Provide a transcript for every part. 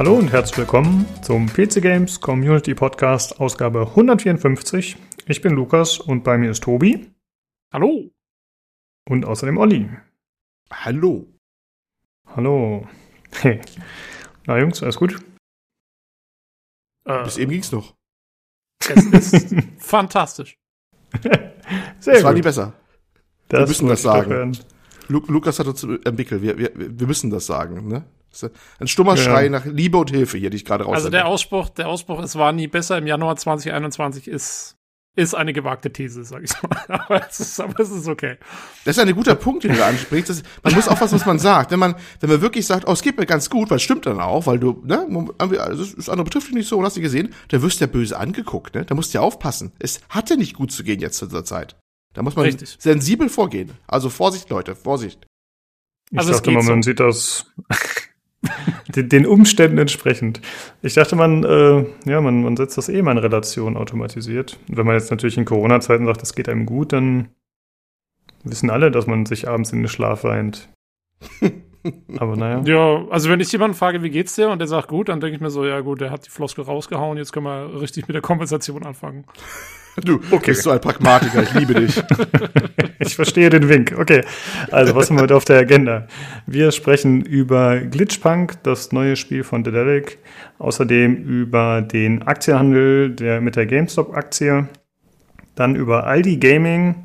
Hallo und herzlich willkommen zum PC Games Community Podcast Ausgabe 154. Ich bin Lukas und bei mir ist Tobi. Hallo. Und außerdem Olli. Hallo. Hallo. Hey. Na Jungs, alles gut? Äh, Bis eben ging's noch. Es ist fantastisch. Sehr das war nie besser. Das wir müssen das sagen. Lu Lukas hat uns entwickelt. Wir, wir, wir müssen das sagen. Ne? Das ein stummer ja. Schrei nach Liebe und Hilfe hier, die ich gerade raus. Also der Ausspruch, der Ausspruch, es war nie besser im Januar 2021 ist ist eine gewagte These, sag ich mal. aber, es ist, aber es ist okay. Das ist ein guter Punkt, den du ansprichst. Das, man muss aufpassen, was man sagt. Wenn man, wenn man wirklich sagt, oh, es geht mir ganz gut, weil es stimmt dann auch, weil du, ne, also das andere betrifft dich nicht so, und hast du gesehen, da wirst du ja böse angeguckt, ne? Da musst du ja aufpassen. Es hatte nicht gut zu gehen jetzt in dieser Zeit. Da muss man Richtig. sensibel vorgehen. Also Vorsicht, Leute, Vorsicht. Ich also dachte mal, man so. sieht das den, den, Umständen entsprechend. Ich dachte, man, äh, ja, man, man setzt das eh mal in Relation automatisiert. Und wenn man jetzt natürlich in Corona-Zeiten sagt, es geht einem gut, dann wissen alle, dass man sich abends in den Schlaf weint. Aber naja. Ja, also wenn ich jemanden frage, wie geht's dir und der sagt gut, dann denke ich mir so, ja gut, der hat die Floskel rausgehauen, jetzt können wir richtig mit der Kompensation anfangen. Du okay. bist so ein Pragmatiker, ich liebe dich. ich verstehe den Wink. Okay, also was haben wir heute auf der Agenda? Wir sprechen über Glitchpunk, das neue Spiel von Dedelic, außerdem über den Aktienhandel der, mit der GameStop-Aktie, dann über Aldi Gaming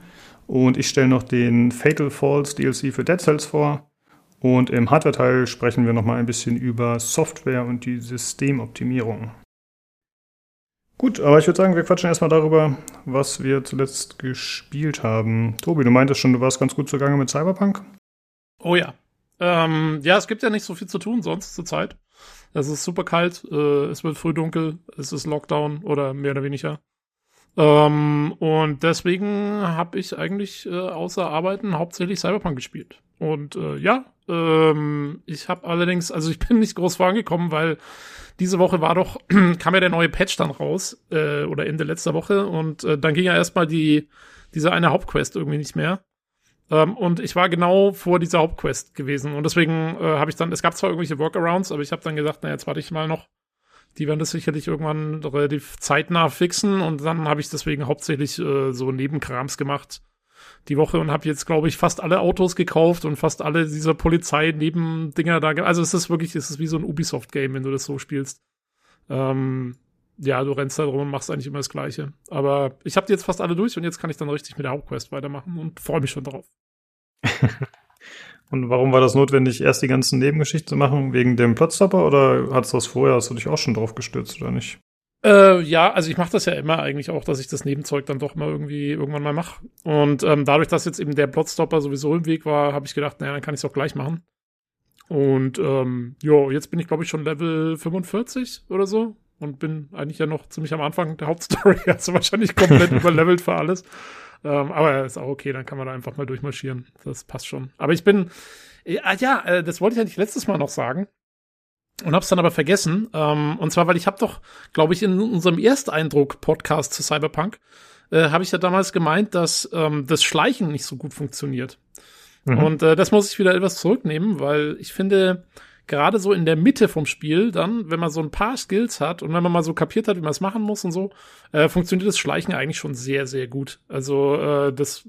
und ich stelle noch den Fatal Falls DLC für Dead Cells vor. Und im Hardware-Teil sprechen wir noch mal ein bisschen über Software und die Systemoptimierung. Gut, aber ich würde sagen, wir quatschen erstmal darüber, was wir zuletzt gespielt haben. Tobi, du meintest schon, du warst ganz gut zugange mit Cyberpunk? Oh ja. Ähm, ja, es gibt ja nicht so viel zu tun sonst zur Zeit. Es ist super kalt, äh, es wird früh dunkel, es ist Lockdown oder mehr oder weniger. Ähm, und deswegen habe ich eigentlich äh, außer Arbeiten hauptsächlich Cyberpunk gespielt. Und äh, ja, ähm, ich habe allerdings, also ich bin nicht groß vorangekommen, weil diese Woche war doch, kam ja der neue Patch dann raus, äh, oder Ende letzter Woche, und äh, dann ging ja erstmal die, diese eine Hauptquest irgendwie nicht mehr. Ähm, und ich war genau vor dieser Hauptquest gewesen. Und deswegen äh, habe ich dann, es gab zwar irgendwelche Workarounds, aber ich habe dann gesagt, na jetzt warte ich mal noch. Die werden das sicherlich irgendwann relativ zeitnah fixen und dann habe ich deswegen hauptsächlich äh, so Nebenkrams gemacht die Woche und habe jetzt, glaube ich, fast alle Autos gekauft und fast alle dieser Polizei-Nebendinger da. Also es ist wirklich, es ist wie so ein Ubisoft-Game, wenn du das so spielst. Ähm, ja, du rennst da rum und machst eigentlich immer das Gleiche. Aber ich habe die jetzt fast alle durch und jetzt kann ich dann richtig mit der Hauptquest weitermachen und freue mich schon drauf. und warum war das notwendig, erst die ganzen Nebengeschichten zu machen? Wegen dem Plotstopper oder hattest du das vorher, hast du dich auch schon drauf gestürzt oder nicht? Äh, ja, also ich mache das ja immer eigentlich auch, dass ich das Nebenzeug dann doch mal irgendwie irgendwann mal mache. Und ähm, dadurch, dass jetzt eben der Plotstopper sowieso im Weg war, habe ich gedacht, naja, dann kann ich es auch gleich machen. Und ähm, jo, jetzt bin ich, glaube ich, schon Level 45 oder so. Und bin eigentlich ja noch ziemlich am Anfang der Hauptstory, also wahrscheinlich komplett überlevelt für alles. Ähm, aber ist auch okay, dann kann man da einfach mal durchmarschieren. Das passt schon. Aber ich bin, ja, ja, äh, das wollte ich nicht letztes Mal noch sagen und hab's dann aber vergessen. Ähm, und zwar, weil ich habe doch, glaube ich, in unserem Ersteindruck-Podcast zu Cyberpunk äh, habe ich ja damals gemeint, dass ähm, das Schleichen nicht so gut funktioniert. Mhm. Und äh, das muss ich wieder etwas zurücknehmen, weil ich finde, gerade so in der Mitte vom Spiel, dann, wenn man so ein paar Skills hat und wenn man mal so kapiert hat, wie man es machen muss und so, äh, funktioniert das Schleichen eigentlich schon sehr, sehr gut. Also äh, das,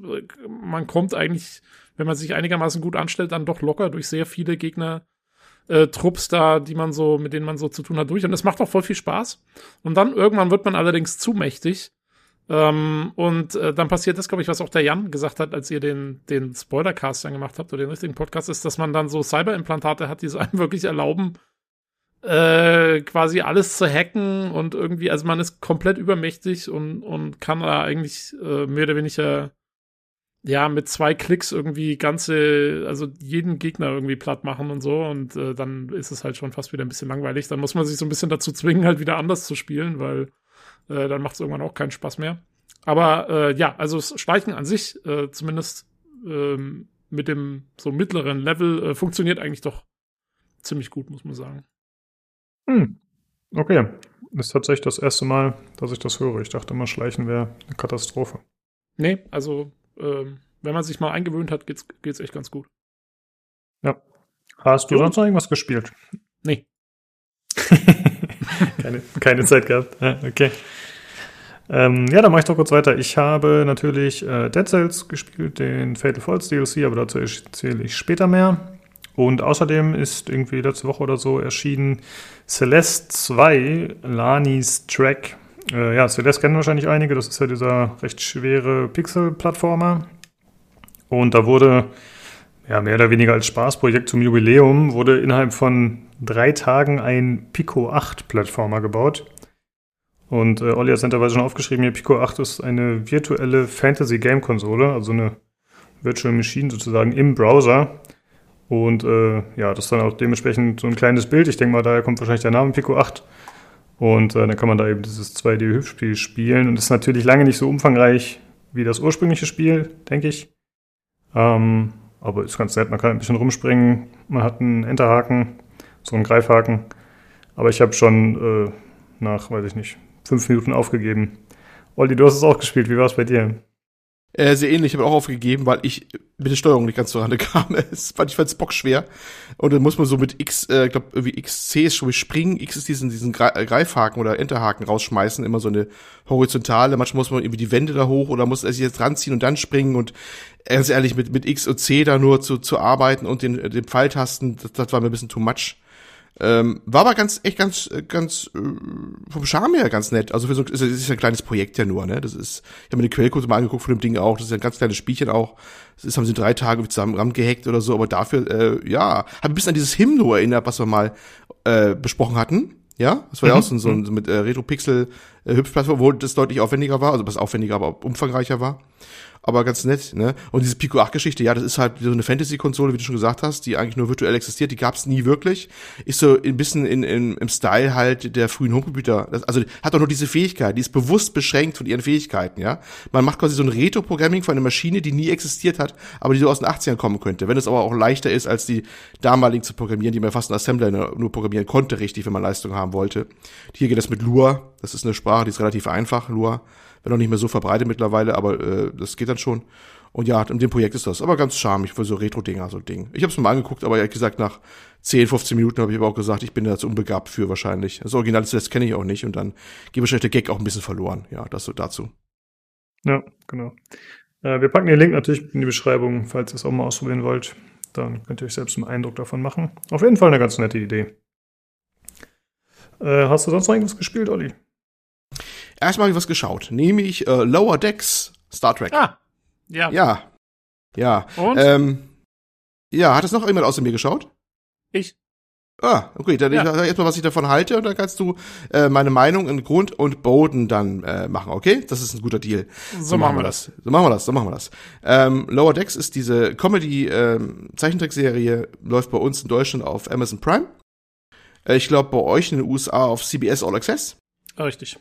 man kommt eigentlich, wenn man sich einigermaßen gut anstellt, dann doch locker durch sehr viele Gegner äh, Trupps da, die man so, mit denen man so zu tun hat, durch. Und es macht auch voll viel Spaß. Und dann irgendwann wird man allerdings zu mächtig. Ähm, und äh, dann passiert das, glaube ich, was auch der Jan gesagt hat, als ihr den, den Spoilercast dann gemacht habt oder den richtigen Podcast, ist, dass man dann so Cyberimplantate hat, die es einem wirklich erlauben, äh, quasi alles zu hacken und irgendwie, also man ist komplett übermächtig und, und kann da eigentlich äh, mehr oder weniger ja, mit zwei Klicks irgendwie ganze, also jeden Gegner irgendwie platt machen und so. Und äh, dann ist es halt schon fast wieder ein bisschen langweilig. Dann muss man sich so ein bisschen dazu zwingen, halt wieder anders zu spielen, weil äh, dann macht es irgendwann auch keinen Spaß mehr. Aber äh, ja, also das Schleichen an sich, äh, zumindest ähm, mit dem so mittleren Level, äh, funktioniert eigentlich doch ziemlich gut, muss man sagen. Hm. Okay. Das ist tatsächlich das erste Mal, dass ich das höre. Ich dachte immer, Schleichen wäre eine Katastrophe. Nee, also ähm, wenn man sich mal eingewöhnt hat, geht's, geht's echt ganz gut. Ja. Hast du jo. sonst noch irgendwas gespielt? Nee. keine, keine Zeit gehabt. Ja, okay. Ähm, ja, dann mache ich doch kurz weiter. Ich habe natürlich äh, Dead Cells gespielt, den Fatal Falls DLC, aber dazu erzähle ich später mehr. Und außerdem ist irgendwie letzte Woche oder so erschienen Celeste 2, Lanis Track. Äh, ja, Celeste kennen wahrscheinlich einige. Das ist ja dieser recht schwere Pixel-Plattformer. Und da wurde ja, mehr oder weniger als Spaßprojekt zum Jubiläum wurde innerhalb von drei Tagen ein Pico 8 Plattformer gebaut. Und äh, Olli hat netterweise schon aufgeschrieben, hier Pico 8 ist eine virtuelle Fantasy-Game-Konsole, also eine Virtual Machine sozusagen im Browser. Und äh, ja, das ist dann auch dementsprechend so ein kleines Bild. Ich denke mal, daher kommt wahrscheinlich der Name Pico 8. Und äh, dann kann man da eben dieses 2D-Hüpfspiel spielen. Und ist natürlich lange nicht so umfangreich wie das ursprüngliche Spiel, denke ich. Ähm, aber ist ganz nett, man kann ein bisschen rumspringen. Man hat einen Enterhaken, so einen Greifhaken. Aber ich habe schon äh, nach, weiß ich nicht, fünf Minuten aufgegeben. Olli, du hast es auch gespielt. Wie war es bei dir? Äh, sehr ähnlich, ich habe auch aufgegeben, weil ich mit der Steuerung nicht ganz zurande kam. Es fand ich fand's bockschwer. Und dann muss man so mit X, äh, glaube, irgendwie XC ist schon springen, X ist diesen, diesen äh, Greifhaken oder Enterhaken rausschmeißen, immer so eine horizontale. Manchmal muss man irgendwie die Wände da hoch oder muss er sich jetzt ranziehen und dann springen und ganz ehrlich, mit, mit X und C da nur zu, zu arbeiten und den, den Pfeiltasten, das, das war mir ein bisschen too much. Ähm, war aber ganz, echt ganz, ganz äh, vom Charme her ganz nett. Also für so ist, ist ein kleines Projekt ja nur, ne? Das ist, ich habe mir die Quellcode mal angeguckt von dem Ding auch. Das ist ein ganz kleines Spielchen auch. Das ist, haben sie drei Tage zusammen gehackt oder so, aber dafür, äh, ja, habe ein bisschen an dieses Hymno erinnert, was wir mal äh, besprochen hatten. Ja, das war mhm. ja auch so, so, so mit äh, Retro-Pixel äh, wo das deutlich aufwendiger war, also was aufwendiger, aber umfangreicher war aber ganz nett, ne? Und diese Pico 8 Geschichte, ja, das ist halt so eine Fantasy-Konsole, wie du schon gesagt hast, die eigentlich nur virtuell existiert, die gab's nie wirklich. Ist so ein bisschen in, in, im Style halt der frühen Homecomputer. Also hat auch nur diese Fähigkeit, die ist bewusst beschränkt von ihren Fähigkeiten, ja? Man macht quasi so ein Retro-Programming für eine Maschine, die nie existiert hat, aber die so aus den 80ern kommen könnte. Wenn es aber auch leichter ist, als die damaligen zu programmieren, die man fast ein Assembler nur programmieren konnte, richtig, wenn man Leistung haben wollte. Hier geht das mit Lua, das ist eine Sprache, die ist relativ einfach, Lua wenn auch nicht mehr so verbreitet mittlerweile, aber äh, das geht dann schon. Und ja, in dem Projekt ist das. Aber ganz charmig für so Retro-Dinger, so ein Ding. Ich habe es mir mal angeguckt, aber ehrlich gesagt, nach 10, 15 Minuten habe ich aber auch gesagt, ich bin da zu unbegabt für wahrscheinlich. Das Original das kenne ich auch nicht und dann geht wahrscheinlich der Gag auch ein bisschen verloren. Ja, das so dazu. Ja, genau. Äh, wir packen den Link natürlich in die Beschreibung, falls ihr es auch mal ausprobieren wollt. Dann könnt ihr euch selbst einen Eindruck davon machen. Auf jeden Fall eine ganz nette Idee. Äh, hast du sonst noch irgendwas gespielt, Olli? Erstmal habe ich was geschaut, nämlich äh, Lower Decks Star Trek. Ah, ja. Ja. Ja. Und? Ähm, ja, hat es noch jemand außer mir geschaut? Ich. Ah, okay, dann ja. ich sag erstmal, was ich davon halte und dann kannst du äh, meine Meinung in Grund und Boden dann äh, machen, okay? Das ist ein guter Deal. So, so machen wir das. das. So machen wir das, so machen wir das. Ähm, Lower Decks ist diese Comedy ähm, Zeichentrickserie, läuft bei uns in Deutschland auf Amazon Prime. Äh, ich glaube bei euch in den USA auf CBS All Access. Richtig.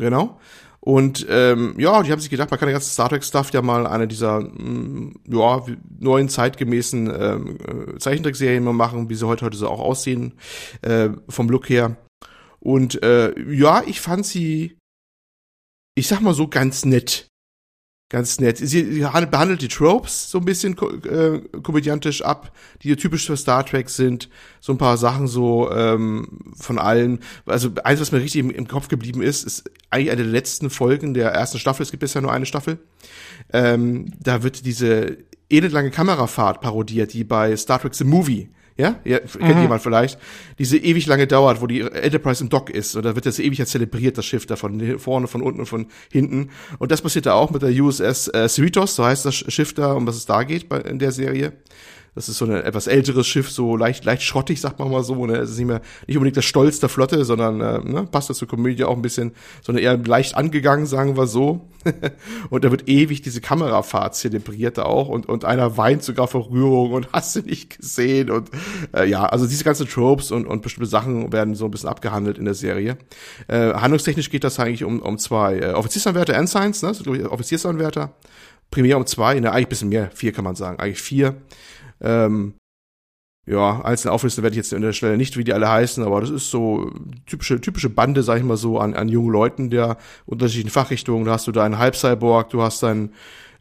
Genau. Und ähm, ja, die haben sich gedacht, man kann den ganzen Star Trek Stuff ja mal eine dieser mh, mm, ja neuen zeitgemäßen ähm, äh, Zeichentrickserien mal machen, wie sie heute heute so auch aussehen äh, vom Look her. Und äh, ja, ich fand sie, ich sag mal so ganz nett ganz nett. Sie, behandelt die Tropes so ein bisschen äh, komödiantisch ab, die typisch für Star Trek sind. So ein paar Sachen so ähm, von allen. Also eins, was mir richtig im, im, Kopf geblieben ist, ist eigentlich eine der letzten Folgen der ersten Staffel. Es gibt bisher nur eine Staffel. Ähm, da wird diese elendlange Kamerafahrt parodiert, die bei Star Trek The Movie ja, ja kennt mhm. jemand vielleicht, diese ewig lange dauert, wo die Enterprise im Dock ist und da wird das ewig zelebriert, das Schiff da von vorne, von unten und von hinten. Und das passiert da auch mit der USS äh, Cerritos, so heißt das Schiff da, um was es da geht bei, in der Serie. Das ist so ein etwas älteres Schiff, so leicht, leicht schrottig, sagt man mal so. Ne? Es ist nicht mehr nicht unbedingt der Stolz der Flotte, sondern äh, ne? passt das zur Komödie auch ein bisschen, sondern eher leicht angegangen, sagen wir so. und da wird ewig diese Kamerafahrt zelebriert da auch und, und einer weint sogar vor Rührung und hast du nicht gesehen. Und äh, ja, also diese ganzen Tropes und, und bestimmte Sachen werden so ein bisschen abgehandelt in der Serie. Äh, handlungstechnisch geht das eigentlich um, um zwei äh, Offiziersanwärter, Ensigns, ne? So, Offiziersanwärter. Primär um zwei, ne, eigentlich bisschen mehr, vier kann man sagen, eigentlich vier ähm, ja, einzelne auflisten werde ich jetzt in der Stelle nicht, wie die alle heißen, aber das ist so typische, typische Bande, sag ich mal so, an, an jungen Leuten der unterschiedlichen Fachrichtungen. Da hast du deinen Halbcyborg, du hast deinen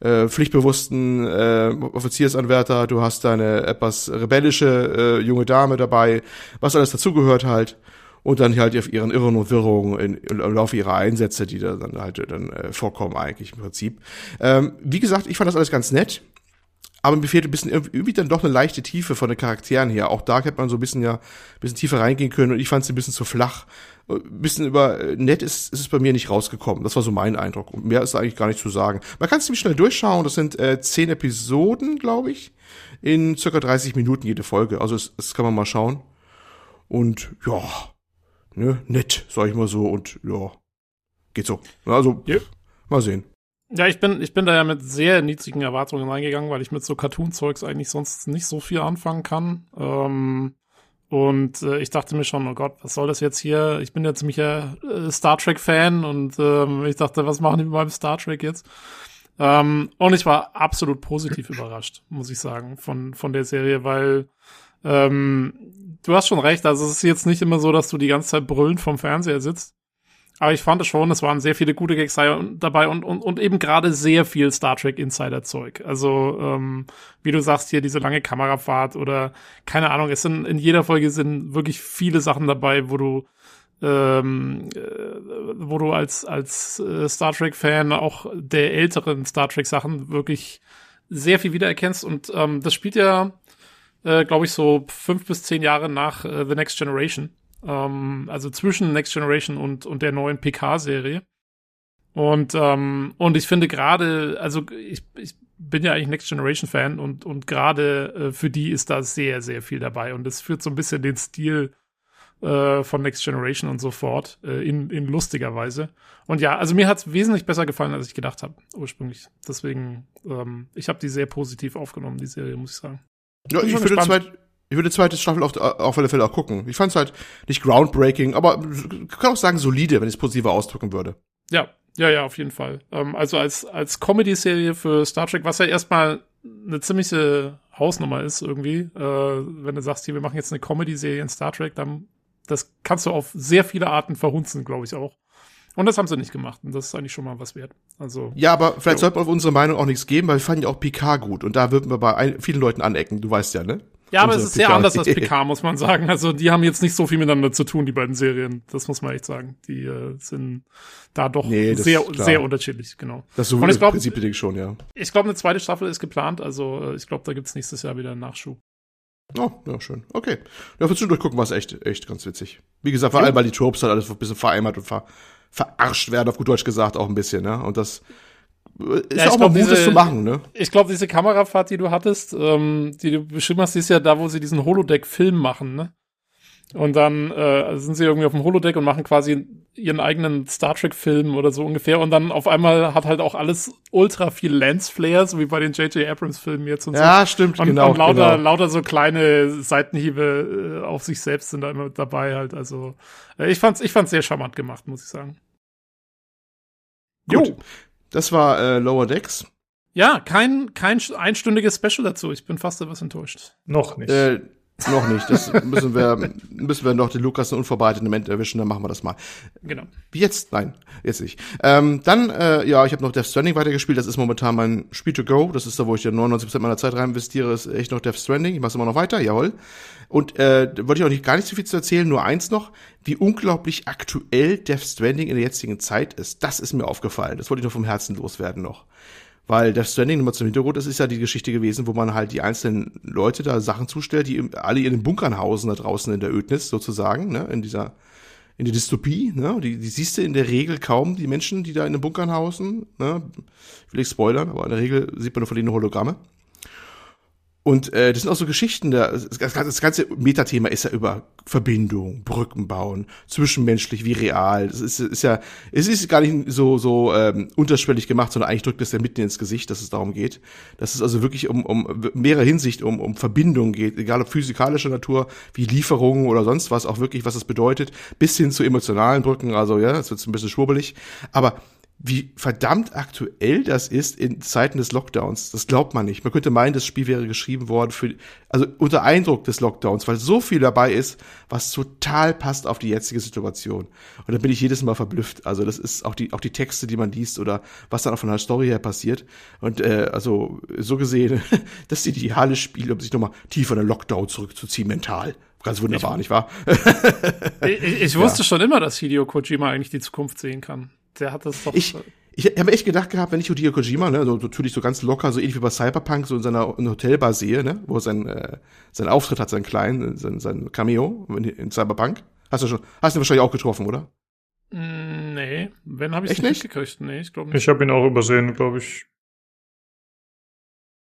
äh, pflichtbewussten äh, Offiziersanwärter, du hast deine etwas rebellische äh, junge Dame dabei, was alles dazugehört halt. und dann halt auf ihren Irren und Wirrungen in, im Laufe ihrer Einsätze, die da dann halt dann äh, vorkommen eigentlich im Prinzip. Ähm, wie gesagt, ich fand das alles ganz nett. Aber mir fehlt ein bisschen irgendwie dann doch eine leichte Tiefe von den Charakteren her. Auch da hätte man so ein bisschen ja, ein bisschen tiefer reingehen können und ich fand es ein bisschen zu flach. Ein bisschen über äh, nett ist, ist es bei mir nicht rausgekommen. Das war so mein Eindruck. Und mehr ist eigentlich gar nicht zu sagen. Man kann es ziemlich schnell durchschauen. Das sind äh, zehn Episoden, glaube ich, in circa 30 Minuten jede Folge. Also das, das kann man mal schauen. Und ja, ne, nett, sag ich mal so. Und ja, geht so. Also, ja. mal sehen. Ja, ich bin, ich bin da ja mit sehr niedrigen Erwartungen reingegangen, weil ich mit so Cartoon-Zeugs eigentlich sonst nicht so viel anfangen kann. Ähm, und äh, ich dachte mir schon, oh Gott, was soll das jetzt hier? Ich bin ja ziemlicher äh, Star Trek-Fan und ähm, ich dachte, was machen die mit meinem Star Trek jetzt? Ähm, und ich war absolut positiv überrascht, muss ich sagen, von, von der Serie, weil ähm, du hast schon recht, also es ist jetzt nicht immer so, dass du die ganze Zeit brüllend vom Fernseher sitzt. Aber ich fand es schon, es waren sehr viele gute Gags dabei und, und, und eben gerade sehr viel Star Trek Insider Zeug. Also, ähm, wie du sagst, hier diese lange Kamerafahrt oder keine Ahnung, es sind in jeder Folge sind wirklich viele Sachen dabei, wo du ähm, äh, wo du als als äh, Star Trek Fan auch der älteren Star Trek Sachen wirklich sehr viel wiedererkennst und ähm, das spielt ja äh, glaube ich so fünf bis zehn Jahre nach äh, The Next Generation ähm, also zwischen Next Generation und, und der neuen PK-Serie. Und, ähm, und ich finde gerade, also ich, ich bin ja eigentlich Next Generation Fan und, und gerade äh, für die ist da sehr, sehr viel dabei. Und es führt so ein bisschen den Stil äh, von Next Generation und so fort äh, in, in lustiger Weise. Und ja, also mir hat es wesentlich besser gefallen, als ich gedacht habe, ursprünglich. Deswegen, ähm, ich habe die sehr positiv aufgenommen, die Serie, muss ich sagen. Ja, ich würde zweit, ich würde die zweite Staffel auf, auf alle Fälle auch gucken. Ich fand es halt nicht groundbreaking, aber kann auch sagen solide, wenn ich es positiver ausdrücken würde. Ja, ja, ja, auf jeden Fall. Ähm, also als, als Comedy-Serie für Star Trek, was ja erstmal eine ziemliche Hausnummer ist irgendwie, äh, wenn du sagst, hier, wir machen jetzt eine Comedy-Serie in Star Trek, dann das kannst du auf sehr viele Arten verhunzen, glaube ich auch. Und das haben sie nicht gemacht. Und das ist eigentlich schon mal was wert. Also. Ja, aber vielleicht jo. sollte man auf unsere Meinung auch nichts geben, weil wir fanden ja auch Picard gut. Und da würden wir bei ein, vielen Leuten anecken. Du weißt ja, ne? Ja, aber es ist sehr anders als PK, muss man sagen. Also die haben jetzt nicht so viel miteinander zu tun, die beiden Serien. Das muss man echt sagen. Die äh, sind da doch nee, sehr, sehr unterschiedlich, genau. Das ist so Und ich glaub, Prinzip schon, ja. Ich glaube, eine zweite Staffel ist geplant. Also äh, ich glaube, da gibt's nächstes Jahr wieder einen Nachschub. Oh, ja, schön. Okay. Ja, für zwischendurch gucken war es echt, echt ganz witzig. Wie gesagt, vor allem, weil die Tropes halt alles ein bisschen vereimert und ver, verarscht werden, auf gut Deutsch gesagt, auch ein bisschen, ne? Und das ist ja, auch mal Mut, das zu machen, ne? Ich glaube, diese Kamerafahrt, die du hattest, ähm, die du beschrieben hast, die ist ja da, wo sie diesen Holodeck-Film machen, ne? Und dann äh, sind sie irgendwie auf dem Holodeck und machen quasi ihren eigenen Star Trek-Film oder so ungefähr. Und dann auf einmal hat halt auch alles ultra viel Lensflare, so wie bei den J.J. Abrams-Filmen jetzt und so. Ja, stimmt, und, genau. Und lauter, genau. lauter so kleine Seitenhiebe äh, auf sich selbst sind da immer dabei halt. Also äh, ich fand's, ich fand's sehr charmant gemacht, muss ich sagen. Gut. Jo. Das war äh, Lower Decks. Ja, kein, kein einstündiges Special dazu. Ich bin fast etwas enttäuscht. Noch nicht. Äh, noch nicht. Das müssen wir, müssen wir noch den Lukas einen unvorbereiteten Moment erwischen, dann machen wir das mal. Genau. Wie jetzt? Nein, jetzt nicht. Ähm, dann, äh, ja, ich habe noch Death Stranding weitergespielt. Das ist momentan mein Spiel to go. Das ist da, wo ich ja 99% meiner Zeit rein investiere, ist echt noch Death Stranding. Ich mache immer noch weiter, jawohl. Und äh, wollte ich auch nicht gar nicht so viel zu erzählen, nur eins noch, wie unglaublich aktuell Death Stranding in der jetzigen Zeit ist. Das ist mir aufgefallen. Das wollte ich nur vom Herzen loswerden noch. Weil Death Stranding, nochmal zum Hintergrund, das ist ja die Geschichte gewesen, wo man halt die einzelnen Leute da Sachen zustellt, die alle in den Bunkern hausen da draußen in der Ödnis sozusagen, ne, in dieser, in der Dystopie, ne, die, die siehst du in der Regel kaum, die Menschen, die da in den Bunkern hausen, ne, will ich spoilern, aber in der Regel sieht man nur von denen Hologramme. Und äh, das sind auch so Geschichten, das, das ganze Metathema ist ja über Verbindung, Brücken bauen, zwischenmenschlich wie real. Das ist, ist ja, es ist gar nicht so so ähm, unterschwellig gemacht, sondern eigentlich drückt es ja mitten ins Gesicht, dass es darum geht. Dass es also wirklich um, um mehrere Hinsicht um, um Verbindung geht, egal ob physikalischer Natur, wie Lieferungen oder sonst was, auch wirklich, was es bedeutet, bis hin zu emotionalen Brücken. Also ja, es wird ein bisschen schwurbelig. Aber wie verdammt aktuell das ist in Zeiten des Lockdowns. Das glaubt man nicht. Man könnte meinen, das Spiel wäre geschrieben worden für, also unter Eindruck des Lockdowns, weil so viel dabei ist, was total passt auf die jetzige Situation. Und da bin ich jedes Mal verblüfft. Also das ist auch die, auch die Texte, die man liest oder was dann auch von der Story her passiert. Und äh, also so gesehen, das ist ideale Spiel, um sich nochmal tiefer in den Lockdown zurückzuziehen mental. Ganz wunderbar, ich, nicht wahr? ich, ich, wusste ja. schon immer, dass Hideo Kojima eigentlich die Zukunft sehen kann. Der hat das doch. Ich, ich habe echt gedacht gehabt, wenn ich Hideo Kojima, ne, so natürlich so ganz locker, so ähnlich wie bei Cyberpunk, so in seiner in Hotelbar sehe, ne, wo er sein, äh, sein Auftritt hat, sein kleinen, sein, sein Cameo in Cyberpunk. Hast du schon, hast du wahrscheinlich auch getroffen, oder? Mm, nee, wenn habe ich nicht, nicht gekriegt. Nee, ich glaube nicht. Ich habe ihn auch übersehen, glaube ich.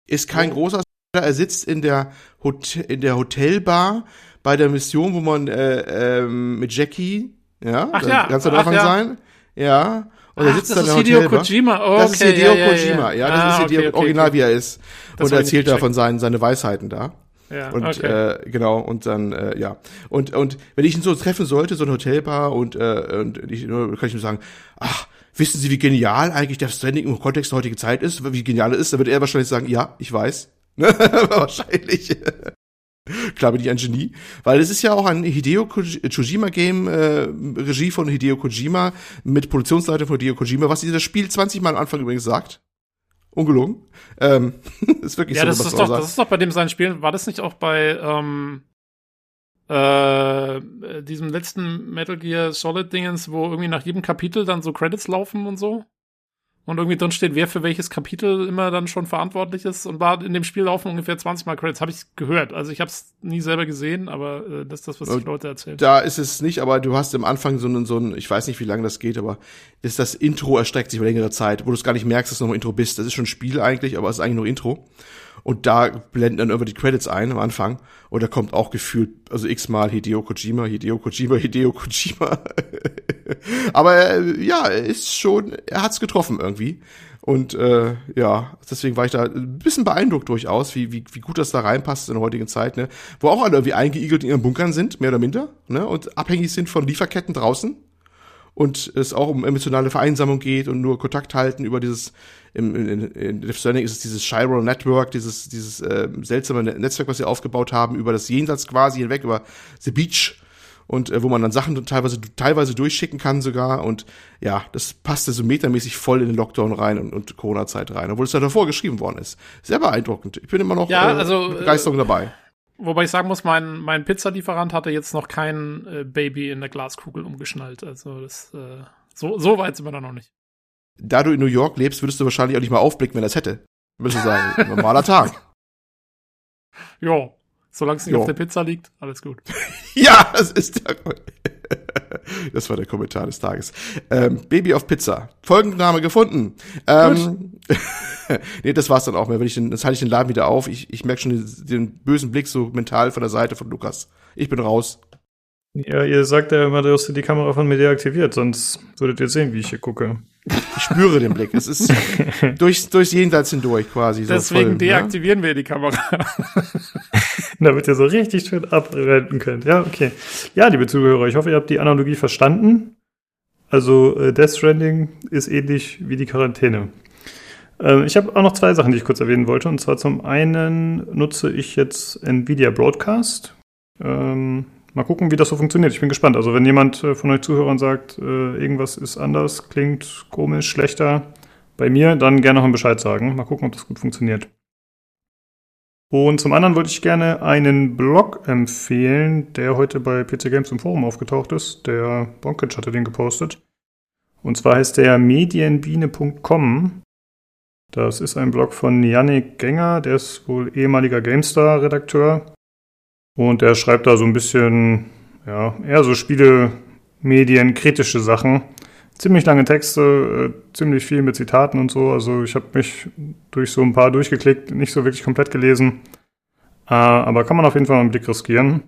Ist kein oh. großer er sitzt in der, Hotel, in der Hotelbar bei der Mission, wo man äh, ähm, mit Jackie, ja, Ach ja. ganz am Anfang ja. sein, ja, und er sitzt das dann ist Hideo Hotelbar. Kojima. Oh, das ist Hideo ja, Kojima, ja, das ah, ist Hideo, okay, okay, original wie er ist. Das und er erzählt da von seinen seine Weisheiten da. Ja, und okay. äh, genau und dann äh, ja und und wenn ich ihn so treffen sollte so ein Hotelbar und äh, und ich kann ich nur sagen ach wissen Sie wie genial eigentlich der Stranding im Kontext der heutigen Zeit ist wie genial er ist dann wird er wahrscheinlich sagen ja ich weiß wahrscheinlich Klar bin ich ein Genie, weil es ist ja auch ein Hideo Kojima Game, äh, Regie von Hideo Kojima mit Produktionsleiter von Hideo Kojima, was dieses Spiel 20 Mal am Anfang übrigens sagt. Ungelogen. Ähm, ist wirklich ja, so, das ist doch, das ist doch bei dem sein Spiel. War das nicht auch bei ähm, äh, diesem letzten Metal Gear Solid Dingens, wo irgendwie nach jedem Kapitel dann so Credits laufen und so? Und irgendwie drin steht, wer für welches Kapitel immer dann schon verantwortlich ist. Und war in dem Spiel laufen ungefähr 20 Mal Credits. Habe ich gehört. Also ich habe es nie selber gesehen, aber äh, das ist das, was die Leute erzählen. Da ist es nicht, aber du hast am Anfang so einen, so einen, ich weiß nicht, wie lange das geht, aber ist das Intro erstreckt sich über längere Zeit, wo du es gar nicht merkst, dass du noch Intro bist. Das ist schon ein Spiel eigentlich, aber es ist eigentlich nur Intro. Und da blenden dann immer die Credits ein am Anfang. Und da kommt auch gefühlt, also x-mal Hideo Kojima, Hideo Kojima, Hideo Kojima. Aber äh, ja, ist schon, er hat's getroffen irgendwie. Und äh, ja, deswegen war ich da ein bisschen beeindruckt durchaus, wie, wie, wie gut das da reinpasst in der heutigen Zeit, ne? Wo auch alle irgendwie eingeigelt in ihren Bunkern sind, mehr oder minder, ne? Und abhängig sind von Lieferketten draußen und es auch um emotionale Vereinsamung geht und nur Kontakt halten über dieses, im, in, in Death Stranding ist es dieses Chiral Network, dieses, dieses äh, seltsame Netzwerk, was sie aufgebaut haben, über das Jenseits quasi hinweg, über The Beach und äh, wo man dann Sachen teilweise teilweise durchschicken kann sogar und ja, das passte so metamäßig voll in den Lockdown rein und, und Corona-Zeit rein, obwohl es da davor geschrieben worden ist. Sehr beeindruckend. Ich bin immer noch ja, äh, also, Begeisterung äh, dabei. Wobei ich sagen muss, mein, mein Pizzalieferant hatte jetzt noch kein äh, Baby in der Glaskugel umgeschnallt. Also das, äh, so, so weit sind wir da noch nicht. Da du in New York lebst, würdest du wahrscheinlich auch nicht mal aufblicken, wenn er es hätte. Würdest du sagen, normaler Tag. Jo, solange es nicht jo. auf der Pizza liegt, alles gut. ja, das ist der. Das war der Kommentar des Tages. Ähm, Baby auf Pizza. Folgenname gefunden. Ähm, nee, das war's dann auch mehr. Wenn ich den, das halte ich den Laden wieder auf. Ich, ich merke schon den, den, bösen Blick so mental von der Seite von Lukas. Ich bin raus. Ja, ihr sagt ja immer, du hast die Kamera von mir deaktiviert, sonst würdet ihr sehen, wie ich hier gucke. Ich spüre den Blick. Es ist durchs, durchs Jenseits hindurch quasi. Deswegen so voll, ne? deaktivieren ne? wir die Kamera. Damit ihr so richtig schön abwenden könnt. Ja, okay. Ja, liebe Zuhörer, ich hoffe, ihr habt die Analogie verstanden. Also, äh, Death Stranding ist ähnlich wie die Quarantäne. Ähm, ich habe auch noch zwei Sachen, die ich kurz erwähnen wollte. Und zwar zum einen nutze ich jetzt Nvidia Broadcast. Ähm, mal gucken, wie das so funktioniert. Ich bin gespannt. Also wenn jemand äh, von euch Zuhörern sagt, äh, irgendwas ist anders, klingt komisch, schlechter bei mir, dann gerne noch einen Bescheid sagen. Mal gucken, ob das gut funktioniert. Und zum anderen wollte ich gerne einen Blog empfehlen, der heute bei PC Games im Forum aufgetaucht ist. Der Bonkic hatte den gepostet. Und zwar heißt der medienbiene.com. Das ist ein Blog von Yannick Gänger, der ist wohl ehemaliger GameStar-Redakteur und er schreibt da so ein bisschen, ja, eher so Spiele, Medien, kritische Sachen. Ziemlich lange Texte, äh, ziemlich viel mit Zitaten und so. Also ich habe mich durch so ein paar durchgeklickt, nicht so wirklich komplett gelesen. Äh, aber kann man auf jeden Fall mal einen Blick riskieren.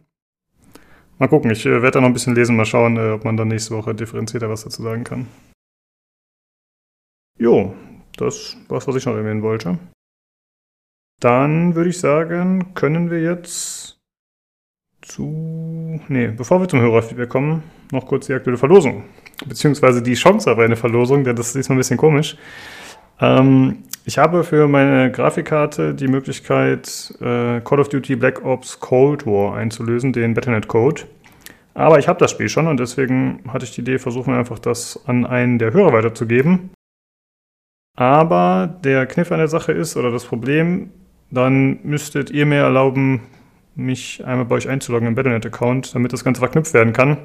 Mal gucken, ich äh, werde da noch ein bisschen lesen, mal schauen, äh, ob man dann nächste Woche differenzierter was dazu sagen kann. Jo, das war's, was ich noch erwähnen wollte. Dann würde ich sagen, können wir jetzt zu. Nee, bevor wir zum Hörerfeedback kommen, noch kurz die aktuelle Verlosung. Beziehungsweise die Chance auf eine Verlosung, denn das ist diesmal ein bisschen komisch. Ähm, ich habe für meine Grafikkarte die Möglichkeit, äh, Call of Duty Black Ops Cold War einzulösen, den Battle.net-Code. Aber ich habe das Spiel schon und deswegen hatte ich die Idee, versuchen wir einfach das an einen der Hörer weiterzugeben. Aber der Kniff an der Sache ist, oder das Problem, dann müsstet ihr mir erlauben, mich einmal bei euch einzuloggen im Battlenet-Account, damit das Ganze verknüpft werden kann.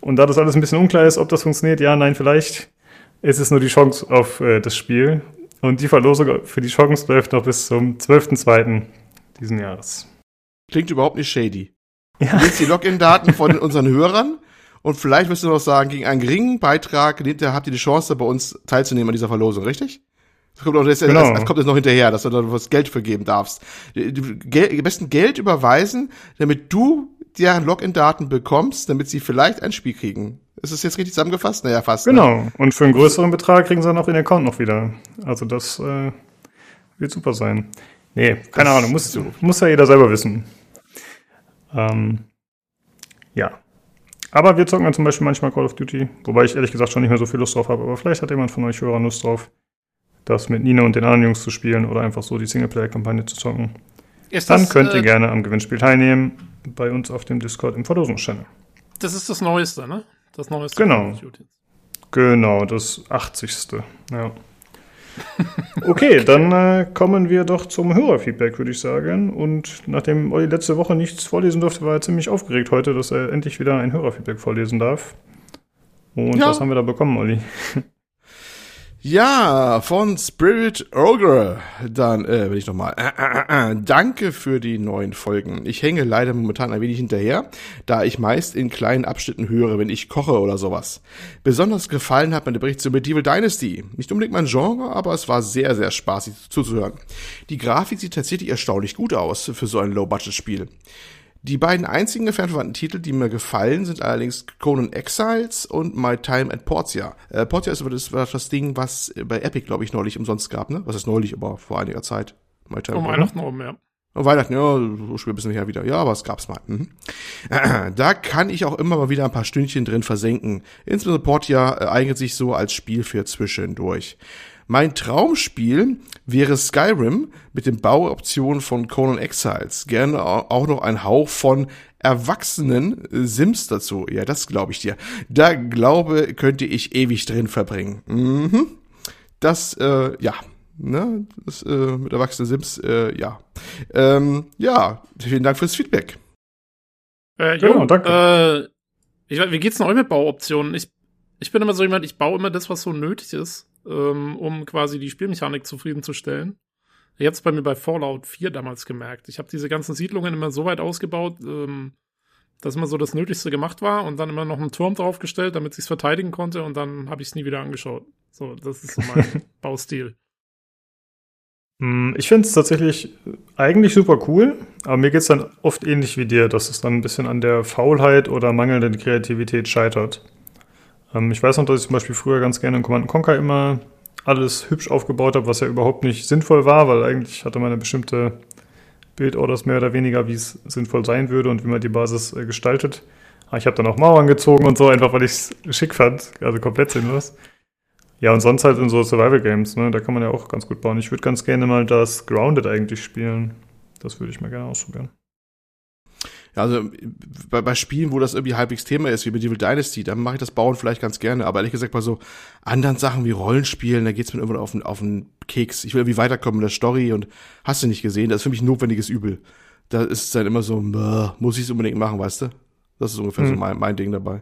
Und da das alles ein bisschen unklar ist, ob das funktioniert, ja, nein, vielleicht, ist es nur die Chance auf äh, das Spiel. Und die Verlosung für die Chance läuft noch bis zum 12.02. diesen Jahres. Klingt überhaupt nicht shady. Ja. Du die Login-Daten von unseren Hörern und vielleicht wirst du noch sagen, gegen einen geringen Beitrag habt ihr die Chance, bei uns teilzunehmen an dieser Verlosung, richtig? Das kommt, auch, das, genau. das, kommt jetzt noch hinterher, dass du da was Geld vergeben darfst. Am besten Geld überweisen, damit du deren Login-Daten bekommst, damit sie vielleicht ein Spiel kriegen. Ist es jetzt richtig zusammengefasst? Naja, fast. Ne? Genau. Ne? Und für einen größeren Betrag kriegen sie dann auch den Account noch wieder. Also das äh, wird super sein. Nee, keine das Ahnung. Muss, muss ja jeder selber wissen. Ähm, ja. Aber wir zocken dann zum Beispiel manchmal Call of Duty, wobei ich ehrlich gesagt schon nicht mehr so viel Lust drauf habe. Aber vielleicht hat jemand von euch Hörern Lust drauf, das mit Nina und den anderen Jungs zu spielen oder einfach so die Singleplayer-Kampagne zu zocken. Ist dann das, könnt ihr äh, gerne am Gewinnspiel teilnehmen bei uns auf dem Discord im Verlosungschannel. Das ist das Neueste, ne? Das Neueste. Genau. Genau, das 80. Ja. Okay, dann äh, kommen wir doch zum Hörerfeedback, würde ich sagen. Und nachdem Olli letzte Woche nichts vorlesen durfte, war er ziemlich aufgeregt heute, dass er endlich wieder ein Hörerfeedback vorlesen darf. Und ja. was haben wir da bekommen, Olli? Ja, von Spirit Ogre. Dann äh, will ich nochmal. Äh, äh, äh, danke für die neuen Folgen. Ich hänge leider momentan ein wenig hinterher, da ich meist in kleinen Abschnitten höre, wenn ich koche oder sowas. Besonders gefallen hat mir der Bericht zu Medieval Dynasty. Nicht unbedingt mein Genre, aber es war sehr, sehr spaßig zuzuhören. Die Grafik sieht tatsächlich erstaunlich gut aus für so ein Low-Budget-Spiel. Die beiden einzigen entfernten Titel, die mir gefallen, sind allerdings Conan Exiles und My Time at Portia. Äh, Portia ist aber das, war das Ding, was bei Epic, glaube ich, neulich umsonst gab, ne? Was ist neulich, aber vor einiger Zeit. My Time, um Weihnachten oben, ja. Oh, Weihnachten, ja, so schwer bisschen her wieder. Ja, aber es gab's mal. Mhm. Da kann ich auch immer mal wieder ein paar Stündchen drin versenken. Insbesondere Portia äh, eignet sich so als Spiel für zwischendurch. Mein Traumspiel wäre Skyrim mit den Bauoptionen von Conan Exiles. Gerne auch noch ein Hauch von erwachsenen Sims dazu. Ja, das glaube ich dir. Da glaube, könnte ich ewig drin verbringen. Mhm. Das, äh, ja. Ne, das äh, mit erwachsenen Sims, äh, ja. Ähm, ja, vielen Dank fürs Feedback. Äh, jo, genau, danke. Äh, ich, wie geht's denn euch mit Bauoptionen? Ich, ich bin immer so jemand, ich baue immer das, was so nötig ist ähm, um quasi die Spielmechanik zufriedenzustellen. Jetzt bei mir bei Fallout 4 damals gemerkt. Ich habe diese ganzen Siedlungen immer so weit ausgebaut, ähm, dass immer so das Nötigste gemacht war und dann immer noch einen Turm draufgestellt, damit ich es verteidigen konnte und dann habe ich es nie wieder angeschaut. So, das ist so mein Baustil. Hm, ich finde es tatsächlich eigentlich super cool, aber mir geht es dann oft ähnlich wie dir, dass es dann ein bisschen an der Faulheit oder mangelnden Kreativität scheitert. Ähm, ich weiß noch, dass ich zum Beispiel früher ganz gerne in Command Conquer immer alles hübsch aufgebaut habe, was ja überhaupt nicht sinnvoll war, weil eigentlich hatte man eine bestimmte Bildorders mehr oder weniger, wie es sinnvoll sein würde und wie man die Basis äh, gestaltet. Aber ich habe dann auch Mauern gezogen und so, einfach weil ich es schick fand, also komplett sinnlos. Ja, und sonst halt in so Survival Games, ne, da kann man ja auch ganz gut bauen. Ich würde ganz gerne mal das Grounded eigentlich spielen. Das würde ich mal gerne ausprobieren. Also bei, bei Spielen, wo das irgendwie halbwegs Thema ist, wie Medieval Dynasty, dann mache ich das Bauen vielleicht ganz gerne. Aber ehrlich gesagt, bei so anderen Sachen wie Rollenspielen, da geht's mir irgendwann auf den, auf den Keks. Ich will irgendwie weiterkommen in der Story und hast du nicht gesehen, das ist für mich ein notwendiges Übel. Da ist es dann immer so, muss ich es unbedingt machen, weißt du? Das ist ungefähr hm. so mein, mein Ding dabei.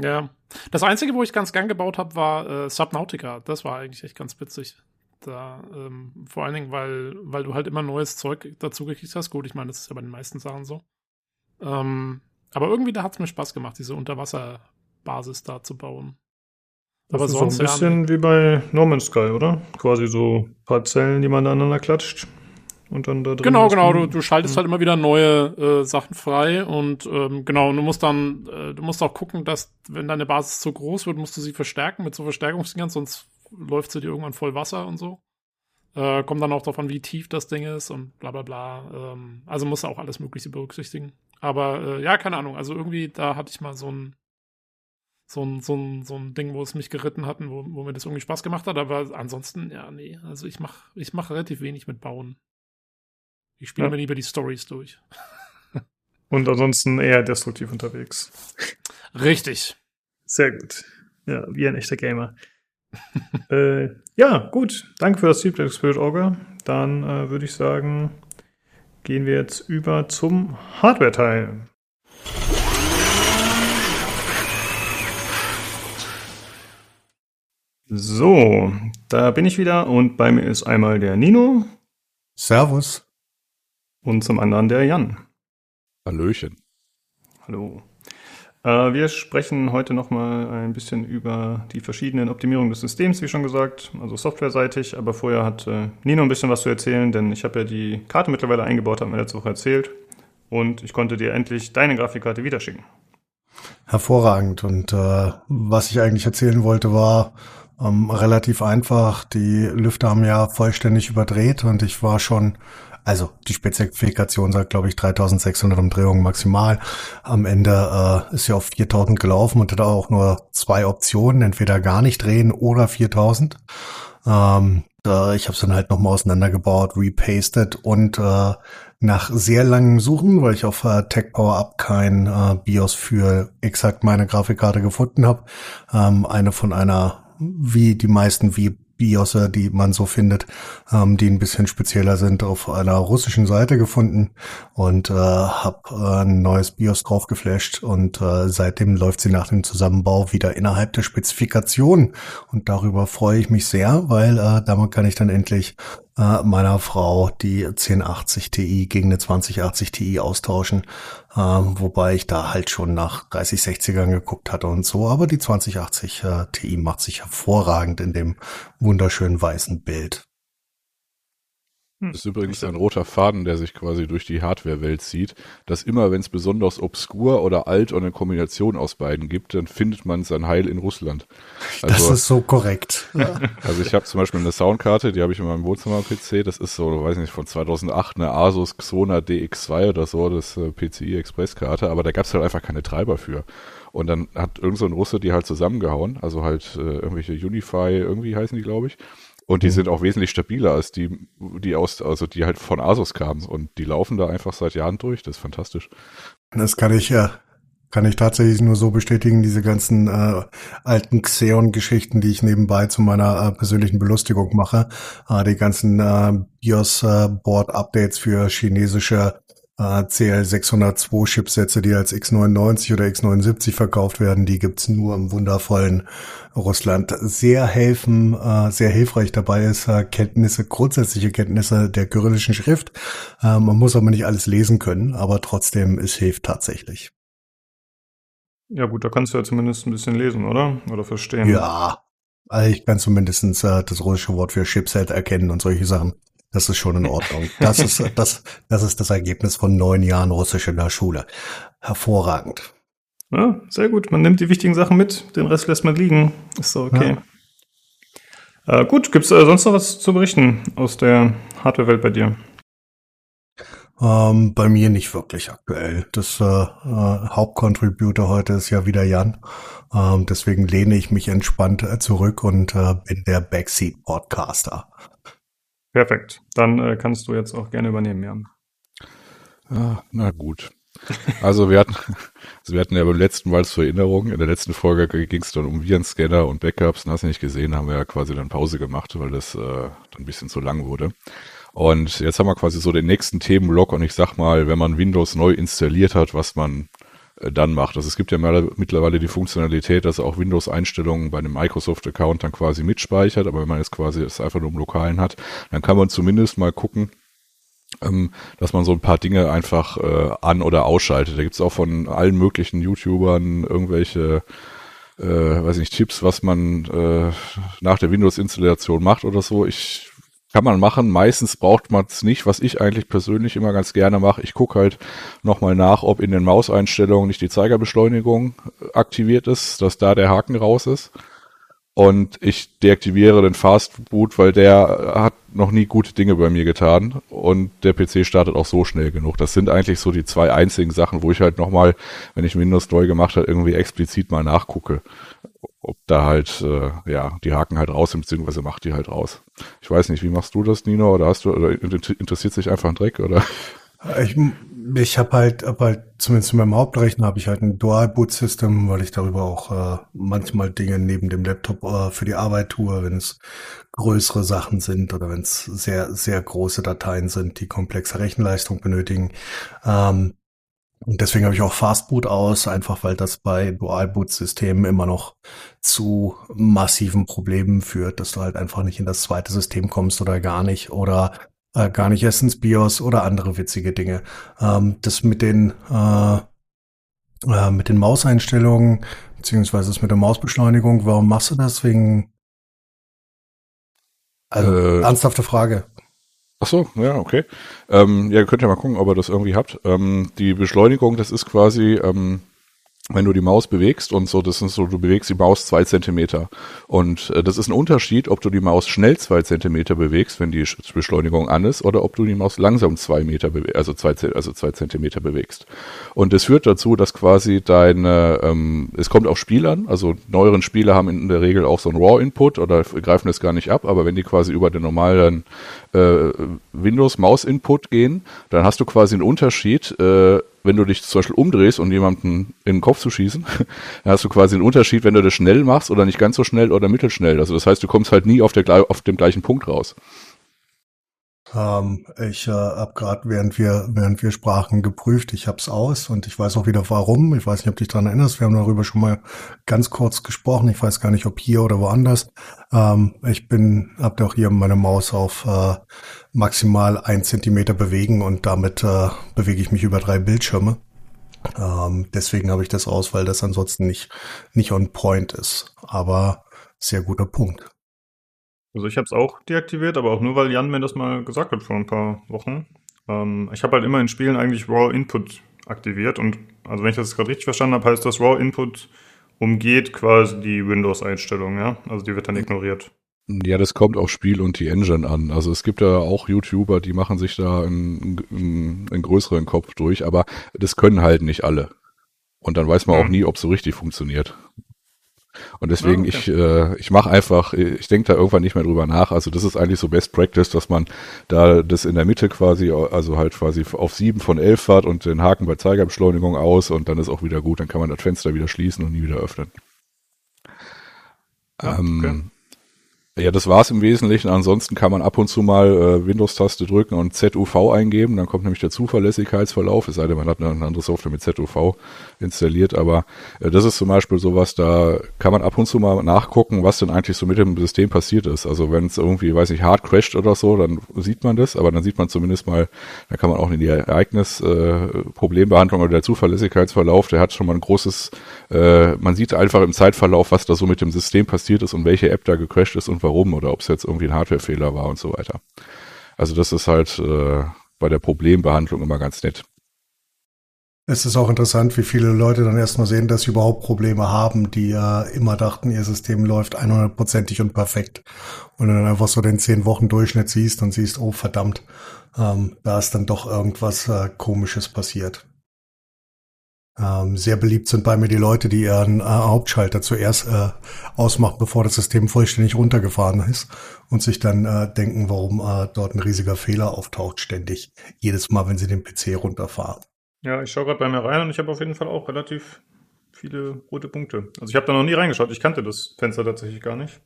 Ja. Das Einzige, wo ich ganz gern gebaut habe, war äh, Subnautica. Das war eigentlich echt ganz witzig. Da, ähm, vor allen Dingen, weil, weil du halt immer neues Zeug dazu gekriegt hast. Gut, ich meine, das ist ja bei den meisten Sachen so. Ähm, aber irgendwie da hat es mir Spaß gemacht, diese Unterwasserbasis da zu bauen. Das aber ist sonst so ein bisschen ja, wie bei No Man's Sky, oder? Quasi so Parzellen, die man aneinander klatscht. Und dann da drin. Genau, genau. Du, du schaltest mhm. halt immer wieder neue äh, Sachen frei und ähm, genau, und du musst dann, äh, du musst auch gucken, dass, wenn deine Basis zu groß wird, musst du sie verstärken mit so Verstärkungsdingern, sonst läuft sie dir irgendwann voll Wasser und so. Äh, kommt dann auch davon, wie tief das Ding ist und bla bla bla. Ähm, also musst du auch alles Mögliche berücksichtigen. Aber äh, ja, keine Ahnung. Also irgendwie, da hatte ich mal so ein, so ein, so ein, so ein Ding, wo es mich geritten hatten, wo, wo mir das irgendwie Spaß gemacht hat. Aber ansonsten, ja, nee. Also ich mache ich mach relativ wenig mit Bauen. Ich spiele ja. mir lieber die Stories durch. Und ansonsten eher destruktiv unterwegs. Richtig. Sehr gut. Ja, wie ein echter Gamer. äh, ja, gut. Danke für das Feedback, Spirit Auger. Dann äh, würde ich sagen, gehen wir jetzt über zum Hardware-Teil. So, da bin ich wieder und bei mir ist einmal der Nino. Servus. Und zum anderen der Jan. Hallöchen. Hallo. Äh, wir sprechen heute nochmal ein bisschen über die verschiedenen Optimierungen des Systems, wie schon gesagt, also softwareseitig. Aber vorher hat äh, Nino ein bisschen was zu erzählen, denn ich habe ja die Karte mittlerweile eingebaut, haben wir letzte Woche erzählt. Und ich konnte dir endlich deine Grafikkarte wiederschicken. Hervorragend. Und äh, was ich eigentlich erzählen wollte, war, ähm, relativ einfach. Die Lüfter haben ja vollständig überdreht und ich war schon, also die Spezifikation sagt, glaube ich, 3600 Umdrehungen maximal. Am Ende äh, ist ja auf 4000 gelaufen und hatte auch nur zwei Optionen, entweder gar nicht drehen oder 4000. Ähm, äh, ich habe es dann halt nochmal auseinandergebaut, repasted und äh, nach sehr langem Suchen, weil ich auf äh, Tech Power Up kein äh, BIOS für exakt meine Grafikkarte gefunden habe, ähm, eine von einer wie die meisten wie BIOS, die man so findet, ähm, die ein bisschen spezieller sind, auf einer russischen Seite gefunden und äh, habe äh, ein neues BIOS drauf geflasht und äh, seitdem läuft sie nach dem Zusammenbau wieder innerhalb der Spezifikation und darüber freue ich mich sehr, weil äh, damit kann ich dann endlich äh, meiner Frau die 1080 Ti gegen eine 2080 Ti austauschen, äh, wobei ich da halt schon nach 3060ern geguckt hatte und so, aber die 2080 äh, Ti macht sich hervorragend in dem wunderschönen weißen Bild. Hm. Das ist übrigens ein roter Faden, der sich quasi durch die Hardware-Welt zieht, dass immer, wenn es besonders obskur oder alt und eine Kombination aus beiden gibt, dann findet man sein Heil in Russland. Also, das ist so korrekt. Also ich habe zum Beispiel eine Soundkarte, die habe ich in meinem Wohnzimmer-PC, das ist so, weiß nicht, von 2008 eine Asus Xona DX2 oder so, das äh, PCI Express-Karte, aber da gab es halt einfach keine Treiber für. Und dann hat irgend so ein Russe die halt zusammengehauen, also halt äh, irgendwelche Unify, irgendwie heißen die, glaube ich. Und die mhm. sind auch wesentlich stabiler als die, die aus, also die halt von Asus kamen. Und die laufen da einfach seit Jahren durch. Das ist fantastisch. Das kann ich ja, kann ich tatsächlich nur so bestätigen, diese ganzen äh, alten Xeon-Geschichten, die ich nebenbei zu meiner äh, persönlichen Belustigung mache. Äh, die ganzen äh, BIOS-Board-Updates äh, für chinesische CL602 Chipsätze, die als X99 oder X79 verkauft werden, die gibt's nur im wundervollen Russland. Sehr helfen, äh, sehr hilfreich dabei ist äh, Kenntnisse, grundsätzliche Kenntnisse der kyrillischen Schrift. Äh, man muss aber nicht alles lesen können, aber trotzdem, es hilft tatsächlich. Ja gut, da kannst du ja zumindest ein bisschen lesen, oder? Oder verstehen. Ja, also ich kann zumindest das russische Wort für Chipset erkennen und solche Sachen. Das ist schon in Ordnung. Das ist das, das ist das Ergebnis von neun Jahren Russisch in der Schule. Hervorragend. Ja, sehr gut. Man nimmt die wichtigen Sachen mit, den Rest lässt man liegen. Ist so okay. Ja. Äh, gut, gibt's äh, sonst noch was zu berichten aus der Hardware-Welt bei dir? Ähm, bei mir nicht wirklich aktuell. Das äh, äh, Hauptcontributor heute ist ja wieder Jan. Ähm, deswegen lehne ich mich entspannt äh, zurück und äh, bin der Backseat-Podcaster. Perfekt. Dann äh, kannst du jetzt auch gerne übernehmen, Jan. Ah, na gut. Also wir hatten, also wir hatten ja beim letzten Mal zur Erinnerung, in der letzten Folge ging es dann um Virenscanner und Backups, und hast du nicht gesehen, haben wir ja quasi dann Pause gemacht, weil das äh, dann ein bisschen zu lang wurde. Und jetzt haben wir quasi so den nächsten Themenblock und ich sag mal, wenn man Windows neu installiert hat, was man dann macht. Also es gibt ja mittlerweile die Funktionalität, dass auch Windows-Einstellungen bei einem Microsoft-Account dann quasi mitspeichert, aber wenn man jetzt quasi es einfach nur im Lokalen hat, dann kann man zumindest mal gucken, ähm, dass man so ein paar Dinge einfach äh, an- oder ausschaltet. Da gibt's auch von allen möglichen YouTubern irgendwelche äh, weiß nicht, Tipps, was man äh, nach der Windows-Installation macht oder so. Ich kann man machen. Meistens braucht man es nicht, was ich eigentlich persönlich immer ganz gerne mache. Ich gucke halt nochmal nach, ob in den Mauseinstellungen nicht die Zeigerbeschleunigung aktiviert ist, dass da der Haken raus ist. Und ich deaktiviere den Fastboot, weil der hat noch nie gute Dinge bei mir getan. Und der PC startet auch so schnell genug. Das sind eigentlich so die zwei einzigen Sachen, wo ich halt nochmal, wenn ich Windows neu gemacht habe, irgendwie explizit mal nachgucke ob da halt, äh, ja, die Haken halt raus sind, beziehungsweise macht die halt raus. Ich weiß nicht, wie machst du das, Nino? Oder hast du, oder interessiert sich einfach ein Dreck, oder? Ich, Ich habe halt, hab halt, zumindest in meinem Hauptrechner habe ich halt ein Dual-Boot-System, weil ich darüber auch äh, manchmal Dinge neben dem Laptop äh, für die Arbeit tue, wenn es größere Sachen sind oder wenn es sehr, sehr große Dateien sind, die komplexe Rechenleistung benötigen. Ähm, und deswegen habe ich auch Fastboot aus, einfach weil das bei Dual-Boot-Systemen immer noch zu massiven Problemen führt, dass du halt einfach nicht in das zweite System kommst oder gar nicht oder äh, gar nicht erst ins BIOS oder andere witzige Dinge. Ähm, das mit den äh, äh, mit den Mauseinstellungen beziehungsweise das mit der Mausbeschleunigung, warum machst du das? Wegen also äh, ernsthafte Frage. Ach so, ja, okay. Ähm, ja, könnt ihr mal gucken, ob ihr das irgendwie habt. Ähm, die Beschleunigung, das ist quasi, ähm, wenn du die Maus bewegst und so, das ist so, du bewegst die Maus zwei Zentimeter. Und äh, das ist ein Unterschied, ob du die Maus schnell zwei Zentimeter bewegst, wenn die Beschleunigung an ist, oder ob du die Maus langsam zwei Meter, also zwei, also zwei Zentimeter bewegst. Und das führt dazu, dass quasi deine, ähm, es kommt auf Spiel an, also neueren Spiele haben in der Regel auch so ein RAW-Input oder greifen das gar nicht ab, aber wenn die quasi über den normalen äh, Windows-Maus-Input gehen, dann hast du quasi einen Unterschied, äh, wenn du dich zum Beispiel umdrehst, um jemanden in den Kopf zu schießen, dann hast du quasi einen Unterschied, wenn du das schnell machst oder nicht ganz so schnell oder mittelschnell. Also das heißt, du kommst halt nie auf, der, auf dem gleichen Punkt raus. Ähm, ich äh, habe gerade, während wir, während wir sprachen, geprüft. Ich habe es aus und ich weiß auch wieder warum. Ich weiß nicht, ob dich daran erinnerst. Wir haben darüber schon mal ganz kurz gesprochen. Ich weiß gar nicht, ob hier oder woanders. Ähm, ich bin, habe doch hier meine Maus auf äh, maximal ein Zentimeter bewegen und damit äh, bewege ich mich über drei Bildschirme. Ähm, deswegen habe ich das aus, weil das ansonsten nicht, nicht on point ist. Aber sehr guter Punkt. Also ich habe es auch deaktiviert, aber auch nur, weil Jan mir das mal gesagt hat vor ein paar Wochen. Ähm, ich habe halt immer in Spielen eigentlich RAW Input aktiviert und also wenn ich das gerade richtig verstanden habe, heißt das RAW Input umgeht quasi die Windows-Einstellung, ja? Also die wird dann ignoriert. Ja, das kommt auf Spiel und die Engine an. Also es gibt ja auch YouTuber, die machen sich da einen, einen, einen größeren Kopf durch, aber das können halt nicht alle. Und dann weiß man auch nie, ob es so richtig funktioniert. Und deswegen, ah, okay. ich, äh, ich mache einfach, ich denke da irgendwann nicht mehr drüber nach. Also das ist eigentlich so Best Practice, dass man da das in der Mitte quasi, also halt quasi auf sieben von elf fährt und den Haken bei Zeigerbeschleunigung aus und dann ist auch wieder gut. Dann kann man das Fenster wieder schließen und nie wieder öffnen. Ähm, okay. Ja, das war's im Wesentlichen. Ansonsten kann man ab und zu mal äh, Windows-Taste drücken und ZUV eingeben. Dann kommt nämlich der Zuverlässigkeitsverlauf. Es sei denn, man hat eine, andere Software mit ZUV installiert. Aber äh, das ist zum Beispiel sowas, da kann man ab und zu mal nachgucken, was denn eigentlich so mit dem System passiert ist. Also wenn es irgendwie, weiß ich, hart crasht oder so, dann sieht man das. Aber dann sieht man zumindest mal, da kann man auch in die Ereignis-Problembehandlung äh, oder der Zuverlässigkeitsverlauf, der hat schon mal ein großes, äh, man sieht einfach im Zeitverlauf, was da so mit dem System passiert ist und welche App da gecrasht ist und warum oder ob es jetzt irgendwie ein Hardwarefehler war und so weiter. Also das ist halt äh, bei der Problembehandlung immer ganz nett. Es ist auch interessant, wie viele Leute dann erstmal sehen, dass sie überhaupt Probleme haben, die ja immer dachten, ihr System läuft 100%ig und perfekt. Und dann einfach so den 10 Wochen Durchschnitt siehst und siehst, oh verdammt, ähm, da ist dann doch irgendwas äh, Komisches passiert. Ähm, sehr beliebt sind bei mir die Leute, die ihren äh, Hauptschalter zuerst äh, ausmachen, bevor das System vollständig runtergefahren ist und sich dann äh, denken, warum äh, dort ein riesiger Fehler auftaucht ständig. Jedes Mal, wenn sie den PC runterfahren. Ja, ich schaue gerade bei mir rein und ich habe auf jeden Fall auch relativ viele rote Punkte. Also ich habe da noch nie reingeschaut. Ich kannte das Fenster tatsächlich gar nicht.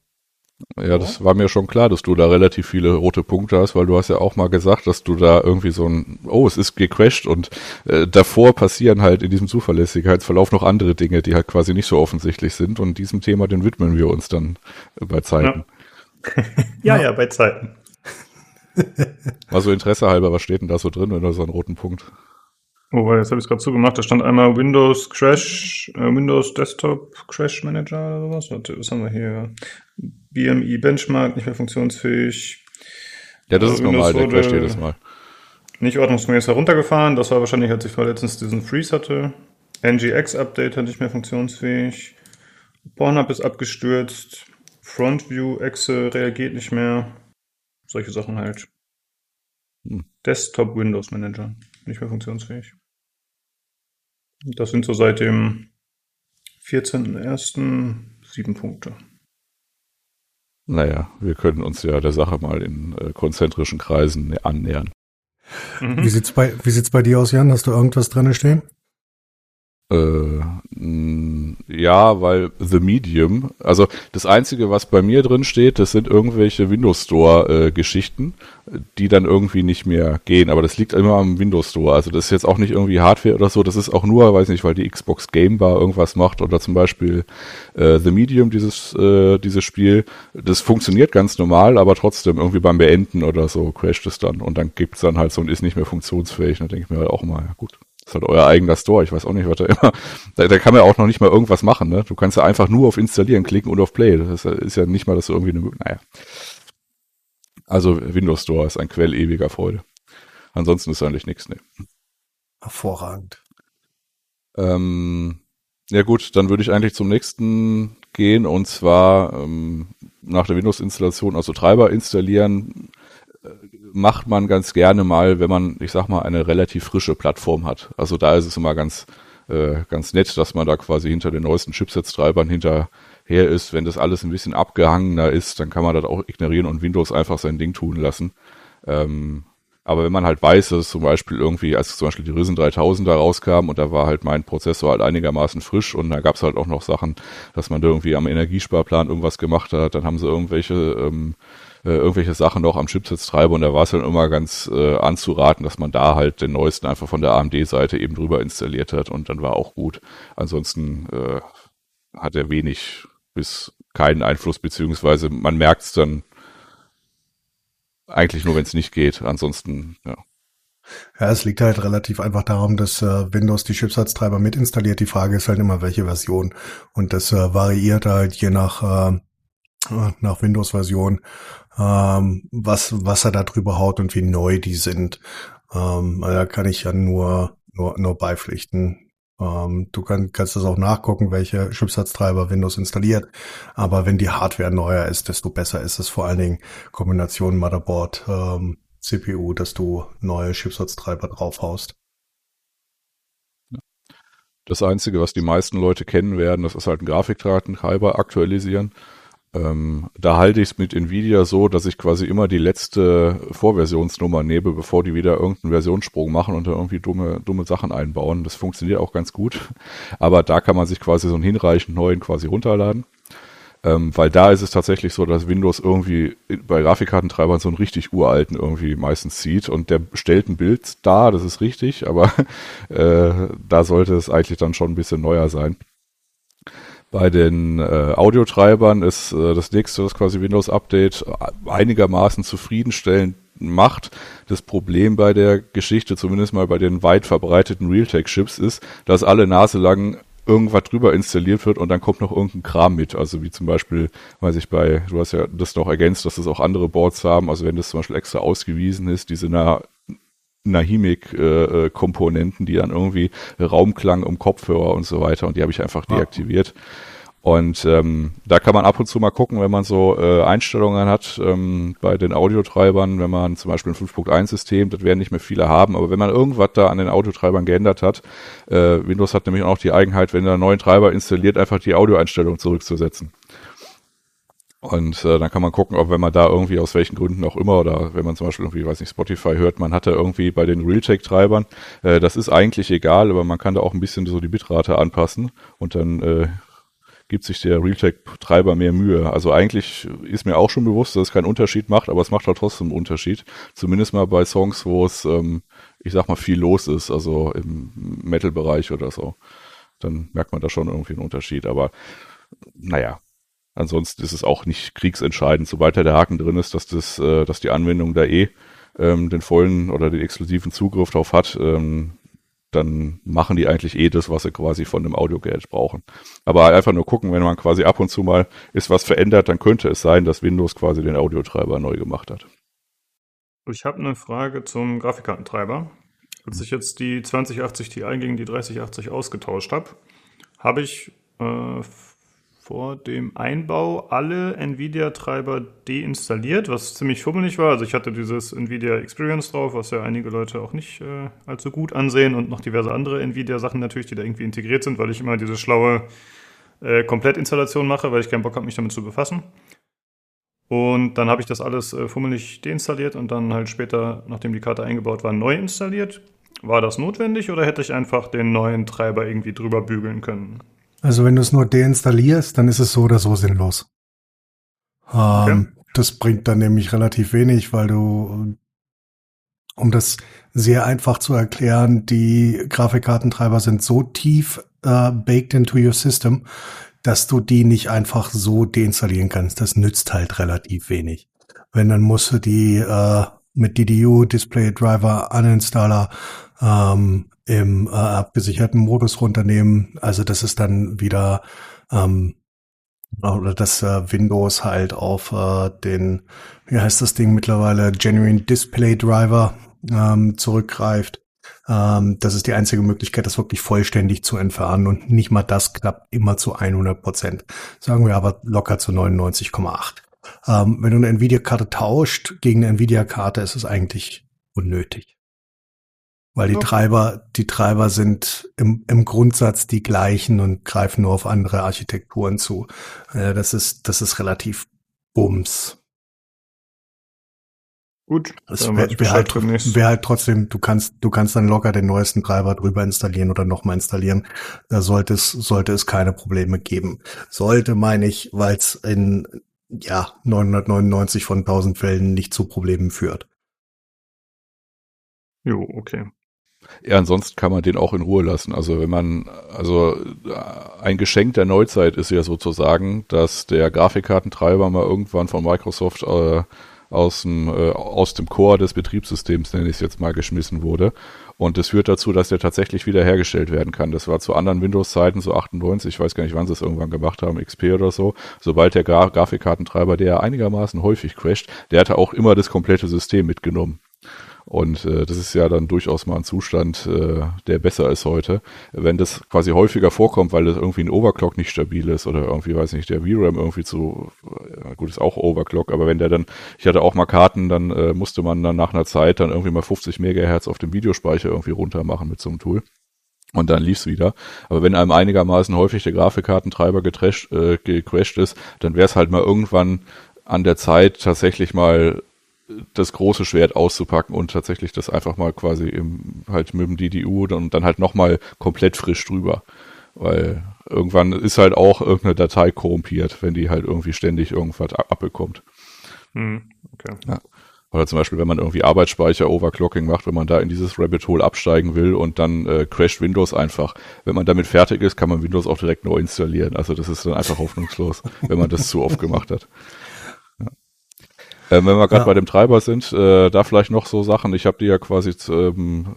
Ja, das war mir schon klar, dass du da relativ viele rote Punkte hast, weil du hast ja auch mal gesagt, dass du da irgendwie so ein, oh, es ist gecrashed und äh, davor passieren halt in diesem Zuverlässigkeitsverlauf noch andere Dinge, die halt quasi nicht so offensichtlich sind und diesem Thema, den widmen wir uns dann bei Zeiten. Ja, ja, ja, bei Zeiten. Also Interesse halber, was steht denn da so drin, wenn du so einen roten Punkt? Oh, jetzt habe ich es gerade zugemacht. Da stand einmal Windows Crash, äh, Windows Desktop Crash Manager oder sowas. Was haben wir hier? BMI Benchmark nicht mehr funktionsfähig. Ja, das also ist normal, der crasht jedes Mal. Nicht ordnungsgemäß heruntergefahren. Das war wahrscheinlich, als ich mal letztens diesen Freeze hatte. NGX Update hat nicht mehr funktionsfähig. Pornhub ist abgestürzt. Frontview Exe reagiert nicht mehr. Solche Sachen halt. Hm. Desktop Windows Manager nicht mehr funktionsfähig. Das sind so seit dem 14.01. sieben Punkte. Naja, wir können uns ja der Sache mal in äh, konzentrischen Kreisen annähern. Mhm. Wie sieht's bei, wie sieht's bei dir aus, Jan? Hast du irgendwas drin stehen? Äh, ja, weil The Medium, also das Einzige, was bei mir drin steht, das sind irgendwelche Windows Store äh, die dann irgendwie nicht mehr gehen. Aber das liegt immer am Windows Store. Also das ist jetzt auch nicht irgendwie Hardware oder so. Das ist auch nur, weiß nicht, weil die Xbox Game Bar irgendwas macht oder zum Beispiel äh, The Medium, dieses äh, dieses Spiel. Das funktioniert ganz normal, aber trotzdem irgendwie beim Beenden oder so crasht es dann und dann gibt's dann halt so und ist nicht mehr funktionsfähig. Da denke ich mir halt auch mal, ja gut, ist halt euer eigener Store. Ich weiß auch nicht, was da immer. Da, da kann man auch noch nicht mal irgendwas machen. Ne? Du kannst ja einfach nur auf Installieren klicken und auf Play. Das ist ja nicht mal, dass du irgendwie eine. Naja. Also Windows Store ist ein Quell ewiger Freude. Ansonsten ist eigentlich nichts. Ne. Hervorragend. Ähm, ja gut, dann würde ich eigentlich zum nächsten gehen und zwar ähm, nach der Windows-Installation, also Treiber installieren, macht man ganz gerne mal, wenn man, ich sag mal, eine relativ frische Plattform hat. Also da ist es immer ganz, äh, ganz nett, dass man da quasi hinter den neuesten Chipset-Treibern hinterher ist. Wenn das alles ein bisschen abgehangener ist, dann kann man das auch ignorieren und Windows einfach sein Ding tun lassen. Ähm, aber wenn man halt weiß, dass zum Beispiel irgendwie, als zum Beispiel die Risen 3000 da rauskam und da war halt mein Prozessor halt einigermaßen frisch und da gab es halt auch noch Sachen, dass man da irgendwie am Energiesparplan irgendwas gemacht hat, dann haben sie irgendwelche ähm, äh, irgendwelche Sachen noch am Chipsatz treibe und da war es dann immer ganz äh, anzuraten, dass man da halt den neuesten einfach von der AMD-Seite eben drüber installiert hat und dann war auch gut. Ansonsten äh, hat er wenig bis keinen Einfluss, beziehungsweise man merkt es dann eigentlich nur, wenn es nicht geht. Ansonsten, ja. Ja, es liegt halt relativ einfach darum, dass äh, Windows die Chipsatztreiber mit installiert. Die Frage ist halt immer, welche Version. Und das äh, variiert halt je nach, äh, nach Windows-Version ähm, was, was er da drüber haut und wie neu die sind. Ähm, da kann ich ja nur, nur, nur beipflichten. Ähm, du kann, kannst das auch nachgucken, welche Chipsatztreiber Windows installiert. Aber wenn die Hardware neuer ist, desto besser ist es vor allen Dingen Kombination Motherboard, ähm, CPU, dass du neue Chipsatztreiber draufhaust. Das Einzige, was die meisten Leute kennen werden, das ist halt ein Grafikkartentreiber aktualisieren. Ähm, da halte ich es mit Nvidia so, dass ich quasi immer die letzte Vorversionsnummer nehme, bevor die wieder irgendeinen Versionssprung machen und da irgendwie dumme, dumme Sachen einbauen. Das funktioniert auch ganz gut. Aber da kann man sich quasi so einen hinreichend neuen quasi runterladen. Ähm, weil da ist es tatsächlich so, dass Windows irgendwie bei Grafikkartentreibern so einen richtig uralten irgendwie meistens zieht und der stellt ein Bild da, das ist richtig, aber äh, da sollte es eigentlich dann schon ein bisschen neuer sein. Bei den äh, Audiotreibern ist äh, das nächste, das quasi Windows Update einigermaßen zufriedenstellend macht. Das Problem bei der Geschichte, zumindest mal bei den weit verbreiteten Realtek-Chips, ist, dass alle Nase lang irgendwas drüber installiert wird und dann kommt noch irgendein Kram mit. Also wie zum Beispiel, weiß ich bei, du hast ja das noch ergänzt, dass es das auch andere Boards haben. Also wenn das zum Beispiel extra ausgewiesen ist, diese na Nahimik-Komponenten, die dann irgendwie Raumklang um Kopfhörer und so weiter und die habe ich einfach deaktiviert. Und ähm, da kann man ab und zu mal gucken, wenn man so äh, Einstellungen hat ähm, bei den Audiotreibern, wenn man zum Beispiel ein 5.1-System, das werden nicht mehr viele haben, aber wenn man irgendwas da an den Audiotreibern geändert hat, äh, Windows hat nämlich auch die Eigenheit, wenn er einen neuen Treiber installiert, einfach die Audioeinstellung zurückzusetzen. Und äh, dann kann man gucken, ob wenn man da irgendwie aus welchen Gründen auch immer oder wenn man zum Beispiel irgendwie, weiß nicht, Spotify hört, man hatte irgendwie bei den Realtek-Treibern, äh, das ist eigentlich egal, aber man kann da auch ein bisschen so die Bitrate anpassen und dann äh, gibt sich der Realtek-Treiber mehr Mühe. Also eigentlich ist mir auch schon bewusst, dass es keinen Unterschied macht, aber es macht halt trotzdem einen Unterschied. Zumindest mal bei Songs, wo es, ähm, ich sag mal, viel los ist, also im Metal-Bereich oder so. Dann merkt man da schon irgendwie einen Unterschied. Aber naja, Ansonsten ist es auch nicht kriegsentscheidend. Sobald da der Haken drin ist, dass das, äh, dass die Anwendung da eh ähm, den vollen oder den exklusiven Zugriff drauf hat, ähm, dann machen die eigentlich eh das, was sie quasi von dem Audiogerät brauchen. Aber einfach nur gucken, wenn man quasi ab und zu mal ist was verändert, dann könnte es sein, dass Windows quasi den Audiotreiber neu gemacht hat. Ich habe eine Frage zum Grafikkartentreiber. Als ich jetzt die 2080 Ti gegen die 3080 ausgetauscht habe, habe ich äh, vor dem Einbau alle NVIDIA-Treiber deinstalliert, was ziemlich fummelig war. Also ich hatte dieses NVIDIA Experience drauf, was ja einige Leute auch nicht äh, allzu gut ansehen und noch diverse andere NVIDIA-Sachen natürlich, die da irgendwie integriert sind, weil ich immer diese schlaue äh, Komplettinstallation mache, weil ich keinen Bock habe, mich damit zu befassen. Und dann habe ich das alles äh, fummelig deinstalliert und dann halt später, nachdem die Karte eingebaut war, neu installiert. War das notwendig oder hätte ich einfach den neuen Treiber irgendwie drüber bügeln können? Also wenn du es nur deinstallierst, dann ist es so oder so sinnlos. Ähm, okay. Das bringt dann nämlich relativ wenig, weil du, um das sehr einfach zu erklären, die Grafikkartentreiber sind so tief äh, baked into your system, dass du die nicht einfach so deinstallieren kannst. Das nützt halt relativ wenig. Wenn, dann musst du die äh, mit DDU, Display Driver, Uninstaller ähm, im äh, abgesicherten Modus runternehmen. Also das ist dann wieder ähm, oder dass äh, Windows halt auf äh, den, wie heißt das Ding mittlerweile, Genuine Display Driver ähm, zurückgreift. Ähm, das ist die einzige Möglichkeit, das wirklich vollständig zu entfernen und nicht mal das klappt immer zu 100 Prozent. Sagen wir aber locker zu 99,8. Ähm, wenn du eine Nvidia-Karte tauscht gegen eine Nvidia-Karte, ist es eigentlich unnötig. Weil die okay. Treiber, die Treiber sind im, im Grundsatz die gleichen und greifen nur auf andere Architekturen zu. Äh, das ist, das ist relativ bums. Gut, es wäre wär halt, wär halt trotzdem, du kannst, du kannst dann locker den neuesten Treiber drüber installieren oder nochmal installieren. Da sollte es, sollte es keine Probleme geben. Sollte, meine ich, weil es in, ja, 999 von 1000 Fällen nicht zu Problemen führt. Jo, okay. Ja, ansonsten kann man den auch in Ruhe lassen. Also wenn man, also ein Geschenk der Neuzeit ist ja sozusagen, dass der Grafikkartentreiber mal irgendwann von Microsoft äh, aus dem, äh, aus dem Core des Betriebssystems, nenne ich es jetzt mal, geschmissen wurde. Und das führt dazu, dass der tatsächlich wiederhergestellt werden kann. Das war zu anderen Windows-Zeiten, so 98, ich weiß gar nicht, wann sie es irgendwann gemacht haben, XP oder so. Sobald der Gra Grafikkartentreiber, der einigermaßen häufig crasht, der hatte auch immer das komplette System mitgenommen. Und äh, das ist ja dann durchaus mal ein Zustand, äh, der besser ist heute. Wenn das quasi häufiger vorkommt, weil das irgendwie ein Overclock nicht stabil ist oder irgendwie, weiß nicht, der VRAM irgendwie zu, ja, gut, ist auch Overclock, aber wenn der dann, ich hatte auch mal Karten, dann äh, musste man dann nach einer Zeit dann irgendwie mal 50 Megahertz auf dem Videospeicher irgendwie runter machen mit so einem Tool. Und dann lief's wieder. Aber wenn einem einigermaßen häufig der Grafikkartentreiber getrasht, äh, gecrashed ist, dann wäre es halt mal irgendwann an der Zeit tatsächlich mal das große Schwert auszupacken und tatsächlich das einfach mal quasi im, halt mit dem DDU und dann halt nochmal komplett frisch drüber. Weil irgendwann ist halt auch irgendeine Datei korrumpiert, wenn die halt irgendwie ständig irgendwas abbekommt. Hm, okay. Ja. Oder zum Beispiel, wenn man irgendwie Arbeitsspeicher Overclocking macht, wenn man da in dieses Rabbit Hole absteigen will und dann äh, crasht Windows einfach. Wenn man damit fertig ist, kann man Windows auch direkt neu installieren. Also das ist dann einfach hoffnungslos, wenn man das zu oft gemacht hat. Ähm, wenn wir gerade ja. bei dem Treiber sind, äh, da vielleicht noch so Sachen. Ich habe dir ja quasi ähm,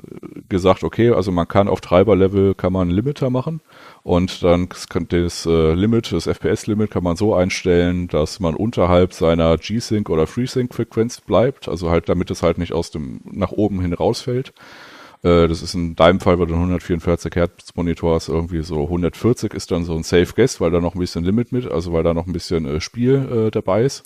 gesagt, okay, also man kann auf Treiberlevel kann man einen Limiter machen und dann kann das äh, Limit, das FPS-Limit kann man so einstellen, dass man unterhalb seiner G-Sync oder FreeSync-Frequenz bleibt, also halt damit es halt nicht aus dem nach oben hin rausfällt. Äh, das ist in deinem Fall bei den 144 Hertz Monitors irgendwie so 140 ist dann so ein Safe Guess, weil da noch ein bisschen Limit mit, also weil da noch ein bisschen äh, Spiel äh, dabei ist.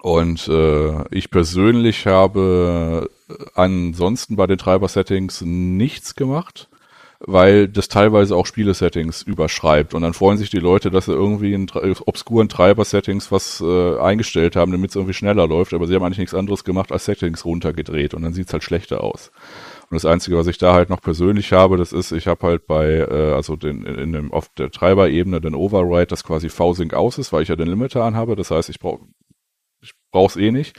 Und äh, ich persönlich habe ansonsten bei den Treiber-Settings nichts gemacht, weil das teilweise auch Spiele-Settings überschreibt. Und dann freuen sich die Leute, dass sie irgendwie in obskuren Treiber-Settings was äh, eingestellt haben, damit es irgendwie schneller läuft. Aber sie haben eigentlich nichts anderes gemacht als Settings runtergedreht und dann sieht's halt schlechter aus. Und das Einzige, was ich da halt noch persönlich habe, das ist, ich habe halt bei, äh, also den, in dem, auf der Treiberebene den Override, das quasi V-Sync aus ist, weil ich ja den Limiter anhabe. Das heißt, ich brauche brauch's eh nicht.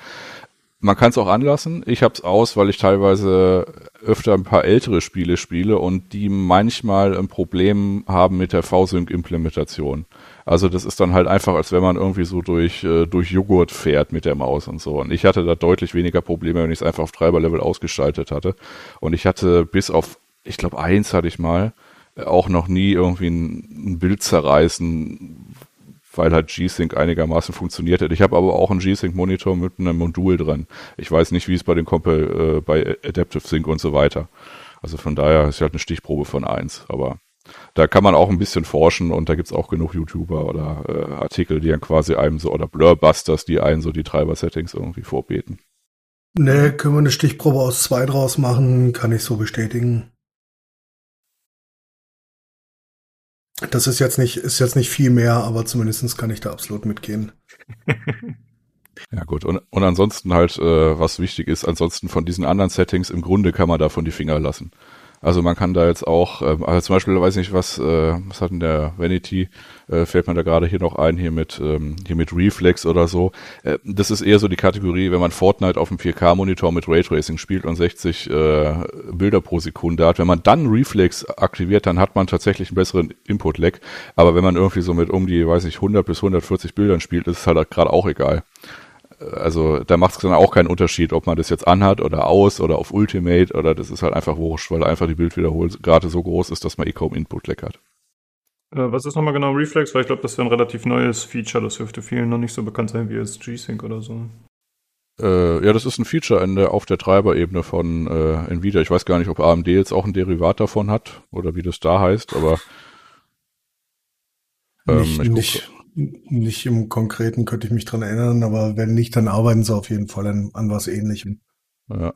Man kann es auch anlassen. Ich hab's aus, weil ich teilweise öfter ein paar ältere Spiele spiele und die manchmal ein Problem haben mit der V-Sync-Implementation. Also das ist dann halt einfach, als wenn man irgendwie so durch, äh, durch Joghurt fährt mit der Maus und so. Und ich hatte da deutlich weniger Probleme, wenn ich es einfach auf Treiberlevel ausgestaltet hatte. Und ich hatte bis auf, ich glaube, eins hatte ich mal, auch noch nie irgendwie ein, ein Bild zerreißen, weil halt G-Sync einigermaßen funktioniert hat. Ich habe aber auch einen G-Sync-Monitor mit einem Modul dran. Ich weiß nicht, wie es bei den Compel, äh, bei Adaptive Sync und so weiter. Also von daher ist halt eine Stichprobe von eins. Aber da kann man auch ein bisschen forschen und da gibt's auch genug YouTuber oder äh, Artikel, die dann quasi einem so, oder Blurbusters, die einen so die Treiber-Settings irgendwie vorbeten. Nee, können wir eine Stichprobe aus zwei draus machen, kann ich so bestätigen. Das ist jetzt nicht, ist jetzt nicht viel mehr, aber zumindest kann ich da absolut mitgehen. Ja gut, und, und ansonsten halt, äh, was wichtig ist, ansonsten von diesen anderen Settings, im Grunde kann man davon die Finger lassen. Also man kann da jetzt auch, äh, also zum Beispiel, weiß nicht, was, äh, was hat denn der Vanity, äh, fällt mir da gerade hier noch ein, hier mit, ähm, hier mit Reflex oder so. Äh, das ist eher so die Kategorie, wenn man Fortnite auf dem 4K-Monitor mit Raytracing spielt und 60 äh, Bilder pro Sekunde hat. Wenn man dann Reflex aktiviert, dann hat man tatsächlich einen besseren Input-Lag. Aber wenn man irgendwie so mit um die, weiß nicht, 100 bis 140 Bildern spielt, ist es halt gerade auch egal also da macht es dann auch keinen Unterschied, ob man das jetzt anhat oder aus oder auf Ultimate oder das ist halt einfach wurscht, weil einfach die Bildwiederholrate so groß ist, dass man eh kaum Input-Lag hat. Äh, was ist nochmal genau Reflex? Weil ich glaube, das ist ein relativ neues Feature, das dürfte vielen noch nicht so bekannt sein wie jetzt G-Sync oder so. Äh, ja, das ist ein Feature in der, auf der Treiberebene von äh, Nvidia. Ich weiß gar nicht, ob AMD jetzt auch ein Derivat davon hat oder wie das da heißt, aber ähm, nicht, nicht, nicht im Konkreten könnte ich mich dran erinnern, aber wenn nicht, dann arbeiten sie auf jeden Fall an, an was ähnlichem. Ja.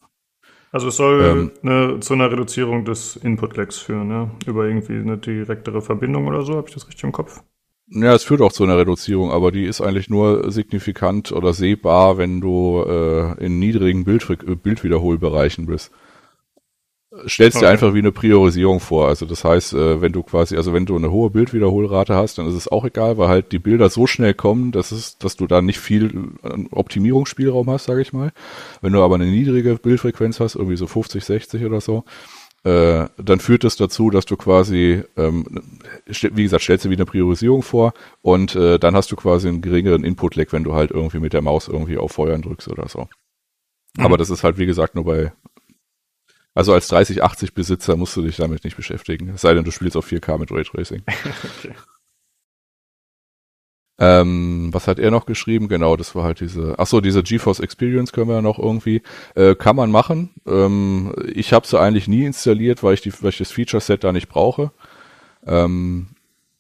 Also es soll ähm, eine, zu einer Reduzierung des Input-Lags führen, ja? Über irgendwie eine direktere Verbindung oder so, habe ich das richtig im Kopf? Ja, es führt auch zu einer Reduzierung, aber die ist eigentlich nur signifikant oder sehbar, wenn du äh, in niedrigen Bild Bildwiederholbereichen bist stellst okay. dir einfach wie eine Priorisierung vor. Also das heißt, äh, wenn du quasi, also wenn du eine hohe Bildwiederholrate hast, dann ist es auch egal, weil halt die Bilder so schnell kommen, dass es, dass du da nicht viel Optimierungsspielraum hast, sage ich mal. Wenn du aber eine niedrige Bildfrequenz hast, irgendwie so 50, 60 oder so, äh, dann führt das dazu, dass du quasi, ähm, wie gesagt, stellst dir wie eine Priorisierung vor und äh, dann hast du quasi einen geringeren Input-Lag, wenn du halt irgendwie mit der Maus irgendwie auf Feuern drückst oder so. Mhm. Aber das ist halt, wie gesagt, nur bei also als 3080 Besitzer musst du dich damit nicht beschäftigen. Es sei denn, du spielst auf 4K mit Raytracing. okay. Ähm, was hat er noch geschrieben? Genau, das war halt diese, ach so, diese GeForce Experience können wir ja noch irgendwie, äh, kann man machen. Ähm, ich habe sie eigentlich nie installiert, weil ich, die, weil ich das Feature Set da nicht brauche. Ähm,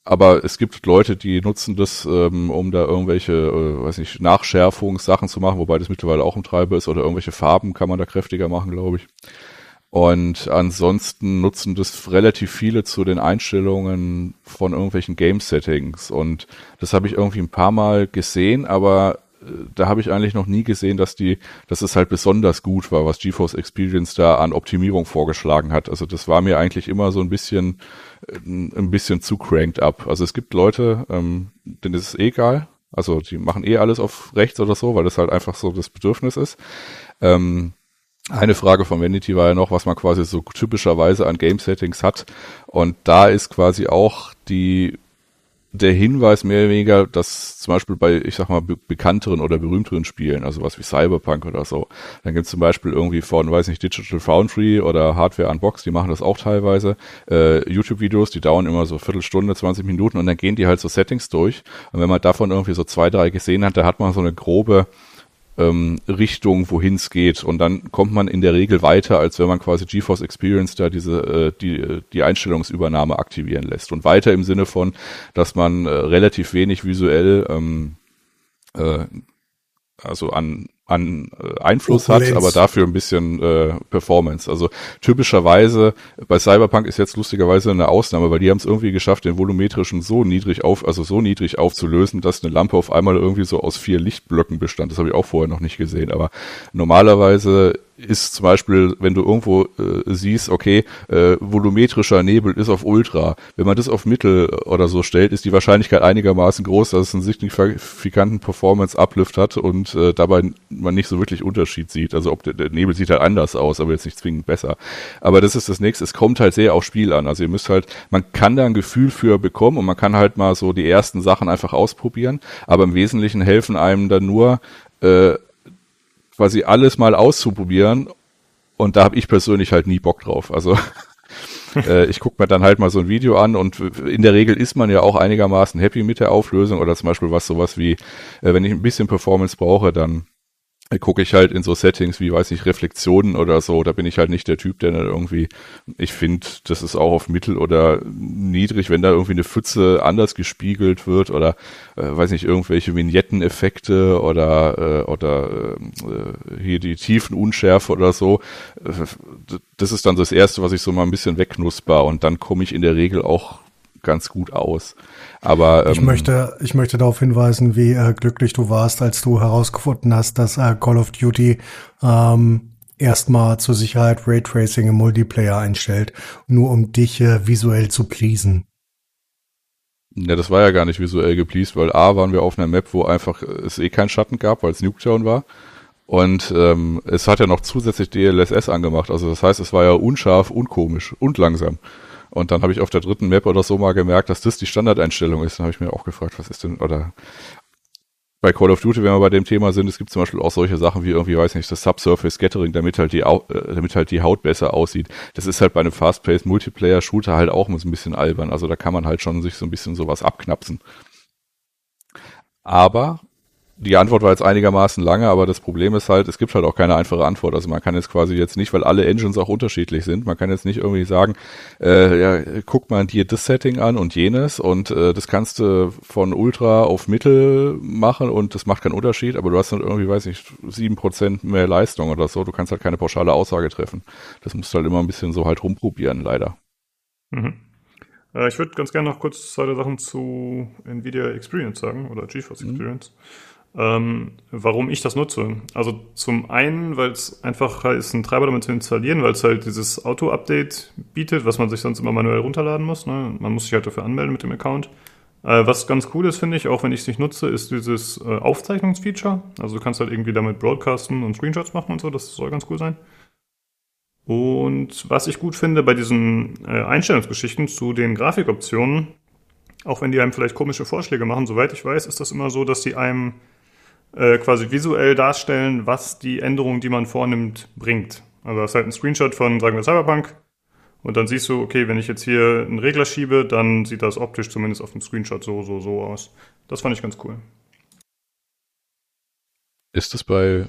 aber es gibt Leute, die nutzen das, ähm, um da irgendwelche, äh, weiß nicht, Nachschärfungssachen zu machen, wobei das mittlerweile auch ein Treiber ist oder irgendwelche Farben kann man da kräftiger machen, glaube ich. Und ansonsten nutzen das relativ viele zu den Einstellungen von irgendwelchen Game-Settings. Und das habe ich irgendwie ein paar Mal gesehen, aber äh, da habe ich eigentlich noch nie gesehen, dass die, dass es halt besonders gut war, was GeForce Experience da an Optimierung vorgeschlagen hat. Also das war mir eigentlich immer so ein bisschen, äh, ein bisschen zu cranked up. Also es gibt Leute, ähm, denen ist es eh egal. Also die machen eh alles auf rechts oder so, weil das halt einfach so das Bedürfnis ist. Ähm, eine Frage von Vanity war ja noch, was man quasi so typischerweise an Game-Settings hat. Und da ist quasi auch die der Hinweis mehr oder weniger, dass zum Beispiel bei, ich sag mal, be bekannteren oder berühmteren Spielen, also was wie Cyberpunk oder so, dann gibt's zum Beispiel irgendwie von, weiß nicht, Digital Foundry oder Hardware Unbox, die machen das auch teilweise, äh, YouTube-Videos, die dauern immer so Viertelstunde, 20 Minuten und dann gehen die halt so Settings durch. Und wenn man davon irgendwie so zwei, drei gesehen hat, da hat man so eine grobe ähm, Richtung, wohin es geht. Und dann kommt man in der Regel weiter, als wenn man quasi GeForce Experience da diese äh, die die Einstellungsübernahme aktivieren lässt. Und weiter im Sinne von, dass man äh, relativ wenig visuell ähm, äh, also an an äh, Einfluss hat, aber dafür ein bisschen äh, Performance. Also typischerweise bei Cyberpunk ist jetzt lustigerweise eine Ausnahme, weil die haben es irgendwie geschafft, den volumetrischen so niedrig auf, also so niedrig aufzulösen, dass eine Lampe auf einmal irgendwie so aus vier Lichtblöcken bestand. Das habe ich auch vorher noch nicht gesehen. Aber normalerweise ist zum Beispiel, wenn du irgendwo äh, siehst, okay, äh, volumetrischer Nebel ist auf Ultra. Wenn man das auf Mittel oder so stellt, ist die Wahrscheinlichkeit einigermaßen groß, dass es einen signifikanten Performance-Uplift hat und äh, dabei man nicht so wirklich Unterschied sieht. Also ob der, der, Nebel sieht halt anders aus, aber jetzt nicht zwingend besser. Aber das ist das nächste. Es kommt halt sehr aufs Spiel an. Also ihr müsst halt, man kann da ein Gefühl für bekommen und man kann halt mal so die ersten Sachen einfach ausprobieren. Aber im Wesentlichen helfen einem dann nur äh, quasi alles mal auszuprobieren. Und da habe ich persönlich halt nie Bock drauf. Also äh, ich gucke mir dann halt mal so ein Video an und in der Regel ist man ja auch einigermaßen happy mit der Auflösung oder zum Beispiel was sowas wie, äh, wenn ich ein bisschen Performance brauche, dann gucke ich halt in so Settings wie, weiß ich, Reflexionen oder so, da bin ich halt nicht der Typ, der dann irgendwie, ich finde, das ist auch auf mittel oder niedrig, wenn da irgendwie eine Pfütze anders gespiegelt wird oder, äh, weiß nicht, irgendwelche Vignetteneffekte oder, äh, oder äh, hier die Tiefenunschärfe oder so. Das ist dann das Erste, was ich so mal ein bisschen wegknusper und dann komme ich in der Regel auch ganz gut aus. Aber ähm, ich möchte, ich möchte darauf hinweisen, wie äh, glücklich du warst, als du herausgefunden hast, dass äh, Call of Duty ähm, erstmal zur Sicherheit Raytracing im Multiplayer einstellt, nur um dich äh, visuell zu pleasen. Ja, das war ja gar nicht visuell gepleased, weil A waren wir auf einer Map, wo einfach es eh keinen Schatten gab, weil es Nuketown war. Und ähm, es hat ja noch zusätzlich DLSS angemacht. Also das heißt, es war ja unscharf, unkomisch und langsam. Und dann habe ich auf der dritten Map oder so mal gemerkt, dass das die Standardeinstellung ist. Dann habe ich mir auch gefragt, was ist denn, oder bei Call of Duty, wenn wir bei dem Thema sind, es gibt zum Beispiel auch solche Sachen wie irgendwie, weiß nicht, das Subsurface Scattering, damit halt die, äh, damit halt die Haut besser aussieht. Das ist halt bei einem Fast-Paced Multiplayer-Shooter halt auch ein bisschen albern. Also da kann man halt schon sich so ein bisschen sowas abknapsen. Aber die Antwort war jetzt einigermaßen lange, aber das Problem ist halt, es gibt halt auch keine einfache Antwort. Also man kann jetzt quasi jetzt nicht, weil alle Engines auch unterschiedlich sind, man kann jetzt nicht irgendwie sagen, äh, ja, guck mal dir das Setting an und jenes und äh, das kannst du von Ultra auf Mittel machen und das macht keinen Unterschied, aber du hast dann irgendwie, weiß ich, sieben Prozent mehr Leistung oder so. Du kannst halt keine pauschale Aussage treffen. Das musst du halt immer ein bisschen so halt rumprobieren, leider. Mhm. Äh, ich würde ganz gerne noch kurz zwei Sachen zu Nvidia Experience sagen oder GeForce mhm. Experience. Mhm. Ähm, warum ich das nutze. Also zum einen, weil es einfach ist, einen Treiber damit zu installieren, weil es halt dieses Auto-Update bietet, was man sich sonst immer manuell runterladen muss. Ne? Man muss sich halt dafür anmelden mit dem Account. Äh, was ganz cool ist, finde ich, auch wenn ich es nicht nutze, ist dieses äh, Aufzeichnungsfeature. Also du kannst halt irgendwie damit broadcasten und Screenshots machen und so, das soll ganz cool sein. Und was ich gut finde bei diesen äh, Einstellungsgeschichten zu den Grafikoptionen, auch wenn die einem vielleicht komische Vorschläge machen, soweit ich weiß, ist das immer so, dass die einem äh, quasi visuell darstellen, was die Änderung, die man vornimmt, bringt. Also das ist halt ein Screenshot von, sagen wir, Cyberpunk. Und dann siehst du, okay, wenn ich jetzt hier einen Regler schiebe, dann sieht das optisch zumindest auf dem Screenshot so, so, so aus. Das fand ich ganz cool. Ist das bei,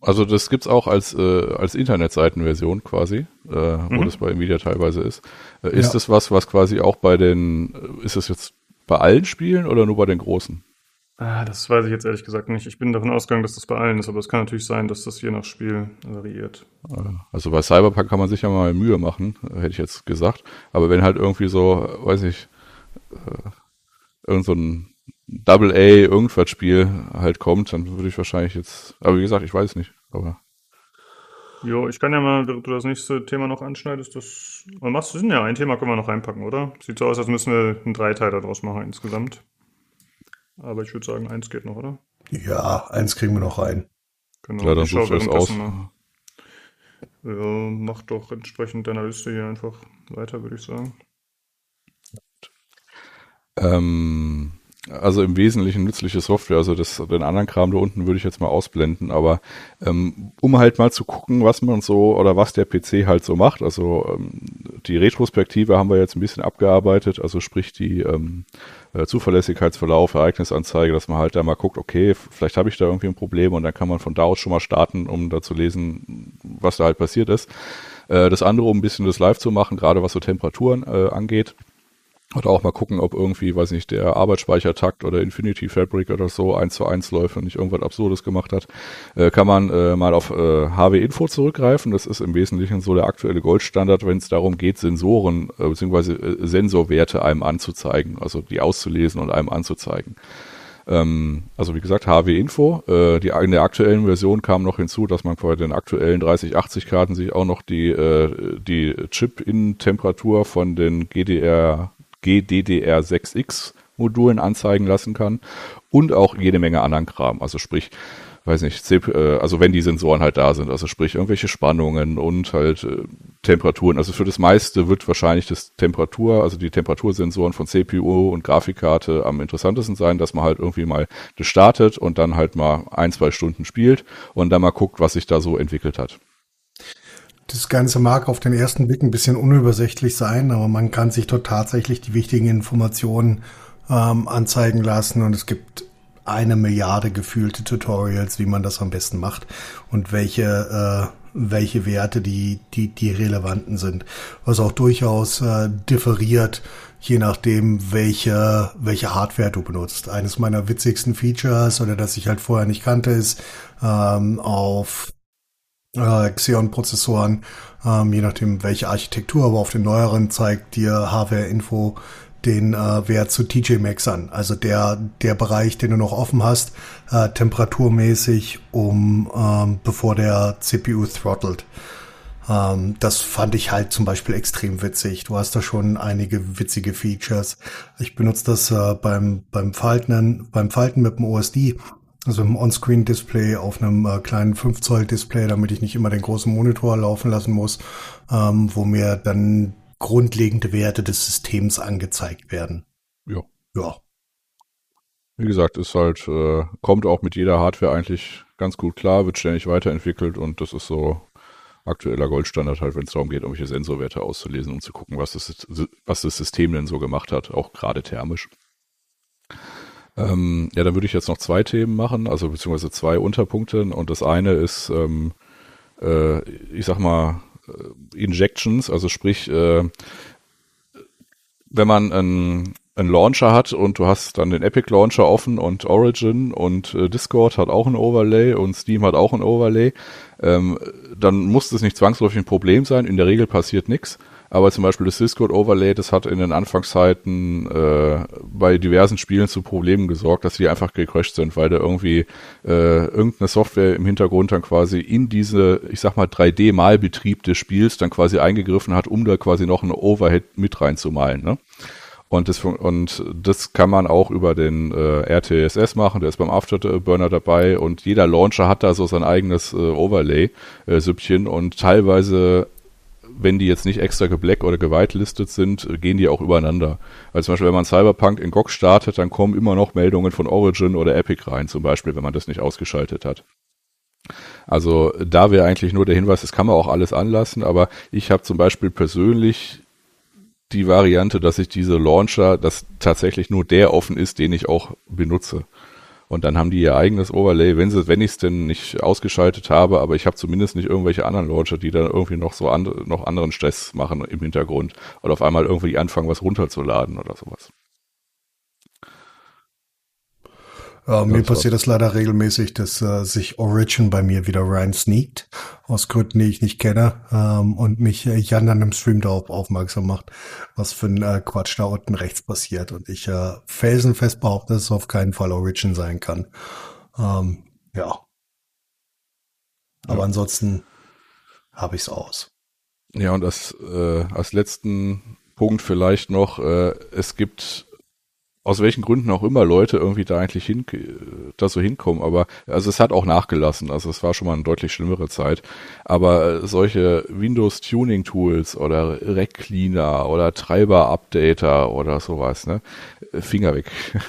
also das gibt's auch als, äh, als Internetseitenversion quasi, äh, wo mhm. das bei Nvidia teilweise ist. Äh, ist ja. das was, was quasi auch bei den, ist das jetzt bei allen Spielen oder nur bei den großen? Ah, das weiß ich jetzt ehrlich gesagt nicht. Ich bin davon ausgegangen, dass das bei allen ist, aber es kann natürlich sein, dass das je nach Spiel variiert. Also bei Cyberpunk kann man sich ja mal Mühe machen, hätte ich jetzt gesagt. Aber wenn halt irgendwie so, weiß ich, äh, irgend so ein Double A irgendwas Spiel halt kommt, dann würde ich wahrscheinlich jetzt, aber wie gesagt, ich weiß nicht, aber. Jo, ich kann ja mal, du das nächste Thema noch anschneidest, das, machst du, ja, ein Thema können wir noch reinpacken, oder? Sieht so aus, als müssen wir einen Dreiteiler draus machen insgesamt. Aber ich würde sagen, eins geht noch, oder? Ja, eins kriegen wir noch rein. Genau. Ja, dann suchst du es aus. Ja, mach doch entsprechend deiner Liste hier einfach weiter, würde ich sagen. Ähm, also im Wesentlichen nützliche Software, also das, den anderen Kram da unten würde ich jetzt mal ausblenden, aber ähm, um halt mal zu gucken, was man so oder was der PC halt so macht, also ähm, die Retrospektive haben wir jetzt ein bisschen abgearbeitet, also sprich die ähm, äh, Zuverlässigkeitsverlauf, Ereignisanzeige, dass man halt da mal guckt, okay, vielleicht habe ich da irgendwie ein Problem und dann kann man von da aus schon mal starten, um da zu lesen, was da halt passiert ist. Äh, das andere, um ein bisschen das live zu machen, gerade was so Temperaturen äh, angeht. Oder auch mal gucken, ob irgendwie, weiß nicht, der Arbeitsspeichertakt oder Infinity Fabric oder so eins zu eins läuft und nicht irgendwas Absurdes gemacht hat, äh, kann man äh, mal auf äh, HW-Info zurückgreifen. Das ist im Wesentlichen so der aktuelle Goldstandard, wenn es darum geht, Sensoren äh, bzw. Äh, Sensorwerte einem anzuzeigen, also die auszulesen und einem anzuzeigen. Ähm, also wie gesagt, HW-Info. Äh, die, in der aktuellen Version kam noch hinzu, dass man bei den aktuellen 3080-Karten sich auch noch die, äh, die Chip-Innentemperatur von den GDR GDDR6X Modulen anzeigen lassen kann und auch jede Menge anderen Kram. Also sprich, weiß nicht, äh, also wenn die Sensoren halt da sind, also sprich irgendwelche Spannungen und halt äh, Temperaturen. Also für das meiste wird wahrscheinlich das Temperatur, also die Temperatursensoren von CPU und Grafikkarte am interessantesten sein, dass man halt irgendwie mal das startet und dann halt mal ein, zwei Stunden spielt und dann mal guckt, was sich da so entwickelt hat. Das Ganze mag auf den ersten Blick ein bisschen unübersichtlich sein, aber man kann sich dort tatsächlich die wichtigen Informationen ähm, anzeigen lassen und es gibt eine Milliarde gefühlte Tutorials, wie man das am besten macht und welche äh, welche Werte die die die relevanten sind, was auch durchaus äh, differiert, je nachdem welche welche Hardware du benutzt. Eines meiner witzigsten Features oder das ich halt vorher nicht kannte ist ähm, auf äh, Xeon-Prozessoren, ähm, je nachdem welche Architektur, aber auf den neueren zeigt dir Hardware-Info den äh, Wert zu TJ Maxx an. Also der, der Bereich, den du noch offen hast, äh, temperaturmäßig, um ähm, bevor der CPU throttelt. Ähm, das fand ich halt zum Beispiel extrem witzig. Du hast da schon einige witzige Features. Ich benutze das äh, beim, beim Falten, beim Falten mit dem OSD. Also im On-Screen-Display auf einem äh, kleinen 5 Zoll Display, damit ich nicht immer den großen Monitor laufen lassen muss, ähm, wo mir dann grundlegende Werte des Systems angezeigt werden. Ja. Ja. Wie gesagt, ist halt, äh, kommt auch mit jeder Hardware eigentlich ganz gut klar, wird ständig weiterentwickelt und das ist so aktueller Goldstandard halt, wenn es darum geht, irgendwelche Sensorwerte auszulesen, um zu gucken, was das, was das System denn so gemacht hat, auch gerade thermisch. Ähm, ja, dann würde ich jetzt noch zwei Themen machen, also beziehungsweise zwei Unterpunkte. Und das eine ist, ähm, äh, ich sag mal, äh, Injections, also sprich, äh, wenn man ein einen Launcher hat und du hast dann den Epic Launcher offen und Origin und äh, Discord hat auch ein Overlay und Steam hat auch ein Overlay, ähm, dann muss das nicht zwangsläufig ein Problem sein. In der Regel passiert nichts. Aber zum Beispiel das Discord Overlay, das hat in den Anfangszeiten äh, bei diversen Spielen zu Problemen gesorgt, dass die einfach gecrashed sind, weil da irgendwie äh, irgendeine Software im Hintergrund dann quasi in diese, ich sag mal, 3D-Malbetrieb des Spiels dann quasi eingegriffen hat, um da quasi noch einen Overhead mit reinzumalen. Ne? Und das, und das kann man auch über den äh, RTSS machen, der ist beim Afterburner dabei und jeder Launcher hat da so sein eigenes äh, Overlay-Süppchen äh, und teilweise, wenn die jetzt nicht extra geblack oder gewitelistet sind, äh, gehen die auch übereinander. Also zum Beispiel, wenn man Cyberpunk in GOG startet, dann kommen immer noch Meldungen von Origin oder Epic rein, zum Beispiel, wenn man das nicht ausgeschaltet hat. Also da wäre eigentlich nur der Hinweis, das kann man auch alles anlassen, aber ich habe zum Beispiel persönlich die Variante, dass ich diese Launcher, dass tatsächlich nur der offen ist, den ich auch benutze. Und dann haben die ihr eigenes Overlay, wenn sie, wenn ich es denn nicht ausgeschaltet habe, aber ich habe zumindest nicht irgendwelche anderen Launcher, die dann irgendwie noch so andere, noch anderen Stress machen im Hintergrund oder auf einmal irgendwie anfangen, was runterzuladen oder sowas. Äh, mir passiert das leider regelmäßig, dass äh, sich Origin bei mir wieder rein sneakt, aus Gründen, die ich nicht kenne, ähm, und mich äh, Jan an einem Stream darauf aufmerksam macht, was für ein äh, Quatsch da unten rechts passiert. Und ich äh, felsenfest behaupte, dass es auf keinen Fall Origin sein kann. Ähm, ja. Aber ja. ansonsten habe ich es aus. Ja, und als, äh, als letzten Punkt vielleicht noch, äh, es gibt aus welchen Gründen auch immer Leute irgendwie da eigentlich hin, da so hinkommen. Aber also es hat auch nachgelassen. Also es war schon mal eine deutlich schlimmere Zeit. Aber solche Windows Tuning Tools oder Rec Cleaner oder Treiber Updater oder sowas, ne, Finger weg.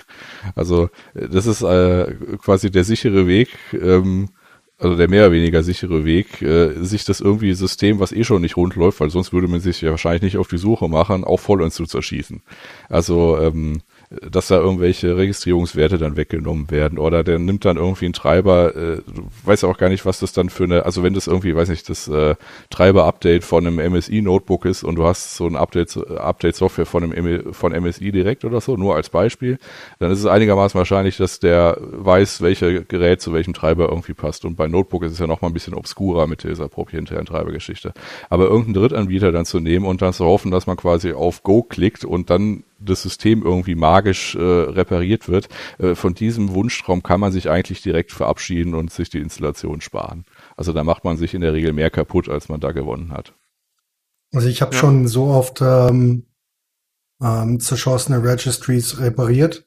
Also das ist äh, quasi der sichere Weg. Ähm, also der mehr oder weniger sichere Weg, äh, sich das irgendwie System, was eh schon nicht rund läuft, weil sonst würde man sich ja wahrscheinlich nicht auf die Suche machen, auch voll uns zu zerschießen. Also ähm, dass da irgendwelche Registrierungswerte dann weggenommen werden oder der nimmt dann irgendwie einen Treiber, äh, du weißt auch gar nicht, was das dann für eine, also wenn das irgendwie, weiß nicht, das äh, Treiber-Update von einem MSI-Notebook ist und du hast so ein Update, Update-Software von einem von MSI direkt oder so, nur als Beispiel, dann ist es einigermaßen wahrscheinlich, dass der weiß, welcher Gerät zu welchem Treiber irgendwie passt. Und bei Notebook ist es ja noch mal ein bisschen obskurer mit dieser proprietären Treibergeschichte. Aber irgendeinen Drittanbieter dann zu nehmen und dann zu hoffen, dass man quasi auf Go klickt und dann das System irgendwie magisch äh, repariert wird. Äh, von diesem Wunschtraum kann man sich eigentlich direkt verabschieden und sich die Installation sparen. Also da macht man sich in der Regel mehr kaputt, als man da gewonnen hat. Also ich habe ja. schon so oft ähm, ähm, zerschossene Registries repariert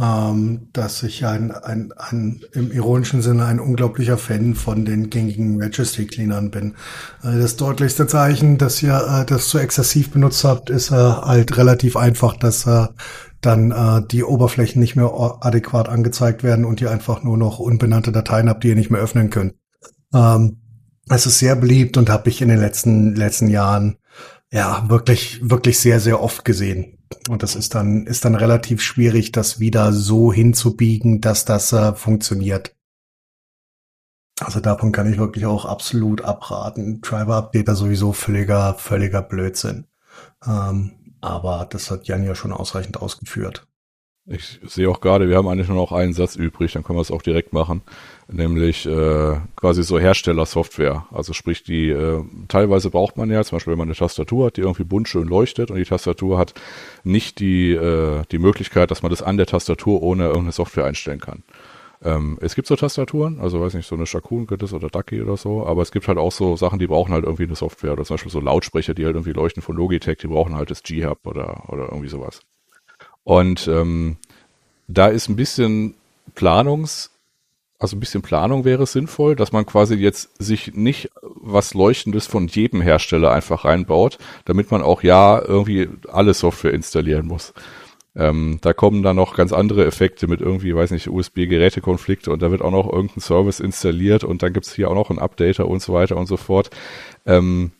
ähm, dass ich ein, ein, ein, im ironischen Sinne ein unglaublicher Fan von den gängigen Registry Cleanern bin. Äh, das deutlichste Zeichen, dass ihr äh, das zu exzessiv benutzt habt, ist äh, halt relativ einfach, dass äh, dann äh, die Oberflächen nicht mehr adäquat angezeigt werden und ihr einfach nur noch unbenannte Dateien habt, die ihr nicht mehr öffnen könnt. Ähm, es ist sehr beliebt und habe ich in den letzten letzten Jahren ja wirklich wirklich sehr sehr oft gesehen. Und das ist dann, ist dann relativ schwierig, das wieder so hinzubiegen, dass das äh, funktioniert. Also davon kann ich wirklich auch absolut abraten. Driver Updater sowieso völliger, völliger Blödsinn. Ähm, aber das hat Jan ja schon ausreichend ausgeführt. Ich sehe auch gerade, wir haben eigentlich nur noch einen Satz übrig, dann können wir es auch direkt machen, nämlich äh, quasi so Herstellersoftware. Also sprich, die äh, teilweise braucht man ja, zum Beispiel wenn man eine Tastatur hat, die irgendwie bunt schön leuchtet und die Tastatur hat nicht die, äh, die Möglichkeit, dass man das an der Tastatur ohne irgendeine Software einstellen kann. Ähm, es gibt so Tastaturen, also weiß nicht, so eine Shakun gibt es oder Ducky oder so, aber es gibt halt auch so Sachen, die brauchen halt irgendwie eine Software oder zum Beispiel so Lautsprecher, die halt irgendwie leuchten von Logitech, die brauchen halt das G-Hub oder, oder irgendwie sowas. Und ähm, da ist ein bisschen Planungs, also ein bisschen Planung wäre sinnvoll, dass man quasi jetzt sich nicht was Leuchtendes von jedem Hersteller einfach reinbaut, damit man auch ja irgendwie alle Software installieren muss. Ähm, da kommen dann noch ganz andere Effekte mit irgendwie, weiß nicht, USB-Gerätekonflikte und da wird auch noch irgendein Service installiert und dann gibt's hier auch noch einen Updater und so weiter und so fort. Ähm,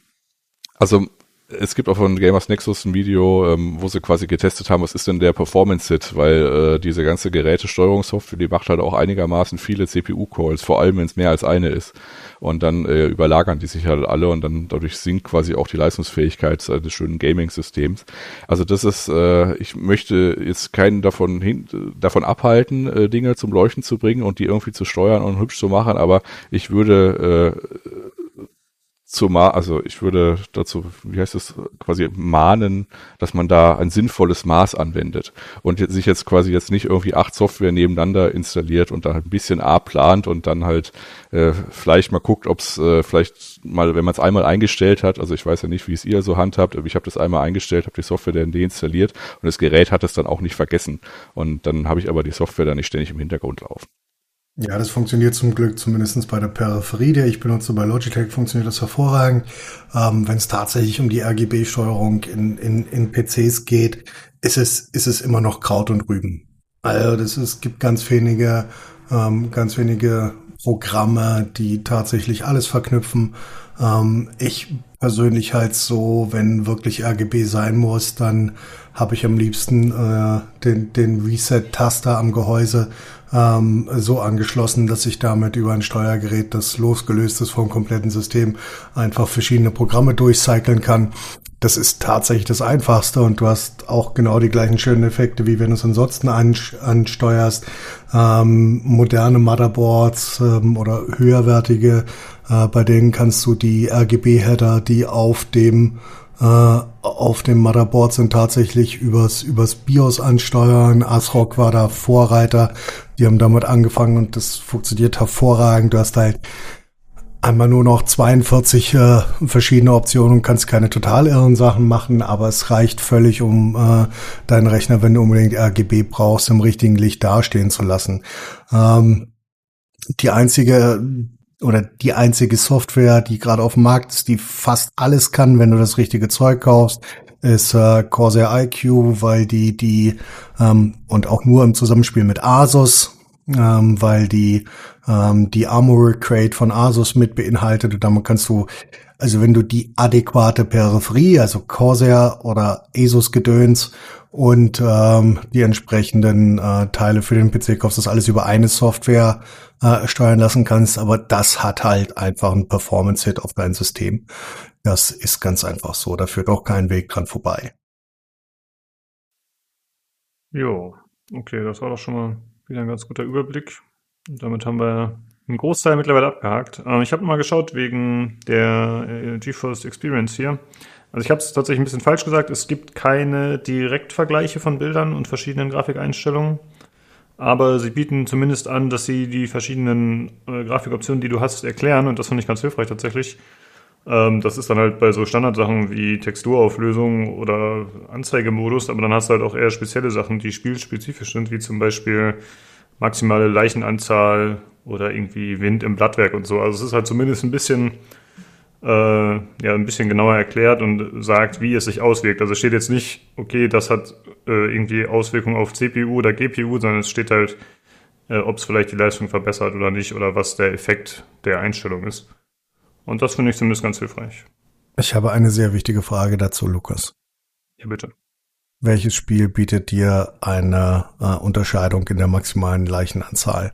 also es gibt auch von Gamers Nexus ein Video, ähm, wo sie quasi getestet haben, was ist denn der Performance-Hit, weil äh, diese ganze Gerätesteuerungssoftware, die macht halt auch einigermaßen viele CPU-Calls, vor allem wenn es mehr als eine ist. Und dann äh, überlagern die sich halt alle und dann dadurch sinkt quasi auch die Leistungsfähigkeit des schönen Gaming-Systems. Also das ist, äh, ich möchte jetzt keinen davon hin, davon abhalten, äh, Dinge zum Leuchten zu bringen und die irgendwie zu steuern und hübsch zu machen, aber ich würde äh, zumal, also ich würde dazu, wie heißt es, quasi mahnen, dass man da ein sinnvolles Maß anwendet und sich jetzt quasi jetzt nicht irgendwie acht Software nebeneinander installiert und dann halt ein bisschen A plant und dann halt äh, vielleicht mal guckt, ob es äh, vielleicht mal, wenn man es einmal eingestellt hat, also ich weiß ja nicht, wie es ihr so handhabt, aber ich habe das einmal eingestellt, habe die Software dann deinstalliert und das Gerät hat es dann auch nicht vergessen und dann habe ich aber die Software dann nicht ständig im Hintergrund laufen. Ja, das funktioniert zum Glück zumindest bei der Peripherie, die ich benutze. Bei Logitech funktioniert das hervorragend. Ähm, Wenn es tatsächlich um die RGB-Steuerung in, in, in PCs geht, ist es, ist es immer noch Kraut und Rüben. Also das ist, gibt ganz wenige, ähm, ganz wenige Programme, die tatsächlich alles verknüpfen. Ähm, ich persönlich halt so, wenn wirklich RGB sein muss, dann habe ich am liebsten äh, den, den Reset-Taster am Gehäuse ähm, so angeschlossen, dass ich damit über ein Steuergerät, das losgelöst ist vom kompletten System, einfach verschiedene Programme durchcyclen kann. Das ist tatsächlich das Einfachste und du hast auch genau die gleichen schönen Effekte, wie wenn du es ansonsten ansteuerst. Ähm, moderne Motherboards ähm, oder höherwertige, äh, bei denen kannst du die RGB-Header, die auf dem auf dem Motherboard sind tatsächlich übers, übers BIOS ansteuern. ASRock war da Vorreiter. Die haben damit angefangen und das funktioniert hervorragend. Du hast halt einmal nur noch 42 äh, verschiedene Optionen und kannst keine total irren Sachen machen, aber es reicht völlig, um äh, deinen Rechner, wenn du unbedingt RGB brauchst, im richtigen Licht dastehen zu lassen. Ähm, die einzige oder die einzige Software, die gerade auf dem Markt ist, die fast alles kann, wenn du das richtige Zeug kaufst, ist äh, Corsair IQ, weil die die ähm, und auch nur im Zusammenspiel mit Asus, ähm, weil die ähm, die Armor Crate von Asus mit beinhaltet und damit kannst du also wenn du die adäquate Peripherie, also Corsair oder Asus Gedöns und ähm, die entsprechenden äh, Teile für den PC kaufst, das alles über eine Software äh, steuern lassen kannst, aber das hat halt einfach einen Performance-Hit auf dein System. Das ist ganz einfach so, da führt auch kein Weg dran vorbei. Jo, okay, das war doch schon mal wieder ein ganz guter Überblick. Und damit haben wir einen Großteil mittlerweile abgehakt. Ähm, ich habe mal geschaut wegen der äh, GeForce Experience hier. Also ich habe es tatsächlich ein bisschen falsch gesagt. Es gibt keine Direktvergleiche von Bildern und verschiedenen Grafikeinstellungen. Aber sie bieten zumindest an, dass sie die verschiedenen äh, Grafikoptionen, die du hast, erklären. Und das finde ich ganz hilfreich tatsächlich. Ähm, das ist dann halt bei so Standardsachen wie Texturauflösung oder Anzeigemodus. Aber dann hast du halt auch eher spezielle Sachen, die spielspezifisch sind, wie zum Beispiel maximale Leichenanzahl oder irgendwie Wind im Blattwerk und so. Also es ist halt zumindest ein bisschen äh, ja ein bisschen genauer erklärt und sagt, wie es sich auswirkt. Also es steht jetzt nicht, okay, das hat äh, irgendwie Auswirkungen auf CPU oder GPU, sondern es steht halt, äh, ob es vielleicht die Leistung verbessert oder nicht oder was der Effekt der Einstellung ist. Und das finde ich zumindest ganz hilfreich. Ich habe eine sehr wichtige Frage dazu, Lukas. Ja, bitte. Welches Spiel bietet dir eine äh, Unterscheidung in der maximalen Leichenanzahl?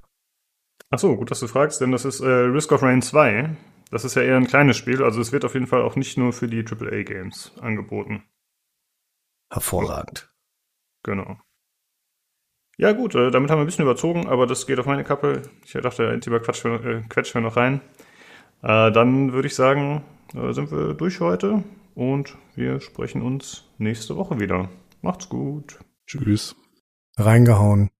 Ach so, gut, dass du fragst, denn das ist äh, Risk of Rain 2. Das ist ja eher ein kleines Spiel, also es wird auf jeden Fall auch nicht nur für die AAA-Games angeboten. Hervorragend. Genau. Ja, gut, äh, damit haben wir ein bisschen überzogen, aber das geht auf meine Kappe. Ich dachte, quatschen wir, äh, quetschen wir noch rein. Äh, dann würde ich sagen, äh, sind wir durch heute und wir sprechen uns nächste Woche wieder. Macht's gut. Tschüss. Reingehauen.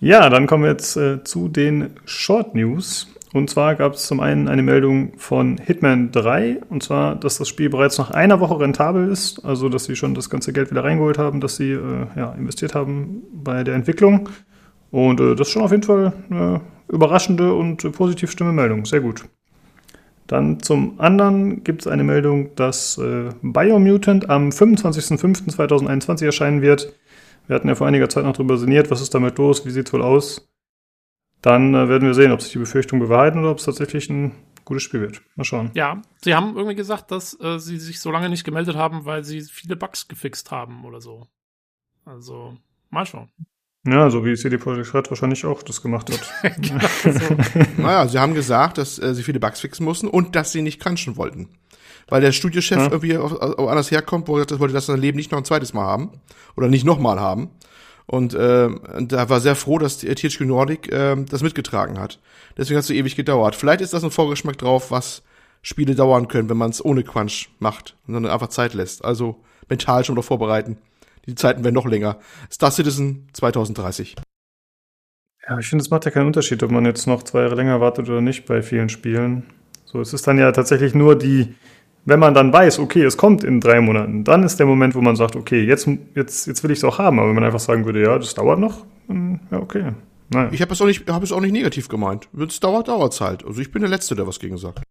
Ja, dann kommen wir jetzt äh, zu den Short News. Und zwar gab es zum einen eine Meldung von Hitman 3, und zwar, dass das Spiel bereits nach einer Woche rentabel ist, also dass sie schon das ganze Geld wieder reingeholt haben, das sie äh, ja, investiert haben bei der Entwicklung. Und äh, das ist schon auf jeden Fall eine überraschende und äh, positiv stimme Meldung. Sehr gut. Dann zum anderen gibt es eine Meldung, dass äh, Biomutant am 25.05.2021 erscheinen wird. Wir hatten ja vor einiger Zeit noch darüber sinniert, was ist damit los, wie sieht es wohl aus. Dann äh, werden wir sehen, ob sich die Befürchtungen bewahrheiten oder ob es tatsächlich ein gutes Spiel wird. Mal schauen. Ja, sie haben irgendwie gesagt, dass äh, sie sich so lange nicht gemeldet haben, weil sie viele Bugs gefixt haben oder so. Also, mal schauen. Ja, so wie CD Projekt Red wahrscheinlich auch das gemacht hat. genau so. Naja, sie haben gesagt, dass äh, sie viele Bugs fixen mussten und dass sie nicht crunchen wollten. Weil der Studiochef Ja. irgendwie auf, auf anders herkommt, wo er gesagt hat, wollte das in seinem Leben nicht noch ein zweites Mal haben. Oder nicht nochmal haben. Und äh, da war sehr froh, dass die THQ Nordic äh, das mitgetragen hat. Deswegen hat es so ewig gedauert. Vielleicht ist das ein Vorgeschmack drauf, was Spiele dauern können, wenn man es ohne Crunch macht und dann einfach Zeit lässt. Also mental schon darauf vorbereiten. Die Zeiten werden noch länger. Star Citizen 2030. Ja, ich finde, es macht ja keinen Unterschied, ob man jetzt noch zwei Jahre länger wartet oder nicht bei vielen Spielen. So, es ist dann ja tatsächlich nur die, wenn man dann weiß, okay, es kommt in drei Monaten, dann ist der Moment, wo man sagt, okay, jetzt, jetzt, jetzt will ich es auch haben. Aber wenn man einfach sagen würde, ja, das dauert noch, dann, ja, okay. Naja. Ich habe es auch nicht, es auch nicht negativ gemeint. Wenn es dauert, dauert's halt. Also ich bin der Letzte, der was gegen sagt.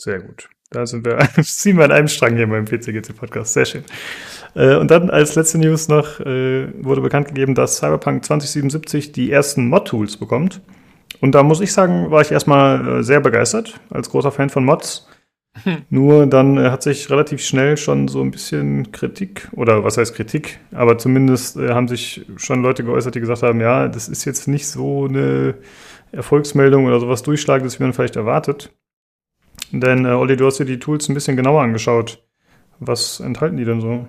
Sehr gut. Da sind wir, ziehen wir an einem Strang hier beim PCGC-Podcast. Sehr schön. Äh, und dann als letzte News noch äh, wurde bekannt gegeben, dass Cyberpunk 2077 die ersten Mod-Tools bekommt. Und da muss ich sagen, war ich erstmal äh, sehr begeistert, als großer Fan von Mods. Nur dann hat sich relativ schnell schon so ein bisschen Kritik, oder was heißt Kritik, aber zumindest haben sich schon Leute geäußert, die gesagt haben, ja, das ist jetzt nicht so eine Erfolgsmeldung oder sowas Durchschlagendes, wie man vielleicht erwartet. Denn, äh, Olli, du hast dir die Tools ein bisschen genauer angeschaut. Was enthalten die denn so?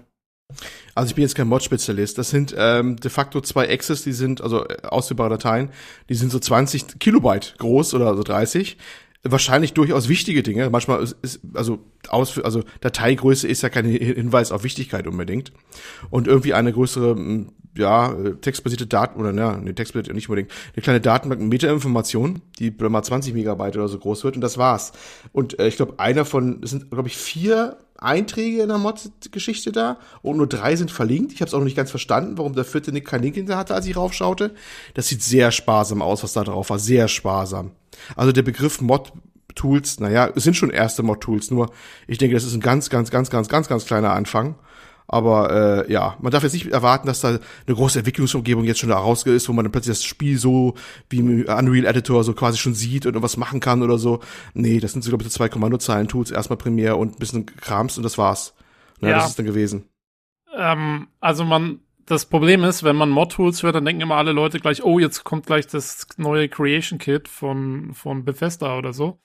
Also ich bin jetzt kein Mod-Spezialist. Das sind ähm, de facto zwei Access, die sind, also äh, ausführbare Dateien, die sind so 20 Kilobyte groß oder so 30. Wahrscheinlich durchaus wichtige Dinge. Manchmal ist, ist also aus, also Dateigröße ist ja kein Hin- Hinweis auf Wichtigkeit unbedingt. Und irgendwie eine größere, m, ja, äh, textbasierte Daten, oder ne, ne, textbasiert nicht unbedingt, eine kleine Datenbank mit Metainformation, die mal 20 Megabyte oder so groß wird und das war's. Und äh, ich glaube, einer von, es sind, glaube ich, vier Einträge in der Mod-Geschichte da und nur drei sind verlinkt. Ich habe es auch noch nicht ganz verstanden, warum der vierte Nick keinen Link hinter hatte, als ich raufschaute. Das sieht sehr sparsam aus, was da drauf war. Sehr sparsam. Also der Begriff Mod-Tools, naja, es sind schon erste Mod-Tools, nur ich denke, das ist ein ganz, ganz, ganz, ganz, ganz, ganz kleiner Anfang. Aber äh, ja, man darf jetzt nicht erwarten, dass da eine große Entwicklungsumgebung jetzt schon da raus ist, wo man dann plötzlich das Spiel so wie im Unreal Editor so quasi schon sieht und was machen kann oder so. Nee, das sind so, glaube ich, zwei Kommandozeilen-Tools, erstmal Premiere und ein bisschen Krams und das war's. Na, Ja. Das ist dann gewesen. Ähm, also man, das Problem ist, wenn man Mod-Tools hört, dann denken immer alle Leute gleich, oh, jetzt kommt gleich das neue Creation Kit von, von Bethesda oder so.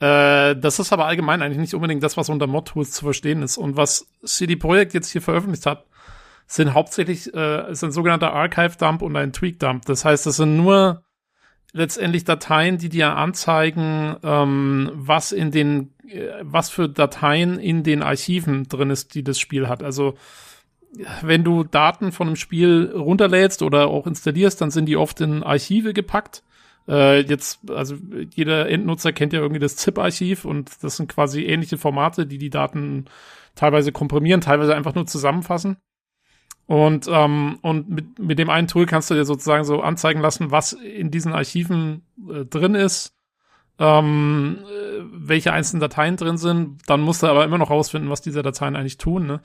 Äh, das ist aber allgemein eigentlich nicht unbedingt das, was unter Mod-Tools zu verstehen ist. Und was CD Projekt jetzt hier veröffentlicht hat, sind hauptsächlich äh, ist ein sogenannter Archive-Dump und ein Tweak-Dump. Das heißt, das sind nur letztendlich Dateien, die dir anzeigen, ähm, was in den, äh, was für Dateien in den Archiven drin ist, die das Spiel hat. Also wenn du Daten von einem Spiel runterlädst oder auch installierst, dann sind die oft in Archive gepackt. Äh, jetzt, also jeder Endnutzer kennt ja irgendwie das ZIP-Archiv und das sind quasi ähnliche Formate, die die Daten teilweise komprimieren, teilweise einfach nur zusammenfassen. Und, ähm, und mit, mit dem einen Tool kannst du dir sozusagen so anzeigen lassen, was in diesen Archiven äh, drin ist, ähm, äh, welche einzelnen Dateien drin sind. Dann musst du aber immer noch rausfinden, was diese Dateien eigentlich tun. Ne?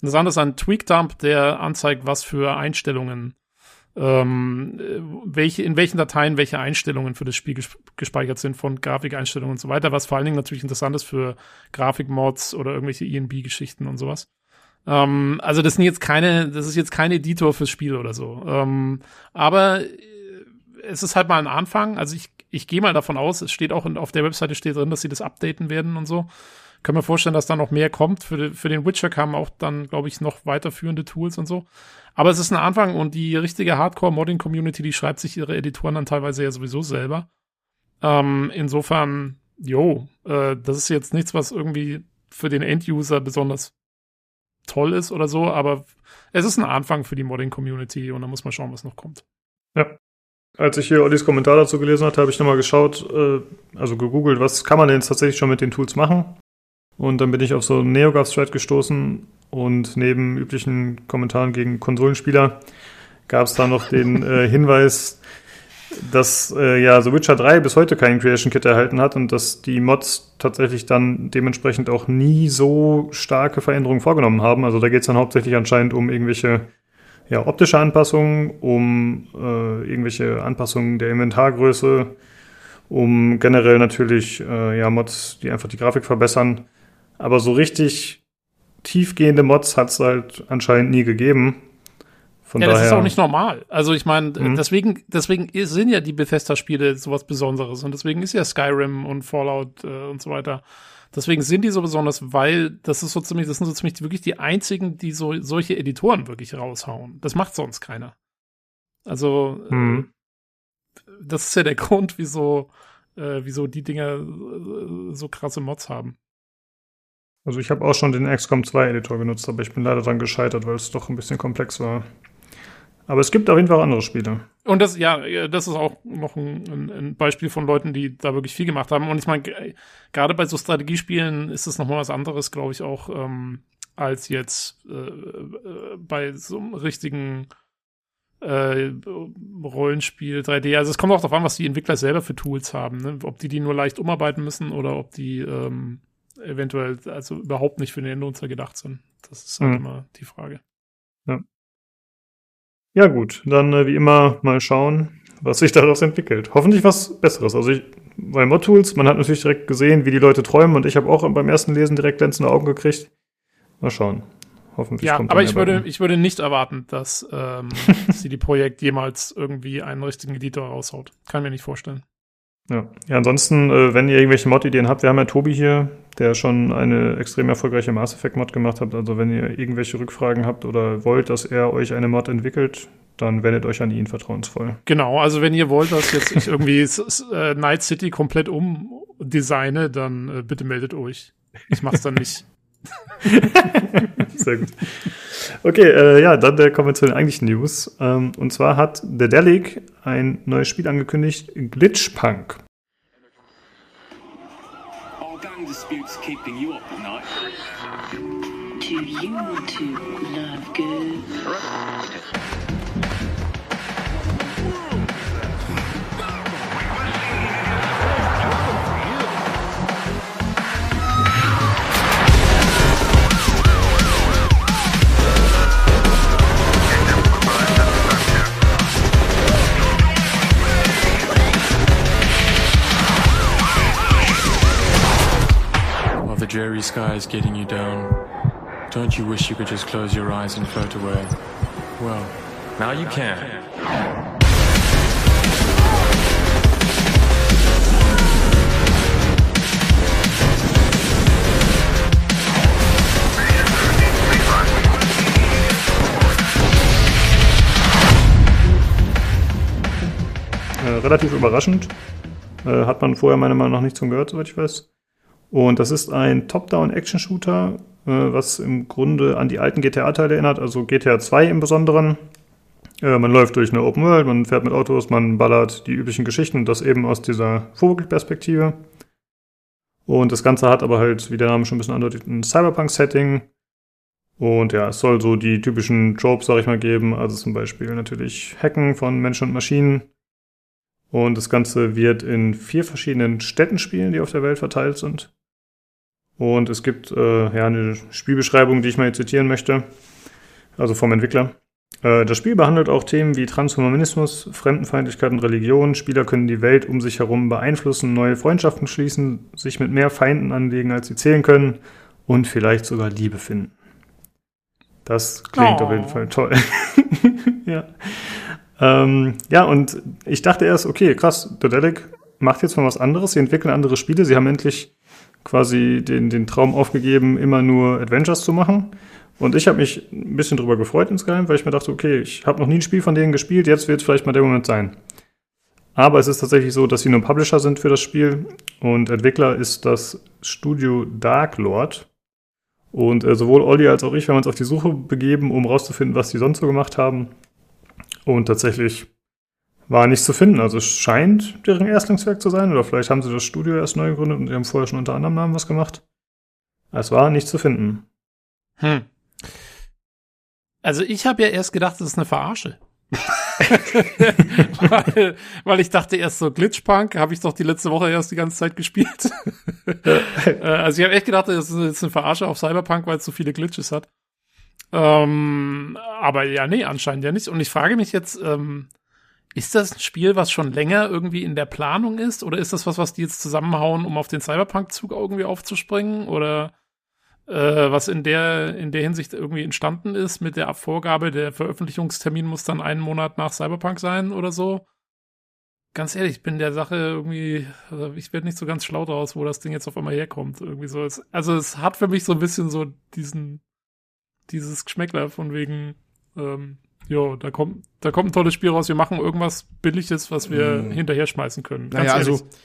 Das andere ist ein Tweak-Dump, der anzeigt, was für Einstellungen, ähm, äh, welche, in welchen Dateien welche Einstellungen für das Spiel ges gespeichert sind, von Grafikeinstellungen und so weiter, was vor allen Dingen natürlich interessant ist für Grafikmods oder irgendwelche ENB-Geschichten und sowas. Ähm, also das sind jetzt keine, das ist jetzt kein Editor fürs Spiel oder so. Ähm, aber äh, es ist halt mal ein Anfang. Also ich, ich gehe mal davon aus, es steht auch in, auf der Webseite steht drin, dass sie das updaten werden und so. Können wir vorstellen, dass da noch mehr kommt. Für, für den Witcher kamen auch dann, glaube ich, noch weiterführende Tools und so. Aber es ist ein Anfang und die richtige Hardcore-Modding-Community, die schreibt sich ihre Editoren dann teilweise ja sowieso selber. Ähm, insofern, jo, äh, das ist jetzt nichts, was irgendwie für den End-User besonders toll ist oder so, aber es ist ein Anfang für die Modding-Community und da muss man schauen, was noch kommt. Ja. Als ich hier Ollis Kommentar dazu gelesen hatte, habe ich nochmal geschaut, äh, also gegoogelt, was kann man denn jetzt tatsächlich schon mit den Tools machen? Und dann bin ich auf so einen NeoGAF-Thread gestoßen und neben üblichen Kommentaren gegen Konsolenspieler gab es da noch den äh, Hinweis, dass äh, ja so Witcher 3 bis heute keinen Creation Kit erhalten hat und dass die Mods tatsächlich dann dementsprechend auch nie so starke Veränderungen vorgenommen haben. Also da geht es dann hauptsächlich anscheinend um irgendwelche ja, optische Anpassungen, um äh, irgendwelche Anpassungen der Inventargröße, um generell natürlich äh, ja, Mods, die einfach die Grafik verbessern. Aber so richtig tiefgehende Mods hat es halt anscheinend nie gegeben. Von ja, daher, das ist auch nicht normal. Also ich meine, mhm. deswegen, deswegen sind ja die Bethesda-Spiele sowas Besonderes und deswegen ist ja Skyrim und Fallout äh, und so weiter. Deswegen sind die so besonders, weil das ist so ziemlich, das sind so ziemlich wirklich die einzigen, die so solche Editoren wirklich raushauen. Das macht sonst keiner. Also mhm. äh, das ist ja der Grund, wieso, äh, wieso die Dinger äh, so krasse Mods haben. Also ich habe auch schon den XCOM 2 Editor genutzt, aber ich bin leider dran gescheitert, weil es doch ein bisschen komplex war. Aber es gibt auf jeden Fall andere Spiele. Und das, ja, das ist auch noch ein, ein Beispiel von Leuten, die da wirklich viel gemacht haben. Und ich meine, gerade bei so Strategiespielen ist es nochmal was anderes, glaube ich, auch, ähm, als jetzt äh, äh, bei so einem richtigen äh, Rollenspiel 3D. Also es kommt auch darauf an, was die Entwickler selber für Tools haben. Ne? Ob die die nur leicht umarbeiten müssen oder ob die ähm, eventuell also überhaupt nicht für den Nutzer gedacht sind. Das ist halt mhm. immer die Frage. Ja. Ja, gut, dann äh, wie immer mal schauen, was sich daraus entwickelt. Hoffentlich was Besseres. Also ich, bei Mod-Tools, man hat natürlich direkt gesehen, wie die Leute träumen und ich habe auch beim ersten Lesen direkt glänzende Augen gekriegt. Mal schauen. Hoffentlich ja, kommt aber ich würde, ich würde nicht erwarten, dass ähm, CD Projekt jemals irgendwie einen richtigen Editor raushaut. Kann mir nicht vorstellen. Ja, ja ansonsten, äh, wenn ihr irgendwelche Mod-Ideen habt, wir haben ja Tobi hier, der schon eine extrem erfolgreiche Mass Effect Mod gemacht hat. Also wenn ihr irgendwelche Rückfragen habt oder wollt, dass er euch eine Mod entwickelt, dann wendet euch an ihn vertrauensvoll. Genau, also wenn ihr wollt, dass jetzt ich irgendwie äh, Night City komplett umdesigne, dann äh, bitte meldet euch. Ich mach's dann nicht. Sehr gut. Okay, äh, ja, dann äh, kommen wir zu den eigentlichen News. Ähm, und zwar hat The Delic ein neues Spiel angekündigt, Glitchpunk. Disputes keeping you up at night? Do you want to love good? Dreary sky is getting you down, don't you wish you could just close your eyes and float away? Well, now you can. Äh, relativ überraschend. Äh, hat man vorher meiner Meinung nach nichts von gehört, soweit ich weiß. Und das ist ein Top-Down-Action-Shooter, äh, was im Grunde an die alten GTA-Teile erinnert, also GTA 2 im Besonderen. Äh, man läuft durch eine Open World, man fährt mit Autos, man ballert die üblichen Geschichten und das eben aus dieser Vogelperspektive. Und das Ganze hat aber halt, wie der Name schon ein bisschen andeutet, ein Cyberpunk-Setting. Und ja, es soll so die typischen Tropes, sag ich mal, geben. Also zum Beispiel natürlich Hacken von Menschen und Maschinen. Und das Ganze wird in vier verschiedenen Städten spielen, die auf der Welt verteilt sind. Und es gibt äh, ja eine Spielbeschreibung, die ich mal hier zitieren möchte, also vom Entwickler. Äh, das Spiel behandelt auch Themen wie Transhumanismus, Fremdenfeindlichkeit und Religion. Spieler können die Welt um sich herum beeinflussen, neue Freundschaften schließen, sich mit mehr Feinden anlegen, als sie zählen können und vielleicht sogar Liebe finden. Das klingt oh. auf jeden Fall toll. ja. Ähm, ja, und ich dachte erst, okay, krass, Dodelic macht jetzt mal was anderes. Sie entwickeln andere Spiele. Sie haben endlich quasi den, den Traum aufgegeben, immer nur Adventures zu machen. Und ich habe mich ein bisschen drüber gefreut insgeheim, weil ich mir dachte, okay, ich habe noch nie ein Spiel von denen gespielt, jetzt wird es vielleicht mal der Moment sein. Aber es ist tatsächlich so, dass sie nur Publisher sind für das Spiel und Entwickler ist das Studio Dark Lord. Und äh, sowohl Olli als auch ich, haben uns auf die Suche begeben, um rauszufinden, was die sonst so gemacht haben. Und tatsächlich war nichts zu finden. Also es scheint deren Erstlingswerk zu sein, oder vielleicht haben sie das Studio erst neu gegründet und die haben vorher schon unter anderem Namen was gemacht. Es war nichts zu finden. Hm. Also ich habe ja erst gedacht, das ist eine Verarsche. weil, weil ich dachte erst so, Glitchpunk habe ich doch die letzte Woche erst die ganze Zeit gespielt. Äh, also ich habe echt gedacht, das ist jetzt eine Verarsche auf Cyberpunk, weil es so viele Glitches hat. Ähm, aber ja, nee, anscheinend ja nicht. Und ich frage mich jetzt, ähm, ist das ein Spiel, was schon länger irgendwie in der Planung ist? Oder ist das was, was die jetzt zusammenhauen, um auf den Cyberpunk-Zug irgendwie aufzuspringen? Oder äh, was in der, in der Hinsicht irgendwie entstanden ist mit der Vorgabe, der Veröffentlichungstermin muss dann einen Monat nach Cyberpunk sein oder so. Ganz ehrlich, ich bin der Sache irgendwie, also ich werde nicht so ganz schlau draus, wo das Ding jetzt auf einmal herkommt. Irgendwie so. also es hat für mich so ein bisschen so diesen, dieses Geschmäckler von wegen, ähm, jo, da kommt, da kommt ein tolles Spiel raus, wir machen irgendwas Billiges, was wir mm. hinterher schmeißen können. Ganz naja, also ehrlich. also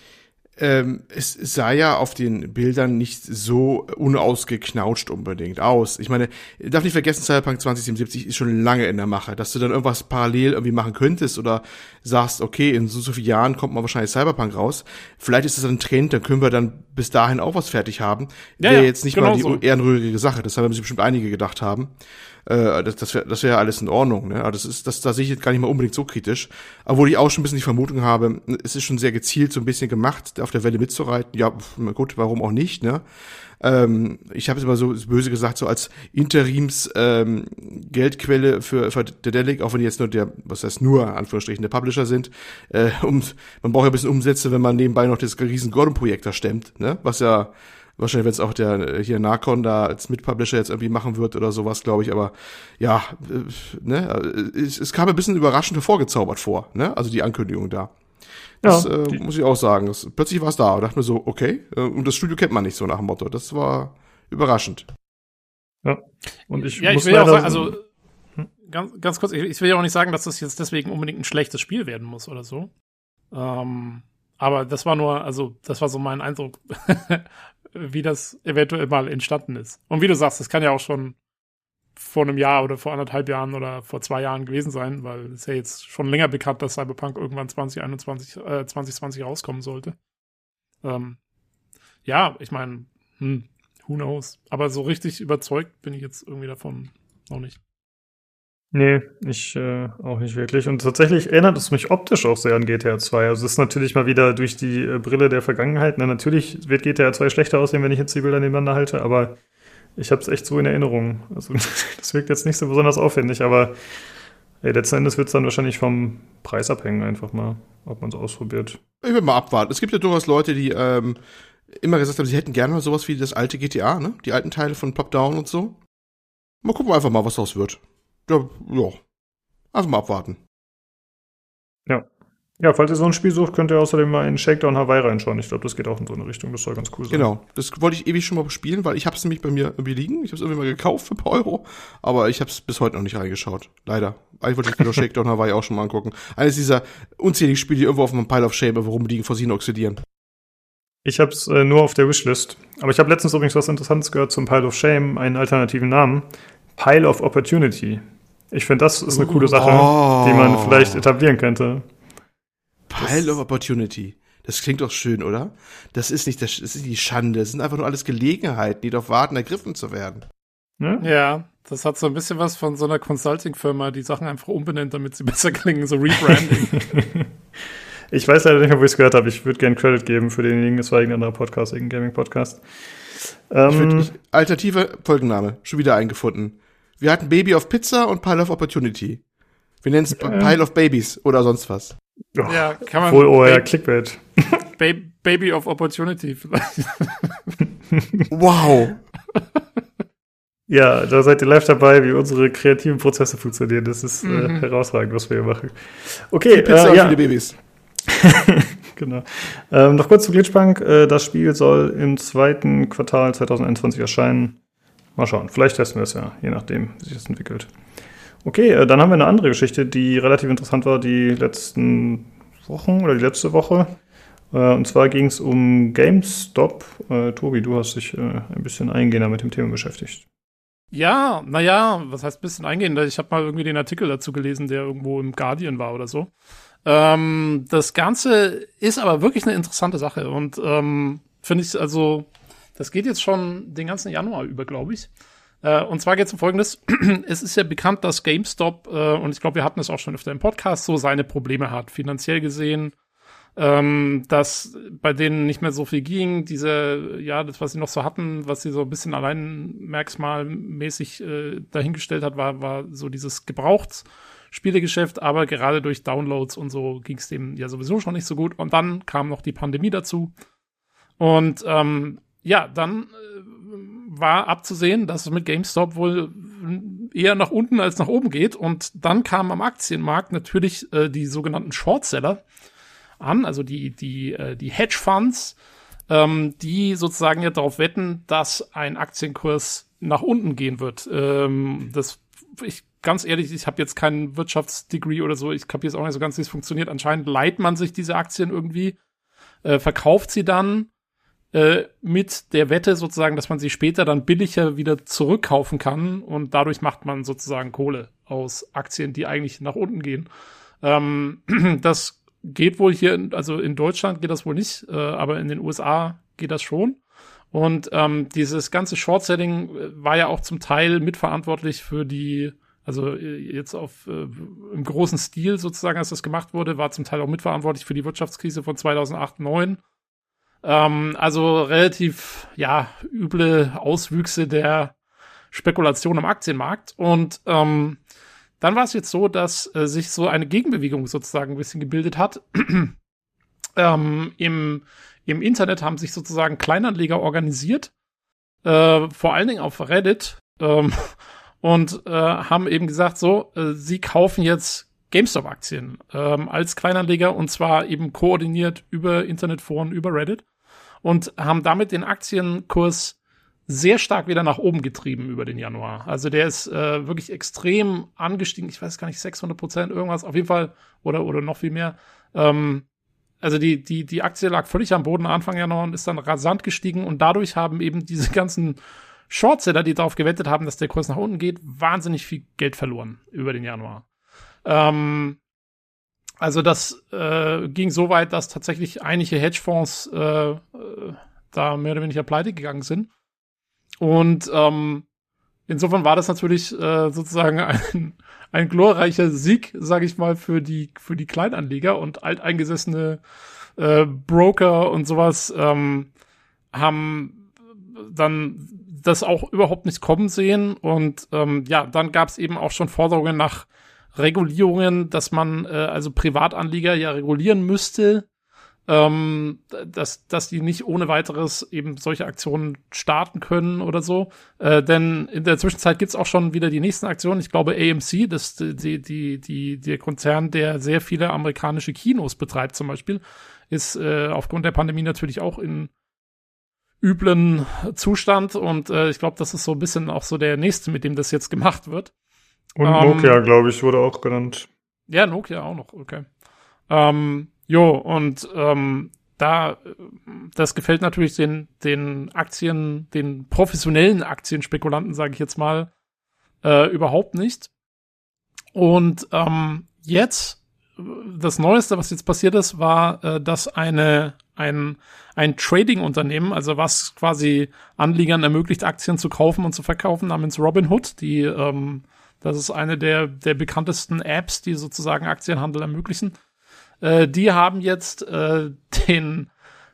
ähm, es sah ja auf den Bildern nicht so unausgeknautscht unbedingt aus. Ich meine, darf nicht vergessen, Cyberpunk 2077 ist schon lange in der Mache, dass du dann irgendwas parallel irgendwie machen könntest oder sagst, okay, in so, so vielen Jahren kommt mal wahrscheinlich Cyberpunk raus. Vielleicht ist das ein Trend, dann können wir dann bis dahin auch was fertig haben. Ja, Wäre ja, jetzt nicht genau mal die so. ehrenrührige Sache, das haben sich bestimmt einige gedacht haben. Äh, das das wäre das wär alles in Ordnung. Ne? Aber das ist, das, da sehe ich jetzt gar nicht mal unbedingt so kritisch. Obwohl ich auch schon ein bisschen die Vermutung habe, es ist schon sehr gezielt so ein bisschen gemacht, auf der Welle mitzureiten. Ja, gut, warum auch nicht, ne? Ähm, ich habe es immer so böse gesagt, so als Interims ähm, Geldquelle für, für Dedelic, auch wenn die jetzt nur der, was heißt nur, Anführungsstrichen, der Publisher sind. Äh, und man braucht ja ein bisschen Umsätze, wenn man nebenbei noch das riesen Gordon-Projekt da stemmt, ne? Was ja Wahrscheinlich, wenn es auch der hier Narcon da als Mitpublisher jetzt irgendwie machen wird oder sowas, glaube ich. Aber ja, äh, ne, es, es kam ein bisschen überraschend hervorgezaubert vor, ne? Also die Ankündigung da. Das ja, äh, muss ich auch sagen. Das, plötzlich war es da und dachte mir so, okay. Äh, und das Studio kennt man nicht so nach dem Motto. Das war überraschend. Ja. Und ich ja, ich will ja auch sagen, also hm? ganz, ganz kurz, ich, ich will ja auch nicht sagen, dass das jetzt deswegen unbedingt ein schlechtes Spiel werden muss oder so. Ähm, aber das war nur, also das war so mein Eindruck, wie das eventuell mal entstanden ist. Und wie du sagst, das kann ja auch schon vor einem Jahr oder vor anderthalb Jahren oder vor zwei Jahren gewesen sein, weil es ja jetzt schon länger bekannt, dass Cyberpunk irgendwann 2021, äh, 2020 rauskommen sollte. Ähm, ja, ich meine, hm, who knows. Aber so richtig überzeugt bin ich jetzt irgendwie davon noch nicht. Nee, ich äh, auch nicht wirklich. Und tatsächlich erinnert es mich optisch auch sehr an GTA 2. Also es ist natürlich mal wieder durch die äh, Brille der Vergangenheit. Na, natürlich wird GTA 2 schlechter aussehen, wenn ich jetzt die Bilder nebeneinander halte, aber ich habe es echt so in Erinnerung. Also das wirkt jetzt nicht so besonders aufwendig, aber ey, letzten Endes wird es dann wahrscheinlich vom Preis abhängen, einfach mal, ob man es ausprobiert. Ich will mal abwarten. Es gibt ja durchaus Leute, die ähm, immer gesagt haben, sie hätten gerne mal sowas wie das alte GTA, ne? Die alten Teile von Pop Down und so. Mal gucken wir einfach mal, was daraus wird ja, ja. Einfach mal abwarten. Ja. Ja, falls ihr so ein Spiel sucht, könnt ihr außerdem mal in Shakedown Hawaii reinschauen. Ich glaube, das geht auch in so eine Richtung. Das soll ganz cool sein. Genau. Das wollte ich ewig schon mal spielen, weil ich habe es nämlich bei mir irgendwie liegen. Ich habe es irgendwie mal gekauft für ein paar Euro, aber ich habe es bis heute noch nicht reingeschaut. Leider. Eigentlich wollte ich mir Shakedown Hawaii auch schon mal angucken. Eines dieser unzähligen Spiele, die irgendwo auf einem Pile of Shame rumliegen, vor oxidieren. Ich habe es äh, nur auf der Wishlist. Aber ich habe letztens übrigens was Interessantes gehört zum Pile of Shame, einen alternativen Namen. Pile of Opportunity. Ich finde, das ist eine coole Sache, oh. die man vielleicht etablieren könnte. Pile of Opportunity. Das klingt doch schön, oder? Das ist nicht, das ist nicht die Schande. Das sind einfach nur alles Gelegenheiten, die darauf warten, ergriffen zu werden. Ja? ja, das hat so ein bisschen was von so einer Consulting-Firma, die Sachen einfach umbenennt, damit sie besser klingen, so Rebranding. ich weiß leider nicht mehr, wo ich es gehört habe. Ich würde gerne Credit geben für denjenigen, es war irgendein anderer Podcast, irgendein Gaming-Podcast. Ähm, alternative Folgenname, schon wieder eingefunden. Wir hatten Baby of Pizza und Pile of Opportunity. Wir nennen es äh. Pile of Babies oder sonst was. Oh, ja, kann man. Wohl, oh ja, Clickbait. Ba Baby of Opportunity vielleicht. wow. Ja, da seid ihr live dabei, wie unsere kreativen Prozesse funktionieren. Das ist äh, mhm. äh, herausragend, was wir hier machen. Okay, Pizza äh, ja. und viele Babys. genau. Ähm, noch kurz zu Glitchpunk. Äh, das Spiel soll im zweiten Quartal 2021 erscheinen. Mal schauen. Vielleicht testen wir es ja, je nachdem, wie sich das entwickelt. Okay, äh, dann haben wir eine andere Geschichte, die relativ interessant war die letzten Wochen oder die letzte Woche. Äh, und zwar ging es um GameStop. Äh, Tobi, du hast dich ein bisschen eingehender mit dem Thema beschäftigt. Ja, naja, was heißt ein bisschen eingehender? Ich habe mal irgendwie den Artikel dazu gelesen, der irgendwo im Guardian war oder so. Ähm, das Ganze ist aber wirklich eine interessante Sache und ähm, finde ich, also, das geht jetzt schon den ganzen Januar über, glaube ich. Äh, und zwar geht es um Folgendes. es ist ja bekannt, dass GameStop, äh, und ich glaube, wir hatten es auch schon öfter im Podcast, so seine Probleme hat, finanziell gesehen, ähm, dass bei denen nicht mehr so viel ging, diese, ja, das, was sie noch so hatten, was sie so ein bisschen allein merksmalmäßig äh, dahingestellt hat, war, war so dieses Gebrauchtspielegeschäft, aber gerade durch Downloads und so ging es dem ja sowieso schon nicht so gut. Und dann kam noch die Pandemie dazu. Und ähm, ja, dann äh, war abzusehen, dass es mit GameStop wohl eher nach unten als nach oben geht. Und dann kamen am Aktienmarkt natürlich äh, die sogenannten Shortseller an, also die, die, äh, die Hedgefonds, ähm, die sozusagen ja darauf wetten, dass ein Aktienkurs nach unten gehen wird. Ähm, das, ich ganz ehrlich, ich habe jetzt keinen Wirtschaftsdegree oder so, ich kapiere jetzt auch nicht so ganz, wie es funktioniert. Anscheinend leiht man sich diese Aktien irgendwie, äh, verkauft sie dann äh, mit der Wette sozusagen, dass man sie später dann billiger wieder zurückkaufen kann und dadurch macht man sozusagen Kohle aus Aktien, die eigentlich nach unten gehen. Ähm, das geht wohl hier, also in Deutschland geht das wohl nicht, äh, aber in den USA geht das schon. Und ähm, dieses ganze Short-Selling äh, war ja auch zum Teil mitverantwortlich für die, also äh, jetzt auf äh, im großen Stil sozusagen, als das gemacht wurde, war zum Teil auch mitverantwortlich für die Wirtschaftskrise von 2008, 2009. Ähm, also relativ, ja, üble Auswüchse der Spekulation am Aktienmarkt. Und ähm, dann war es jetzt so, dass äh, sich so eine Gegenbewegung sozusagen ein bisschen gebildet hat. ähm, im, Im Internet haben sich sozusagen Kleinanleger organisiert, äh, vor allen Dingen auf Reddit, ähm, und äh, haben eben gesagt, so, äh, sie kaufen jetzt GameStop-Aktien ähm, als Kleinanleger und zwar eben koordiniert über Internetforen, über Reddit und haben damit den Aktienkurs sehr stark wieder nach oben getrieben über den Januar. Also der ist äh, wirklich extrem angestiegen. Ich weiß gar nicht, 600 Prozent irgendwas. Auf jeden Fall oder oder noch viel mehr. Ähm, also die die die Aktie lag völlig am Boden Anfang Januar und ist dann rasant gestiegen und dadurch haben eben diese ganzen Shortseller, die darauf gewettet haben, dass der Kurs nach unten geht, wahnsinnig viel Geld verloren über den Januar. Ähm, also das äh, ging so weit, dass tatsächlich einige Hedgefonds äh, äh, da mehr oder weniger pleite gegangen sind. Und ähm, insofern war das natürlich äh, sozusagen ein, ein glorreicher Sieg, sage ich mal, für die für die Kleinanleger und alteingesessene äh, Broker und sowas ähm, haben dann das auch überhaupt nicht kommen sehen und ähm, ja, dann gab es eben auch schon Forderungen nach Regulierungen, dass man äh, also Privatanleger ja regulieren müsste, ähm, dass, dass die nicht ohne weiteres eben solche Aktionen starten können oder so. Äh, denn in der Zwischenzeit gibt's auch schon wieder die nächsten Aktionen. Ich glaube, AMC, das die, die, die, der Konzern, der sehr viele amerikanische Kinos betreibt zum Beispiel, ist äh, aufgrund der Pandemie natürlich auch in üblen Zustand und äh, ich glaube, das ist so ein bisschen auch so der nächste, mit dem das jetzt gemacht wird. Und ähm, Nokia, glaube ich, wurde auch genannt. Ja, Nokia auch noch, okay. Ähm, Jo, und ähm, da, das gefällt natürlich den, den Aktien, den professionellen Aktienspekulanten, sage ich jetzt mal, äh, überhaupt nicht. Und ähm, jetzt, das Neueste, was jetzt passiert ist, war, äh, dass eine, ein, ein Trading-Unternehmen, also was quasi Anliegern ermöglicht, Aktien zu kaufen und zu verkaufen, namens Robinhood, die, ähm, das ist eine der, der bekanntesten Apps, die sozusagen Aktienhandel ermöglichen, äh, die haben jetzt äh, den,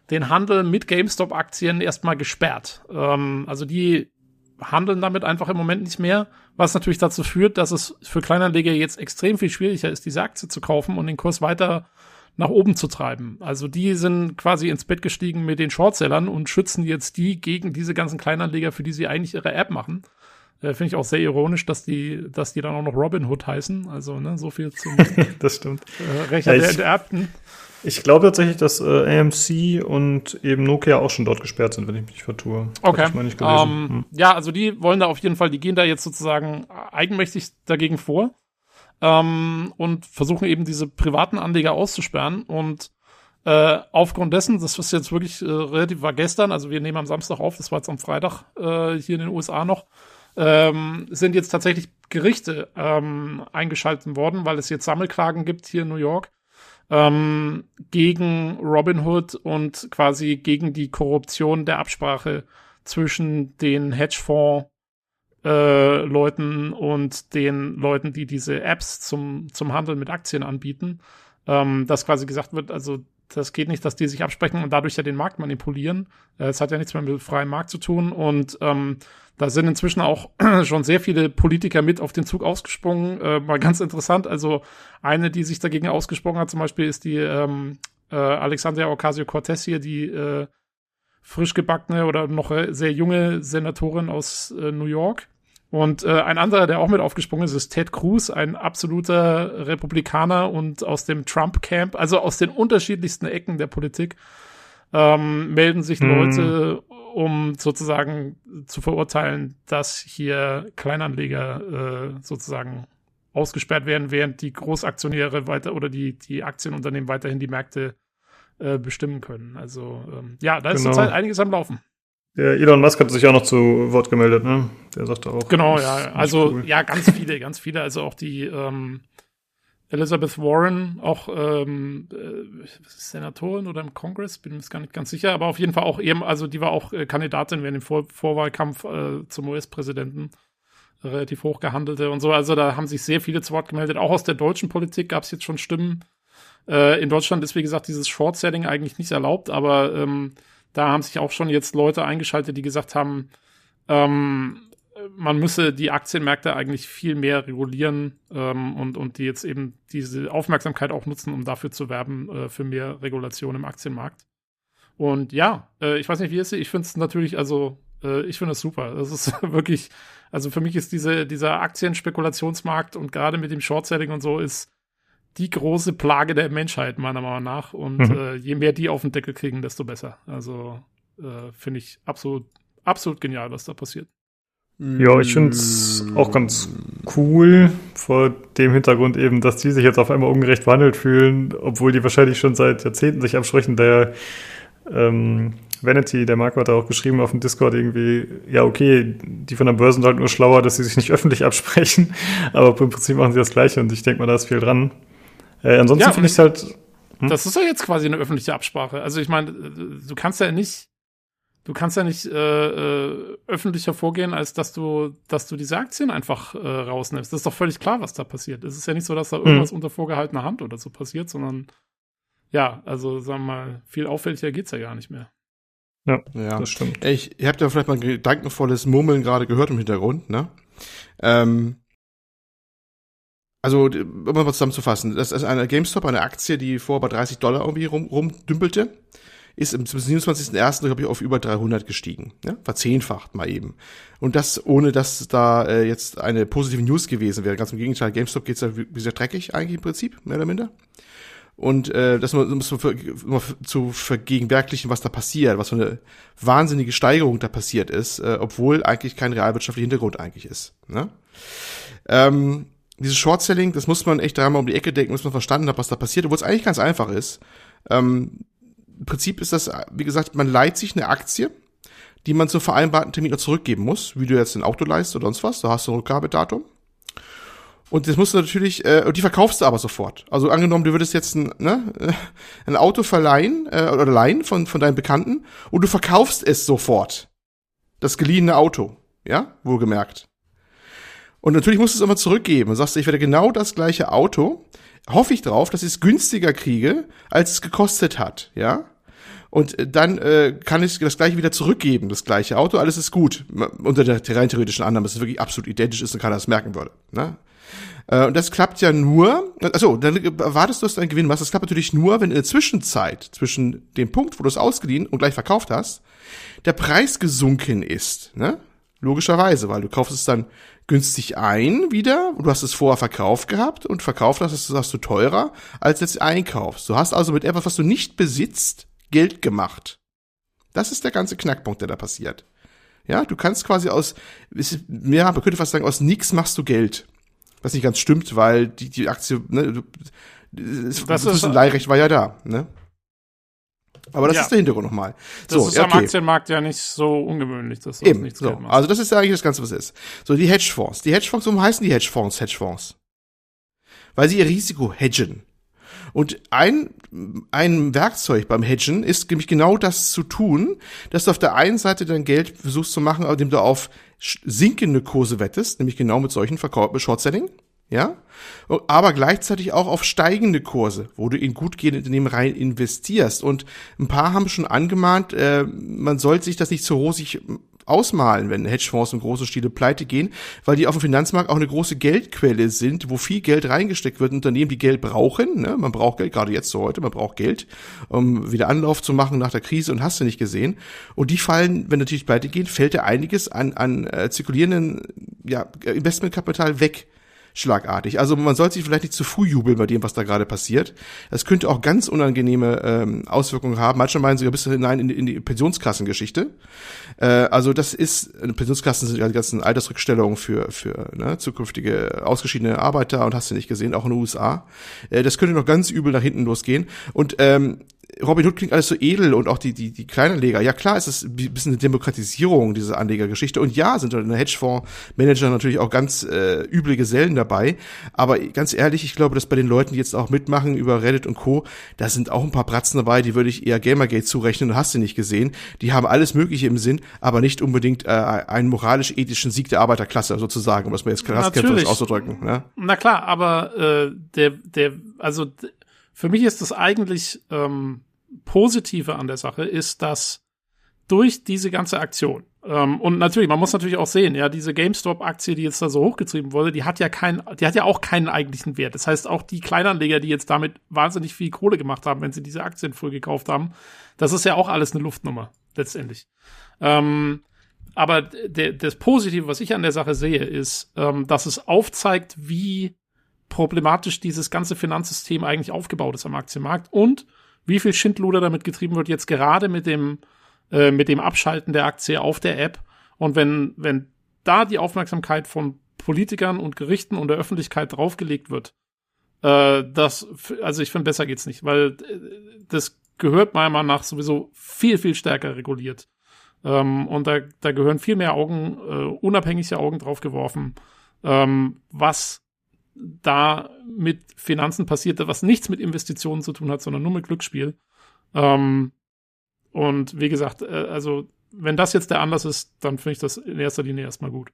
den Handel mit GameStop-Aktien erstmal gesperrt. Ähm, also die handeln damit einfach im Moment nicht mehr, was natürlich dazu führt, dass es für Kleinanleger jetzt extrem viel schwieriger ist, diese Aktie zu kaufen und den Kurs weiter nach oben zu treiben. Also die sind quasi ins Bett gestiegen mit den Shortsellern und schützen jetzt die gegen diese ganzen Kleinanleger, für die sie eigentlich ihre App machen. Äh, Finde ich auch sehr ironisch, dass die, dass die dann auch noch Robin Hood heißen. Also, ne, so viel zum das stimmt. Äh, Rechner ja, der Enterbten. Ich glaube tatsächlich, dass äh, AMC und eben Nokia auch schon dort gesperrt sind, wenn ich mich nicht vertue. Okay. Ich mal nicht gelesen. Ähm, Hm. Ja, also die wollen da auf jeden Fall, die gehen da jetzt sozusagen eigenmächtig dagegen vor ähm, und versuchen eben diese privaten Anleger auszusperren. Und äh, aufgrund dessen, das ist jetzt wirklich äh, relativ, war gestern, also wir nehmen am Samstag auf, das war jetzt am Freitag äh, hier in den USA noch, ähm, sind jetzt tatsächlich Gerichte ähm, eingeschaltet worden, weil es jetzt Sammelklagen gibt hier in New York ähm, gegen Robinhood und quasi gegen die Korruption der Absprache zwischen den Hedgefonds äh, Leuten und den Leuten, die diese Apps zum, zum Handel mit Aktien anbieten, ähm, dass quasi gesagt wird, also das geht nicht, dass die sich absprechen und dadurch ja den Markt manipulieren. Äh, Es hat ja nichts mehr mit freiem Markt zu tun und ähm, da sind inzwischen auch schon sehr viele Politiker mit auf den Zug ausgesprungen. Äh, mal ganz interessant. Also eine, die sich dagegen ausgesprochen hat, zum Beispiel, ist die ähm, äh, Alexandria Ocasio-Cortez hier, die äh, frisch gebackene oder noch sehr junge Senatorin aus äh, New York. Und äh, ein anderer, der auch mit aufgesprungen ist, ist Ted Cruz, ein absoluter Republikaner und aus dem Trump-Camp, also aus den unterschiedlichsten Ecken der Politik, ähm, melden sich Hm. Leute, um sozusagen zu verurteilen, dass hier Kleinanleger äh, sozusagen ausgesperrt werden, während die Großaktionäre weiter oder die, die Aktienunternehmen weiterhin die Märkte äh, bestimmen können. Also ähm, ja, da ist Genau. zurzeit einiges am Laufen. Der Elon Musk hat sich auch noch zu Wort gemeldet, ne? Der sagte auch. Genau, ja. Also cool. ja, ganz viele, ganz viele. Also auch die ähm, Elizabeth Warren, auch ähm, äh, Senatorin oder im Kongress, bin mir gar nicht ganz sicher, aber auf jeden Fall auch eben, also die war auch äh, Kandidatin während dem Vor Vorwahlkampf äh, zum US-Präsidenten relativ hoch gehandelte und so. Also da haben sich sehr viele zu Wort gemeldet. Auch aus der deutschen Politik gab es jetzt schon Stimmen. Äh, in Deutschland ist, wie gesagt, dieses Short-Selling eigentlich nicht erlaubt, aber ähm, da haben sich auch schon jetzt Leute eingeschaltet, die gesagt haben, ähm, man müsse die Aktienmärkte eigentlich viel mehr regulieren ähm, und, und die jetzt eben diese Aufmerksamkeit auch nutzen, um dafür zu werben, äh, für mehr Regulation im Aktienmarkt. Und ja, äh, ich weiß nicht, wie es ist. Ich finde es natürlich, also äh, ich finde es super. Das ist wirklich, also für mich ist diese, dieser Aktienspekulationsmarkt und gerade mit dem Short-Selling und so ist die große Plage der Menschheit, meiner Meinung nach. Und Mhm. äh, je mehr die auf den Deckel kriegen, desto besser. Also äh, finde ich absolut, absolut genial, was da passiert. Ja, ich finde es auch ganz cool, vor dem Hintergrund eben, dass die sich jetzt auf einmal ungerecht behandelt fühlen, obwohl die wahrscheinlich schon seit Jahrzehnten sich absprechen. Der ähm, Vanity, der Marco hat da auch geschrieben auf dem Discord irgendwie, ja, okay, die von der Börse sind halt nur schlauer, dass sie sich nicht öffentlich absprechen, aber im Prinzip machen sie das Gleiche und ich denke mal, da ist viel dran. Äh, ansonsten Ja, finde ich es halt, Hm? Das ist ja jetzt quasi eine öffentliche Absprache. Also ich meine, du kannst ja nicht, du kannst ja nicht äh, äh, öffentlicher vorgehen, als dass du, dass du diese Aktien einfach äh, rausnimmst. Das ist doch völlig klar, was da passiert. Es ist ja nicht so, dass da irgendwas unter vorgehaltener Hand oder so passiert, sondern ja, also sagen wir mal, viel auffälliger geht's ja gar nicht mehr. Ja. das stimmt. Ich, ihr habt ja vielleicht mal ein gedankenvolles Murmeln gerade gehört im Hintergrund, ne? Ähm, also, um mal zusammenzufassen, das ist eine GameStop, eine Aktie, die vor bei 30 Dollar irgendwie rum, rumdümpelte, ist im zum 27.01. glaube ich auf über 300 gestiegen, ja? verzehnfacht mal eben. Und das ohne, dass da äh, jetzt eine positive News gewesen wäre. Ganz im Gegenteil, GameStop geht's ja sehr dreckig eigentlich im Prinzip, mehr oder minder. Und äh, das muss man für, zu vergegenwärtigen, was da passiert, was für eine wahnsinnige Steigerung da passiert ist, äh, obwohl eigentlich kein realwirtschaftlicher Hintergrund eigentlich ist. Ne? Ähm, dieses Short-Selling, das muss man echt dreimal um die Ecke denken, bis man verstanden hat, was da passiert, obwohl es eigentlich ganz einfach ist. Ähm, Im Prinzip ist das, wie gesagt, man leiht sich eine Aktie, die man zum vereinbarten Termin noch zurückgeben muss, wie du jetzt ein Auto leist oder sonst was, da hast du ein Rückgabedatum. Und das musst du natürlich, äh, die verkaufst du aber sofort. Also angenommen, du würdest jetzt ein, ne, ein Auto verleihen äh, oder leihen von, von deinen Bekannten und du verkaufst es sofort. Das geliehene Auto, ja, wohlgemerkt. Und natürlich musst du es immer zurückgeben und sagst, ich werde genau das gleiche Auto, hoffe ich drauf, dass ich es günstiger kriege, als es gekostet hat, ja. Und äh, dann äh, kann ich das gleiche wieder zurückgeben, das gleiche Auto, alles ist gut. Unter der rein theoretischen Annahme, dass es wirklich absolut identisch ist und keiner das merken würde. Ne? Äh, Und das klappt ja nur, also dann erwartest du, dass du einen Gewinn machst. Das klappt natürlich nur, wenn in der Zwischenzeit, zwischen dem Punkt, wo du es ausgeliehen und gleich verkauft hast, der Preis gesunken ist. Ne? Logischerweise, weil du kaufst es dann günstig ein wieder. Du hast es vorher verkauft gehabt und verkauft hast, das hast du teurer, als jetzt einkaufst. Du hast also mit etwas, was du nicht besitzt, Geld gemacht. Das ist der ganze Knackpunkt, der da passiert. Ja, du kannst quasi aus, ja, man könnte fast sagen, aus nix machst du Geld. Was nicht ganz stimmt, weil die, die Aktie, ne, du, das, das Leihrecht war ja da, ne? Aber das ja. ist der Hintergrund nochmal. Das so, ist okay. am Aktienmarkt ja nicht so ungewöhnlich, dass das Eben, nichts so. Also das ist ja eigentlich das Ganze, was es ist. So, die Hedgefonds. Die Hedgefonds, warum heißen die Hedgefonds Hedgefonds? Weil sie ihr Risiko hedgen. Und ein, ein Werkzeug beim Hedgen ist nämlich genau das zu tun, dass du auf der einen Seite dein Geld versuchst zu machen, indem du auf sinkende Kurse wettest, nämlich genau mit solchen Verkauf Short-Selling ja, aber gleichzeitig auch auf steigende Kurse, wo du in gut gehende Unternehmen rein investierst. Und ein paar haben schon angemahnt, äh, man sollte sich das nicht zu rosig ausmalen, wenn Hedgefonds im großen Stile pleite gehen, weil die auf dem Finanzmarkt auch eine große Geldquelle sind, wo viel Geld reingesteckt wird, Unternehmen, die Geld brauchen. Ne? Man braucht Geld, gerade jetzt so heute, man braucht Geld, um wieder Anlauf zu machen nach der Krise und hast du nicht gesehen. Und die fallen, wenn natürlich pleite gehen, fällt ja einiges an, an äh, zirkulierenden ja, Investmentkapital weg schlagartig. Also man sollte sich vielleicht nicht zu früh jubeln bei dem, was da gerade passiert. Das könnte auch ganz unangenehme ähm, Auswirkungen haben. Manche meinen sogar bis hinein in, in die Pensionskassengeschichte. Äh, also das ist, Pensionskassen sind ja die ganzen Altersrückstellungen für, für ne, zukünftige ausgeschiedene Arbeiter und hast du nicht gesehen, auch in den USA. Äh, das könnte noch ganz übel nach hinten losgehen. Und ähm, Robin Hood klingt alles so edel und auch die, die, die Kleinanleger. Ja klar, es ist ein bisschen eine Demokratisierung dieser Anlegergeschichte. Und ja, sind in der Hedgefondsmanager natürlich auch ganz äh, üble Gesellen dabei. Aber ganz ehrlich, ich glaube, dass bei den Leuten, die jetzt auch mitmachen über Reddit und Co., da sind auch ein paar Bratzen dabei, die würde ich eher Gamergate zurechnen, hast du nicht gesehen. Die haben alles Mögliche im Sinn, aber nicht unbedingt äh, einen moralisch-ethischen Sieg der Arbeiterklasse sozusagen, um das mal jetzt krass auszudrücken. Ne? Na klar, aber äh, der, der, also für mich ist das eigentlich ähm, Positive an der Sache, ist, dass durch diese ganze Aktion, ähm, und natürlich, man muss natürlich auch sehen, ja, diese GameStop-Aktie, die jetzt da so hochgetrieben wurde, die hat ja keinen, die hat ja auch keinen eigentlichen Wert. Das heißt, auch die Kleinanleger, die jetzt damit wahnsinnig viel Kohle gemacht haben, wenn sie diese Aktien früh gekauft haben, das ist ja auch alles eine Luftnummer, letztendlich. Ähm, aber das Positive, was ich an der Sache sehe, ist, ähm, dass es aufzeigt, wie problematisch dieses ganze Finanzsystem eigentlich aufgebaut ist am Aktienmarkt und wie viel Schindluder damit getrieben wird jetzt gerade mit dem äh, mit dem Abschalten der Aktie auf der App. Und wenn wenn da die Aufmerksamkeit von Politikern und Gerichten und der Öffentlichkeit draufgelegt wird, äh, das also ich finde besser geht's nicht, weil äh, das gehört meiner Meinung nach sowieso viel viel stärker reguliert. Ähm, und da da gehören viel mehr Augen äh, unabhängige Augen drauf geworfen, ähm, was da mit Finanzen passiert, was nichts mit Investitionen zu tun hat, sondern nur mit Glücksspiel. Ähm, und wie gesagt, äh, also wenn das jetzt der Anlass ist, dann finde ich das in erster Linie erstmal gut.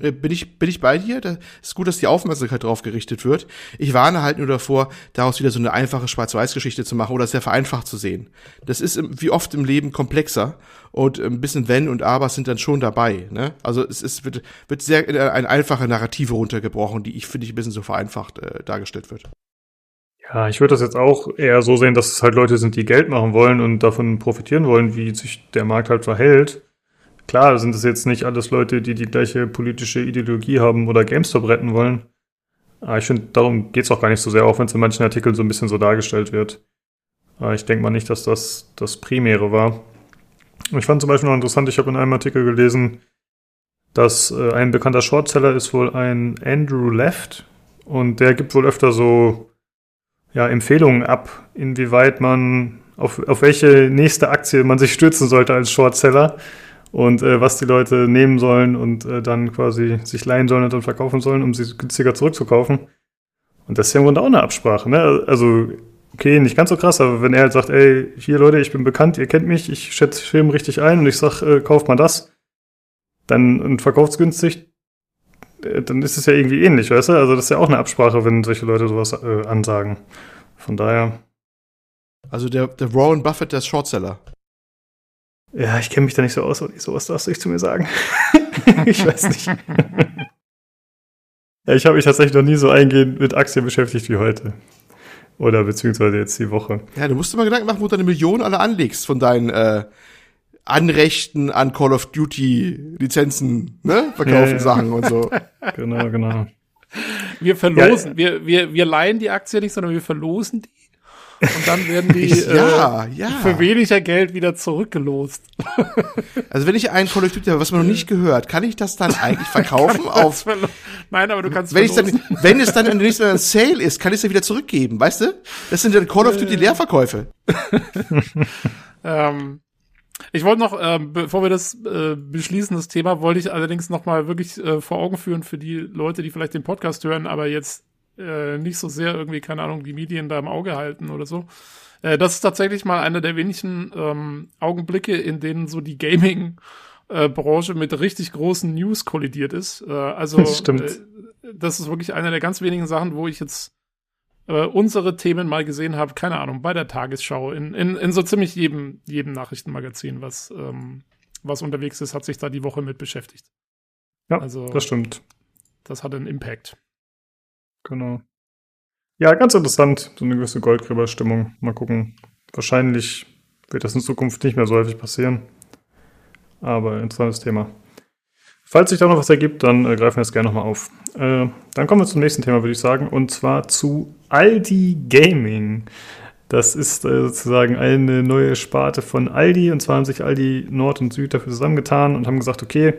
Äh, bin ich, bin ich bei dir? Das ist gut, dass die Aufmerksamkeit drauf gerichtet wird. Ich warne halt nur davor, daraus wieder so eine einfache Schwarz-Weiß-Geschichte zu machen oder sehr vereinfacht zu sehen. Das ist wie oft im Leben komplexer und ein bisschen Wenn und Aber sind dann schon dabei. Ne? Also es ist, wird, wird sehr in eine einfache Narrative runtergebrochen, die ich finde ich ein bisschen so vereinfacht äh, dargestellt wird. Ja, ich würde das jetzt auch eher so sehen, dass es halt Leute sind, die Geld machen wollen und davon profitieren wollen, wie sich der Markt halt verhält. Klar sind es jetzt nicht alles Leute, die die gleiche politische Ideologie haben oder GameStop retten wollen. Aber ich finde, darum geht es auch gar nicht so sehr, auch wenn es in manchen Artikeln so ein bisschen so dargestellt wird. Aber ich denke mal nicht, dass das das Primäre war. Ich fand zum Beispiel noch interessant, ich habe in einem Artikel gelesen, dass äh, ein bekannter Shortseller ist wohl ein Andrew Left und der gibt wohl öfter so ja, Empfehlungen ab, inwieweit man auf, auf welche nächste Aktie man sich stürzen sollte als Shortseller und äh, was die Leute nehmen sollen und äh, dann quasi sich leihen sollen und dann verkaufen sollen, um sie günstiger zurückzukaufen. Und das ist ja im Grunde auch eine Absprache. Ne? Also, okay, nicht ganz so krass, aber wenn er halt sagt, ey, hier Leute, ich bin bekannt, ihr kennt mich, ich schätze Film richtig ein und ich sag, äh, kauft mal das, dann und verkauft's günstig, äh, dann ist es ja irgendwie ähnlich, weißt du? Also das ist ja auch eine Absprache, wenn solche Leute sowas äh, ansagen. Von daher. Also der, der Warren Buffett, der Shortseller. Ja, ich kenne mich da nicht so aus, Olli. Sowas darfst du nicht zu mir sagen. ich weiß nicht. ja, ich habe mich tatsächlich noch nie so eingehend mit Aktien beschäftigt wie heute. Oder beziehungsweise jetzt die Woche. Ja, du musst dir mal Gedanken machen, wo du deine Millionen alle anlegst von deinen äh, Anrechten an Call of Duty Lizenzen, ne? Verkaufen Ja, ja. Sachen und so. Genau, genau. Wir verlosen, Ja, wir, wir, wir leihen die Aktie nicht, sondern wir verlosen die. Und dann werden die Ich, ja, äh, ja. für weniger Geld wieder zurückgelost. Also wenn ich einen Call of Duty habe, was man noch nicht gehört, kann ich das dann eigentlich verkaufen auf Nein, aber du kannst wenn ich dann, wenn es dann nächsten Mal ein Sale ist, kann ich es dann wieder zurückgeben, weißt du? Das sind dann Call of Duty Leerverkäufe. Ähm, ich wollte noch, ähm, bevor wir das äh, beschließen, das Thema, wollte ich allerdings noch mal wirklich äh, vor Augen führen für die Leute, die vielleicht den Podcast hören, aber jetzt äh, nicht so sehr irgendwie, keine Ahnung, die Medien da im Auge halten oder so. Äh, das ist tatsächlich mal einer der wenigen ähm, Augenblicke, in denen so die Gaming äh, Branche mit richtig großen News kollidiert ist. Äh, also Das stimmt. Äh, das ist wirklich eine der ganz wenigen Sachen, wo ich jetzt äh, unsere Themen mal gesehen habe, keine Ahnung, bei der Tagesschau, in, in, in so ziemlich jedem, jedem Nachrichtenmagazin, was, ähm, was unterwegs ist, hat sich da die Woche mit beschäftigt. Ja, Also- das stimmt. Das hat einen Impact. Genau. Ja, ganz interessant. So eine gewisse Goldgräberstimmung. Mal gucken. Wahrscheinlich wird das in Zukunft nicht mehr so häufig passieren. Aber interessantes Thema. Falls sich da noch was ergibt, dann äh, greifen wir es gerne nochmal auf. Äh, dann kommen wir zum nächsten Thema, würde ich sagen, und zwar zu Aldi Gaming. Das ist äh, sozusagen eine neue Sparte von Aldi, und zwar haben sich Aldi Nord und Süd dafür zusammengetan und haben gesagt, okay,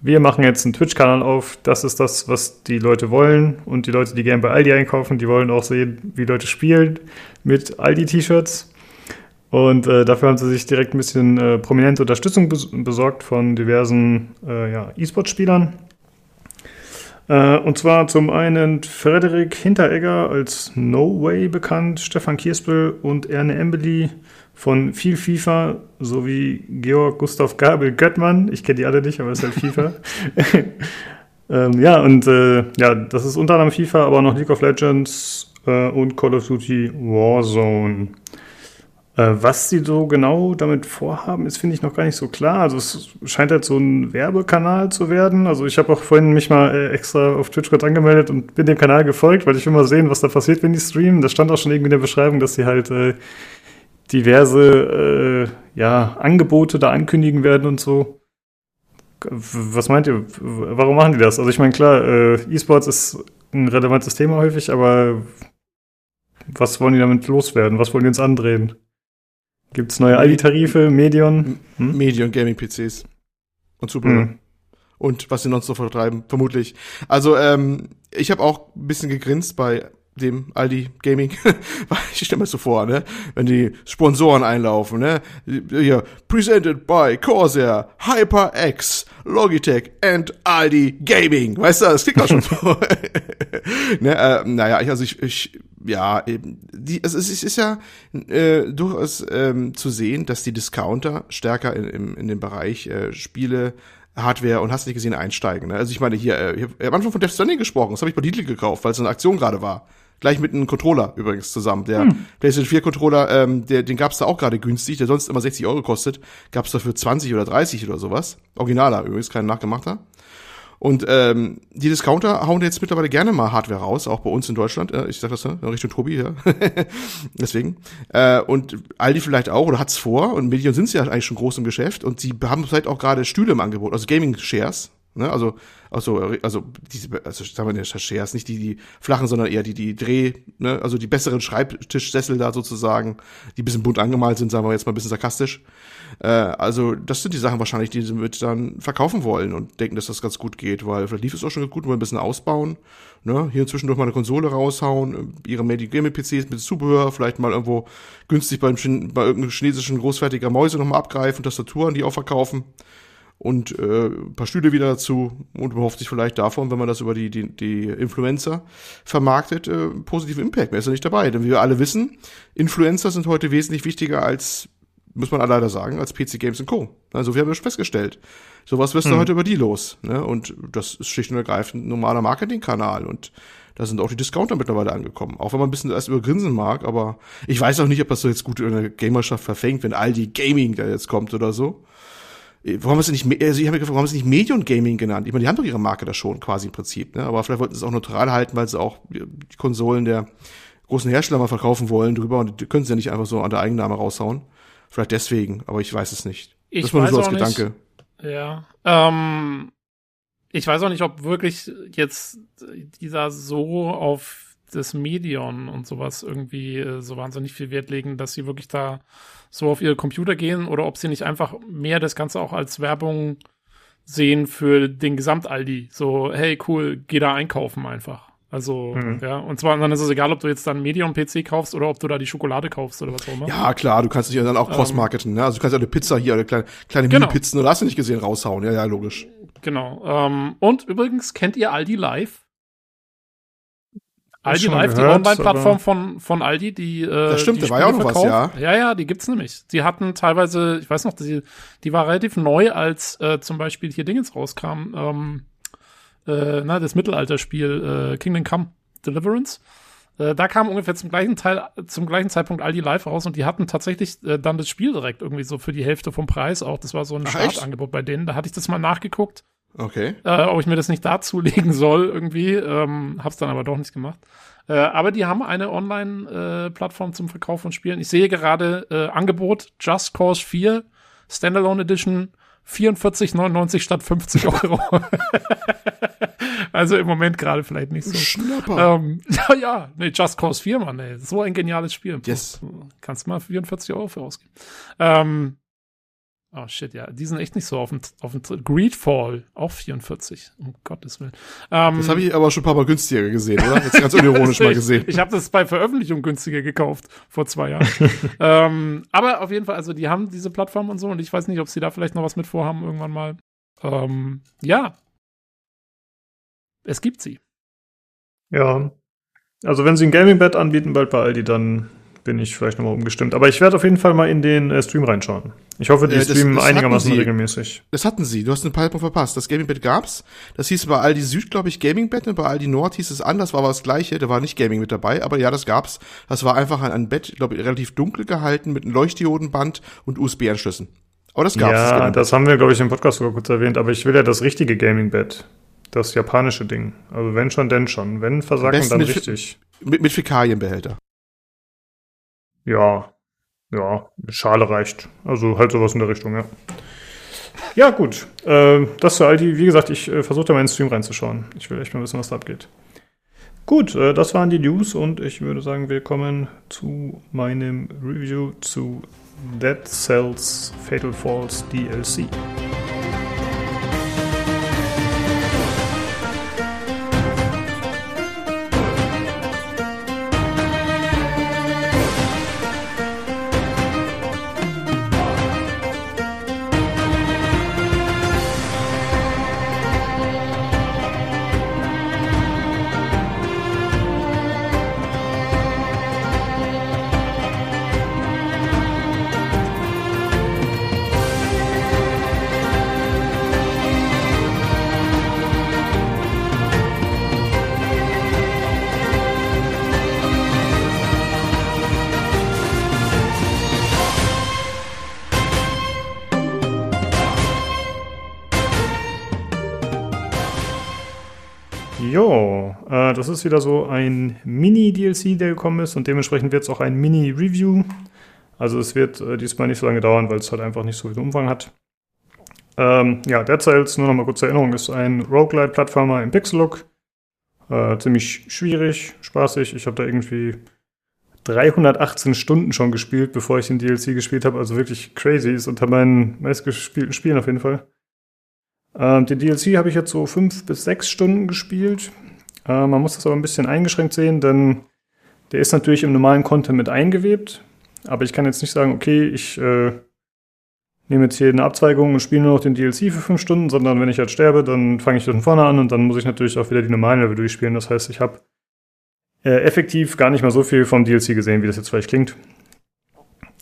wir machen jetzt einen Twitch-Kanal auf, das ist das, was die Leute wollen. Und die Leute, die gerne bei Aldi einkaufen, die wollen auch sehen, wie Leute spielen mit Aldi-T-Shirts. Und äh, dafür haben sie sich direkt ein bisschen äh, prominente Unterstützung bes besorgt von diversen äh, ja, E-Sport-Spielern. Äh, und zwar zum einen Frederik Hinteregger als No Way bekannt, Stefan Kierspel und Erne Embeli von viel FIFA sowie Georg Gustav Gabel Göttmann. Ich kenne die alle nicht, aber es ist halt FIFA. ähm, ja, und äh, ja, das ist unter anderem FIFA, aber auch noch League of Legends äh, und Call of Duty Warzone. Äh, was sie so genau damit vorhaben, ist, finde ich, noch gar nicht so klar. Also es scheint halt so ein Werbekanal zu werden. Also ich habe auch vorhin mich mal äh, extra auf Twitch kurz angemeldet und bin dem Kanal gefolgt, weil ich will mal sehen, was da passiert, wenn die streamen. Da stand auch schon irgendwie in der Beschreibung, dass sie halt äh, diverse äh, ja, Angebote da ankündigen werden und so. Was meint ihr? Warum machen die das? Also ich meine, klar, äh, E-Sports ist ein relevantes Thema häufig, aber was wollen die damit loswerden? Was wollen die uns andrehen? Gibt es neue Aldi-Tarife, Medion? Hm? Medien und Gaming-PCs. Und Zubehör. Hm. Und was sie sonst noch vertreiben, vermutlich. Also, ähm, ich habe auch ein bisschen gegrinst bei dem Aldi Gaming. Ich stelle mir das so vor, ne? Wenn die Sponsoren einlaufen, ne? Hier, presented by Corsair, HyperX, Logitech and Aldi Gaming. Weißt du, das klingt auch schon so. ne, äh, naja, ich, also ich, ich ja, die, also es ist, es ist ja äh, durchaus ähm, zu sehen, dass die Discounter stärker in, in, in den Bereich äh, Spiele, Hardware und hast nicht gesehen einsteigen. Ne? Also ich meine, hier, äh, ich habe am Anfang von Death Stranding gesprochen, das habe ich bei Lidl gekauft, weil es eine Aktion gerade war. Gleich mit einem Controller übrigens zusammen. Der PlayStation 4 Controller, ähm, der, den gab's da auch gerade günstig, der sonst immer 60 Euro kostet, gab's da für 20 oder 30 oder sowas. Originaler übrigens, kein nachgemachter. Und ähm, die Discounter hauen jetzt mittlerweile gerne mal Hardware raus, auch bei uns in Deutschland. Äh, ich sag das ne? Richtung Tobi, ja. Deswegen. Äh, und Aldi vielleicht auch oder hat's vor. Und Medion sind ja eigentlich schon groß im Geschäft. Und sie haben vielleicht auch gerade Stühle im Angebot, also Gaming-Shares. Ne? Also, also, also diese, also sagen wir Shares, nicht die, die flachen, sondern eher die, die Dreh, ne? also die besseren Schreibtischsessel da sozusagen, die bisschen bunt angemalt sind, sagen wir jetzt mal ein bisschen sarkastisch. Äh, also das sind die Sachen wahrscheinlich, die sie mit dann verkaufen wollen und denken, dass das ganz gut geht, weil vielleicht lief es auch schon gut, wollen ein bisschen ausbauen, ne? hier zwischendurch mal eine Konsole raushauen, ihre Medi Gaming PCs mit Zubehör, vielleicht mal irgendwo günstig beim bei irgendeinem chinesischen großfertiger Mäuse nochmal abgreifen, Tastaturen, die auch verkaufen und äh, ein paar Stühle wieder dazu und behofft sich vielleicht davon, wenn man das über die, die, die Influencer vermarktet, äh, positiven Impact. Mehr ist ja nicht dabei. Denn wie wir alle wissen, Influencer sind heute wesentlich wichtiger als, muss man leider sagen, als PC Games Co. Also wir haben das festgestellt. Sowas wirst du heute über die los. Ne? Und das ist schlicht und ergreifend ein normaler Marketingkanal. Und da sind auch die Discounter mittlerweile angekommen. Auch wenn man ein bisschen erst übergrinsen mag, aber ich weiß auch nicht, ob das so jetzt gut in der Gamerschaft verfängt, wenn Aldi Gaming da jetzt kommt oder so. Warum haben sie nicht, also ich habe mir gefragt, warum haben sie nicht Medion Gaming genannt? Ich meine, die haben doch ihre Marke da schon quasi im Prinzip, ne? Aber vielleicht wollten sie es auch neutral halten, weil sie auch die Konsolen der großen Hersteller mal verkaufen wollen drüber und die können sie ja nicht einfach so an der Eigenname raushauen. Vielleicht deswegen, aber ich weiß es nicht. Ich das war nur so als auch nicht, Gedanke. Ja. Ähm, ich weiß auch nicht, ob wirklich jetzt dieser so auf das Medion und sowas irgendwie äh, so wahnsinnig viel Wert legen, dass sie wirklich da so auf ihre Computer gehen oder ob sie nicht einfach mehr das Ganze auch als Werbung sehen für den Gesamt-Aldi. So, hey, cool, geh da einkaufen einfach. Also, Mhm. ja, und zwar dann ist es egal, ob du jetzt dann Medion-PC kaufst oder ob du da die Schokolade kaufst oder was auch immer. Ja, klar, du kannst dich ja dann auch Ähm. cross-marketen, ne? Also du kannst ja eine Pizza hier, eine kleine, kleine Genau. Mini-Pizzen, oder hast du nicht gesehen, raushauen. Ja, ja, logisch. Genau. Ähm, und übrigens, kennt ihr Aldi Live? Aldi Live, die Online-Plattform von, von Aldi, die. Äh, Das stimmt, die da war ja auch Spiele noch was, verkauft. Ja, ja, die gibt's nämlich. Die hatten teilweise, ich weiß noch, die, die war relativ neu, als äh, zum Beispiel hier Dingens rauskam. Ähm, äh, na, das Mittelalterspiel äh, Kingdom Come Deliverance. Äh, da kam ungefähr zum gleichen Teil, zum gleichen Zeitpunkt Aldi Live raus und die hatten tatsächlich äh, dann das Spiel direkt irgendwie so für die Hälfte vom Preis auch. Das war so ein Ach, echt? Startangebot bei denen. Da hatte ich das mal nachgeguckt Okay. äh, ob ich mir das nicht dazulegen soll irgendwie. Ähm, hab's dann aber doch nicht gemacht. Äh, aber die haben eine Online-Plattform zum Verkauf von Spielen. Ich sehe gerade äh, Angebot Just Cause 4 Standalone Edition 44,99 statt 50 Euro. also im Moment gerade vielleicht nicht so. Schnapper. Ähm, ja, ja, nee, Just Cause 4, Mann, ey. So ein geniales Spiel. Yes. Kannst mal 44 Euro für ausgeben. Ähm, oh shit, ja, die sind echt nicht so auf dem, auf dem Greedfall, auch 44, um Gottes Willen. Ähm, Das habe ich aber schon ein paar Mal günstiger gesehen, oder? Jetzt ganz unironisch mal gesehen. ich habe das bei Veröffentlichung günstiger gekauft, vor zwei Jahren. ähm, aber auf jeden Fall, also die haben diese Plattform und so und ich weiß nicht, ob sie da vielleicht noch was mit vorhaben irgendwann mal. Ähm, ja. Es gibt sie. Ja. Also wenn sie ein Gaming-Bed anbieten, bald bei Aldi, dann bin ich vielleicht nochmal umgestimmt. Aber ich werde auf jeden Fall mal in den äh, Stream reinschauen. Ich hoffe, die Äh, das- streamen das einigermaßen regelmäßig. Das hatten sie. Du hast ein paar verpasst. Das Gaming Bed gab's. Das hieß bei Aldi Süd, glaube ich, Gaming Bed. Und bei Aldi Nord hieß es anders, war aber das gleiche. Da war nicht Gaming mit dabei. Aber ja, das gab's. Das war einfach ein, ein Bett, glaube ich, relativ dunkel gehalten mit einem Leuchtdiodenband und USB-Anschlüssen. Aber das gab's. Ja, Gaming das haben wir, glaube ich, im Podcast sogar kurz erwähnt. Aber ich will ja das richtige Gaming-Bed. Das japanische Ding. Also wenn schon, denn schon. Wenn versagen, dann richtig. Bed. Mit, mit Fäkalienbehälter. Ja, ja, Schale reicht. Also halt sowas in der Richtung, ja. Ja, gut. Äh, das für Aldi. Wie gesagt, ich äh, versuche da mal in den Stream reinzuschauen. Ich will echt mal wissen, was da abgeht. Gut, äh, das waren die News und ich würde sagen, wir kommen zu meinem Review zu Dead Cells Fatal Falls DLC. Das ist wieder so ein Mini-DLC, der gekommen ist und dementsprechend wird es auch ein Mini-Review. Also es wird äh, diesmal nicht so lange dauern, weil es halt einfach nicht so viel Umfang hat. Ähm, ja, Dead Cells, nur noch mal kurz zur Erinnerung, ist ein Roguelite-Plattformer im Pixel-Look. Äh, ziemlich schwierig, spaßig. Ich habe da irgendwie 318 Stunden schon gespielt, bevor ich den DLC gespielt habe. Also wirklich crazy. Ist unter meinen meistgespielten Spielen auf jeden Fall. Ähm, den DLC habe ich jetzt so fünf bis sechs Stunden gespielt. Äh, man muss das aber ein bisschen eingeschränkt sehen, denn der ist natürlich im normalen Content mit eingewebt. Aber ich kann jetzt nicht sagen, okay, ich äh, nehme jetzt hier eine Abzweigung und spiele nur noch den DLC für fünf Stunden, sondern wenn ich halt sterbe, dann fange ich von vorne an und dann muss ich natürlich auch wieder die normalen Level durchspielen. Das heißt, ich habe äh, effektiv gar nicht mal so viel vom DLC gesehen, wie das jetzt vielleicht klingt.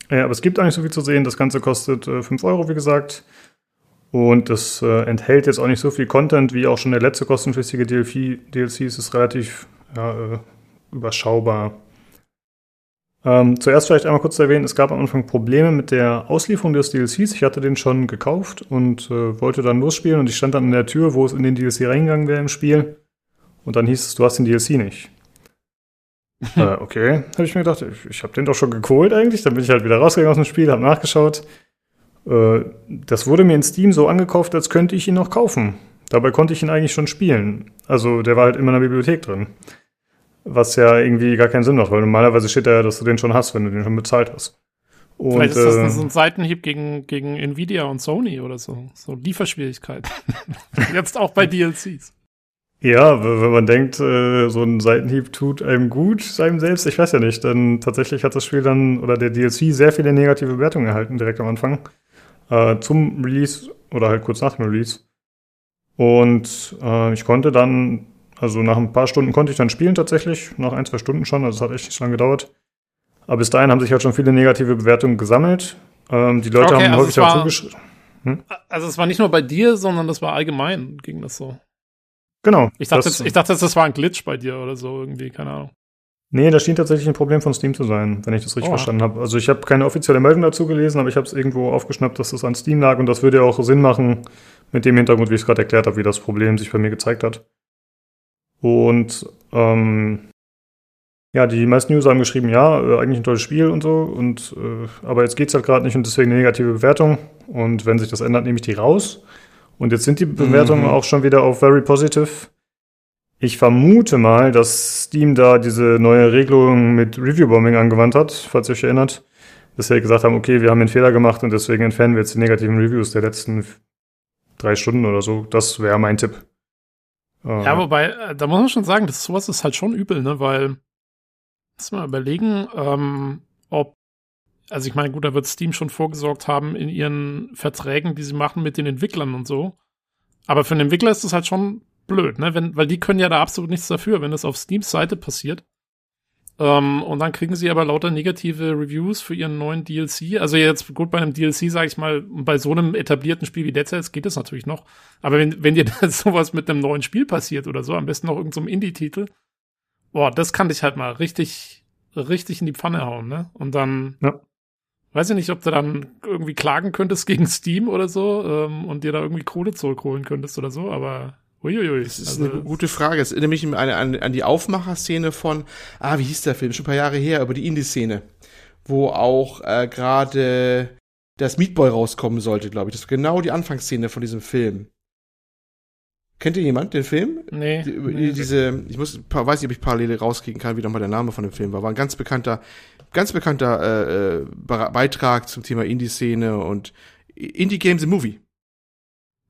Äh, aber es gibt nicht so viel zu sehen. Das Ganze kostet äh, 5 Euro, wie gesagt. Und das äh, enthält jetzt auch nicht so viel Content wie auch schon der letzte kostenpflichtige DLC. DLC es ist relativ ja, äh, überschaubar. Ähm, zuerst vielleicht einmal kurz zu erwähnen, es gab am Anfang Probleme mit der Auslieferung des DLCs. Ich hatte den schon gekauft und äh, wollte dann losspielen und ich stand dann in der Tür, wo es in den DLC reingegangen wäre im Spiel. Und dann hieß es, du hast den DLC nicht. äh, okay, habe ich mir gedacht, ich, ich habe den doch schon geholt eigentlich. Dann bin ich halt wieder rausgegangen aus dem Spiel, habe nachgeschaut. Äh, das wurde mir in Steam so angekauft, als könnte ich ihn noch kaufen. Dabei konnte ich ihn eigentlich schon spielen. Also der war halt immer in der Bibliothek drin. Was ja irgendwie gar keinen Sinn macht, weil normalerweise steht da ja, dass du den schon hast, wenn du den schon bezahlt hast. Und, Vielleicht ist das äh, so ein Seitenhieb gegen, gegen Nvidia und Sony oder so. So Lieferschwierigkeiten. Jetzt auch bei DLCs. Ja, wenn man denkt, äh, so ein Seitenhieb tut einem gut, seinem selbst, ich weiß ja nicht, dann tatsächlich hat das Spiel dann oder der DLC sehr viele negative Bewertungen erhalten, direkt am Anfang. Äh, zum Release oder halt kurz nach dem Release. Und äh, ich konnte dann, also nach ein paar Stunden konnte ich dann spielen tatsächlich, nach ein, zwei Stunden schon, also es hat echt nicht lange gedauert. Aber bis dahin haben sich halt schon viele negative Bewertungen gesammelt. Ähm, die Leute okay, haben also häufig auch zugeschrieben. Hm? Also es war nicht nur bei dir, sondern das war allgemein, ging das so. Genau. Ich dachte, das, jetzt, ich dachte das war ein Glitch bei dir oder so irgendwie, keine Ahnung. Nee, das schien tatsächlich ein Problem von Steam zu sein, wenn ich das richtig oh. verstanden habe. Also ich habe keine offizielle Meldung dazu gelesen, aber ich habe es irgendwo aufgeschnappt, dass das an Steam lag und das würde ja auch Sinn machen mit dem Hintergrund, wie ich es gerade erklärt habe, wie das Problem sich bei mir gezeigt hat. Und ähm, ja, die meisten User haben geschrieben, ja, äh, eigentlich ein tolles Spiel und so, und äh, aber jetzt geht es halt gerade nicht und deswegen eine negative Bewertung. Und wenn sich das ändert, nehme ich die raus. Und jetzt sind die Bewertungen mhm. auch schon wieder auf very positive. Ich vermute mal, dass Steam da diese neue Regelung mit Review-Bombing angewandt hat, falls ihr euch erinnert. Dass sie gesagt haben, okay, wir haben einen Fehler gemacht und deswegen entfernen wir jetzt die negativen Reviews der letzten drei Stunden oder so. Das wäre mein Tipp. Ja, äh. wobei, äh, da muss man schon sagen, das sowas ist halt schon übel, ne? Weil, lass mal überlegen, ähm, ob also ich meine, gut, da wird Steam schon vorgesorgt haben in ihren Verträgen, die sie machen mit den Entwicklern und so. Aber für einen Entwickler ist das halt schon blöd, ne? Wenn, weil die können ja da absolut nichts dafür, wenn das auf Steams Seite passiert. Ähm, und dann kriegen sie aber lauter negative Reviews für ihren neuen DLC. Also jetzt gut bei einem DLC, sage ich mal, bei so einem etablierten Spiel wie Dead Cells geht das natürlich noch. Aber wenn, wenn dir da sowas mit einem neuen Spiel passiert oder so, am besten noch irgendeinem so Indie-Titel, boah, das kann dich halt mal richtig, richtig in die Pfanne hauen, ne? Und dann ja. Weiß ich nicht, ob du dann irgendwie klagen könntest gegen Steam oder so ähm, und dir da irgendwie Kohle zurückholen könntest oder so, aber Uiuiui. Das ist also, eine gute Frage. Es erinnert mich an, an, an die Aufmacherszene von, ah, wie hieß der Film? Schon ein paar Jahre her, über die Indie-Szene. Wo auch äh, gerade das Meatboy rauskommen sollte, glaube ich. Das war genau die Anfangsszene von diesem Film. Kennt ihr jemand den Film? Nee. Die, nee. Diese, ich muss, weiß nicht, ob ich Parallele rauskriegen kann, wie nochmal der Name von dem Film war. War ein ganz bekannter ganz bekannter äh, äh Beitrag zum Thema Indie-Szene und Indie-Games im Movie.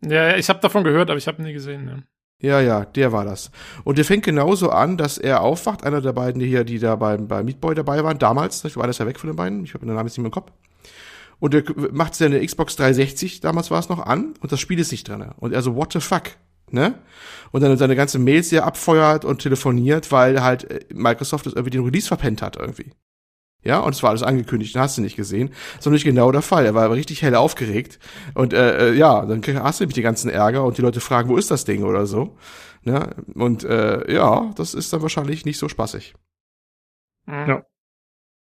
Ja, ich habe davon gehört, aber ich habe nie gesehen. Ja. Ja, ja, der war das. Und der fängt genauso an, dass er aufwacht, einer der beiden die hier, die da beim, bei Meat Boy dabei waren, damals, ich war das ja weg von den beiden, ich habe den Namen jetzt nicht mehr im Kopf. Und er macht seine Xbox 360, damals war es noch an, und das Spiel ist nicht drin. Und er so, what the fuck? Ne? Und dann seine ganze Mails hier abfeuert und telefoniert, weil halt äh, Microsoft das irgendwie den Release verpennt hat irgendwie. Ja, und es war alles angekündigt, hast du nicht gesehen. Das war nicht genau der Fall. Er war richtig hell aufgeregt. Und äh, äh ja, dann hast du nämlich die ganzen Ärger und die Leute fragen, wo ist das Ding oder so. Ja, und äh, ja, das ist dann wahrscheinlich nicht so spaßig. Ja.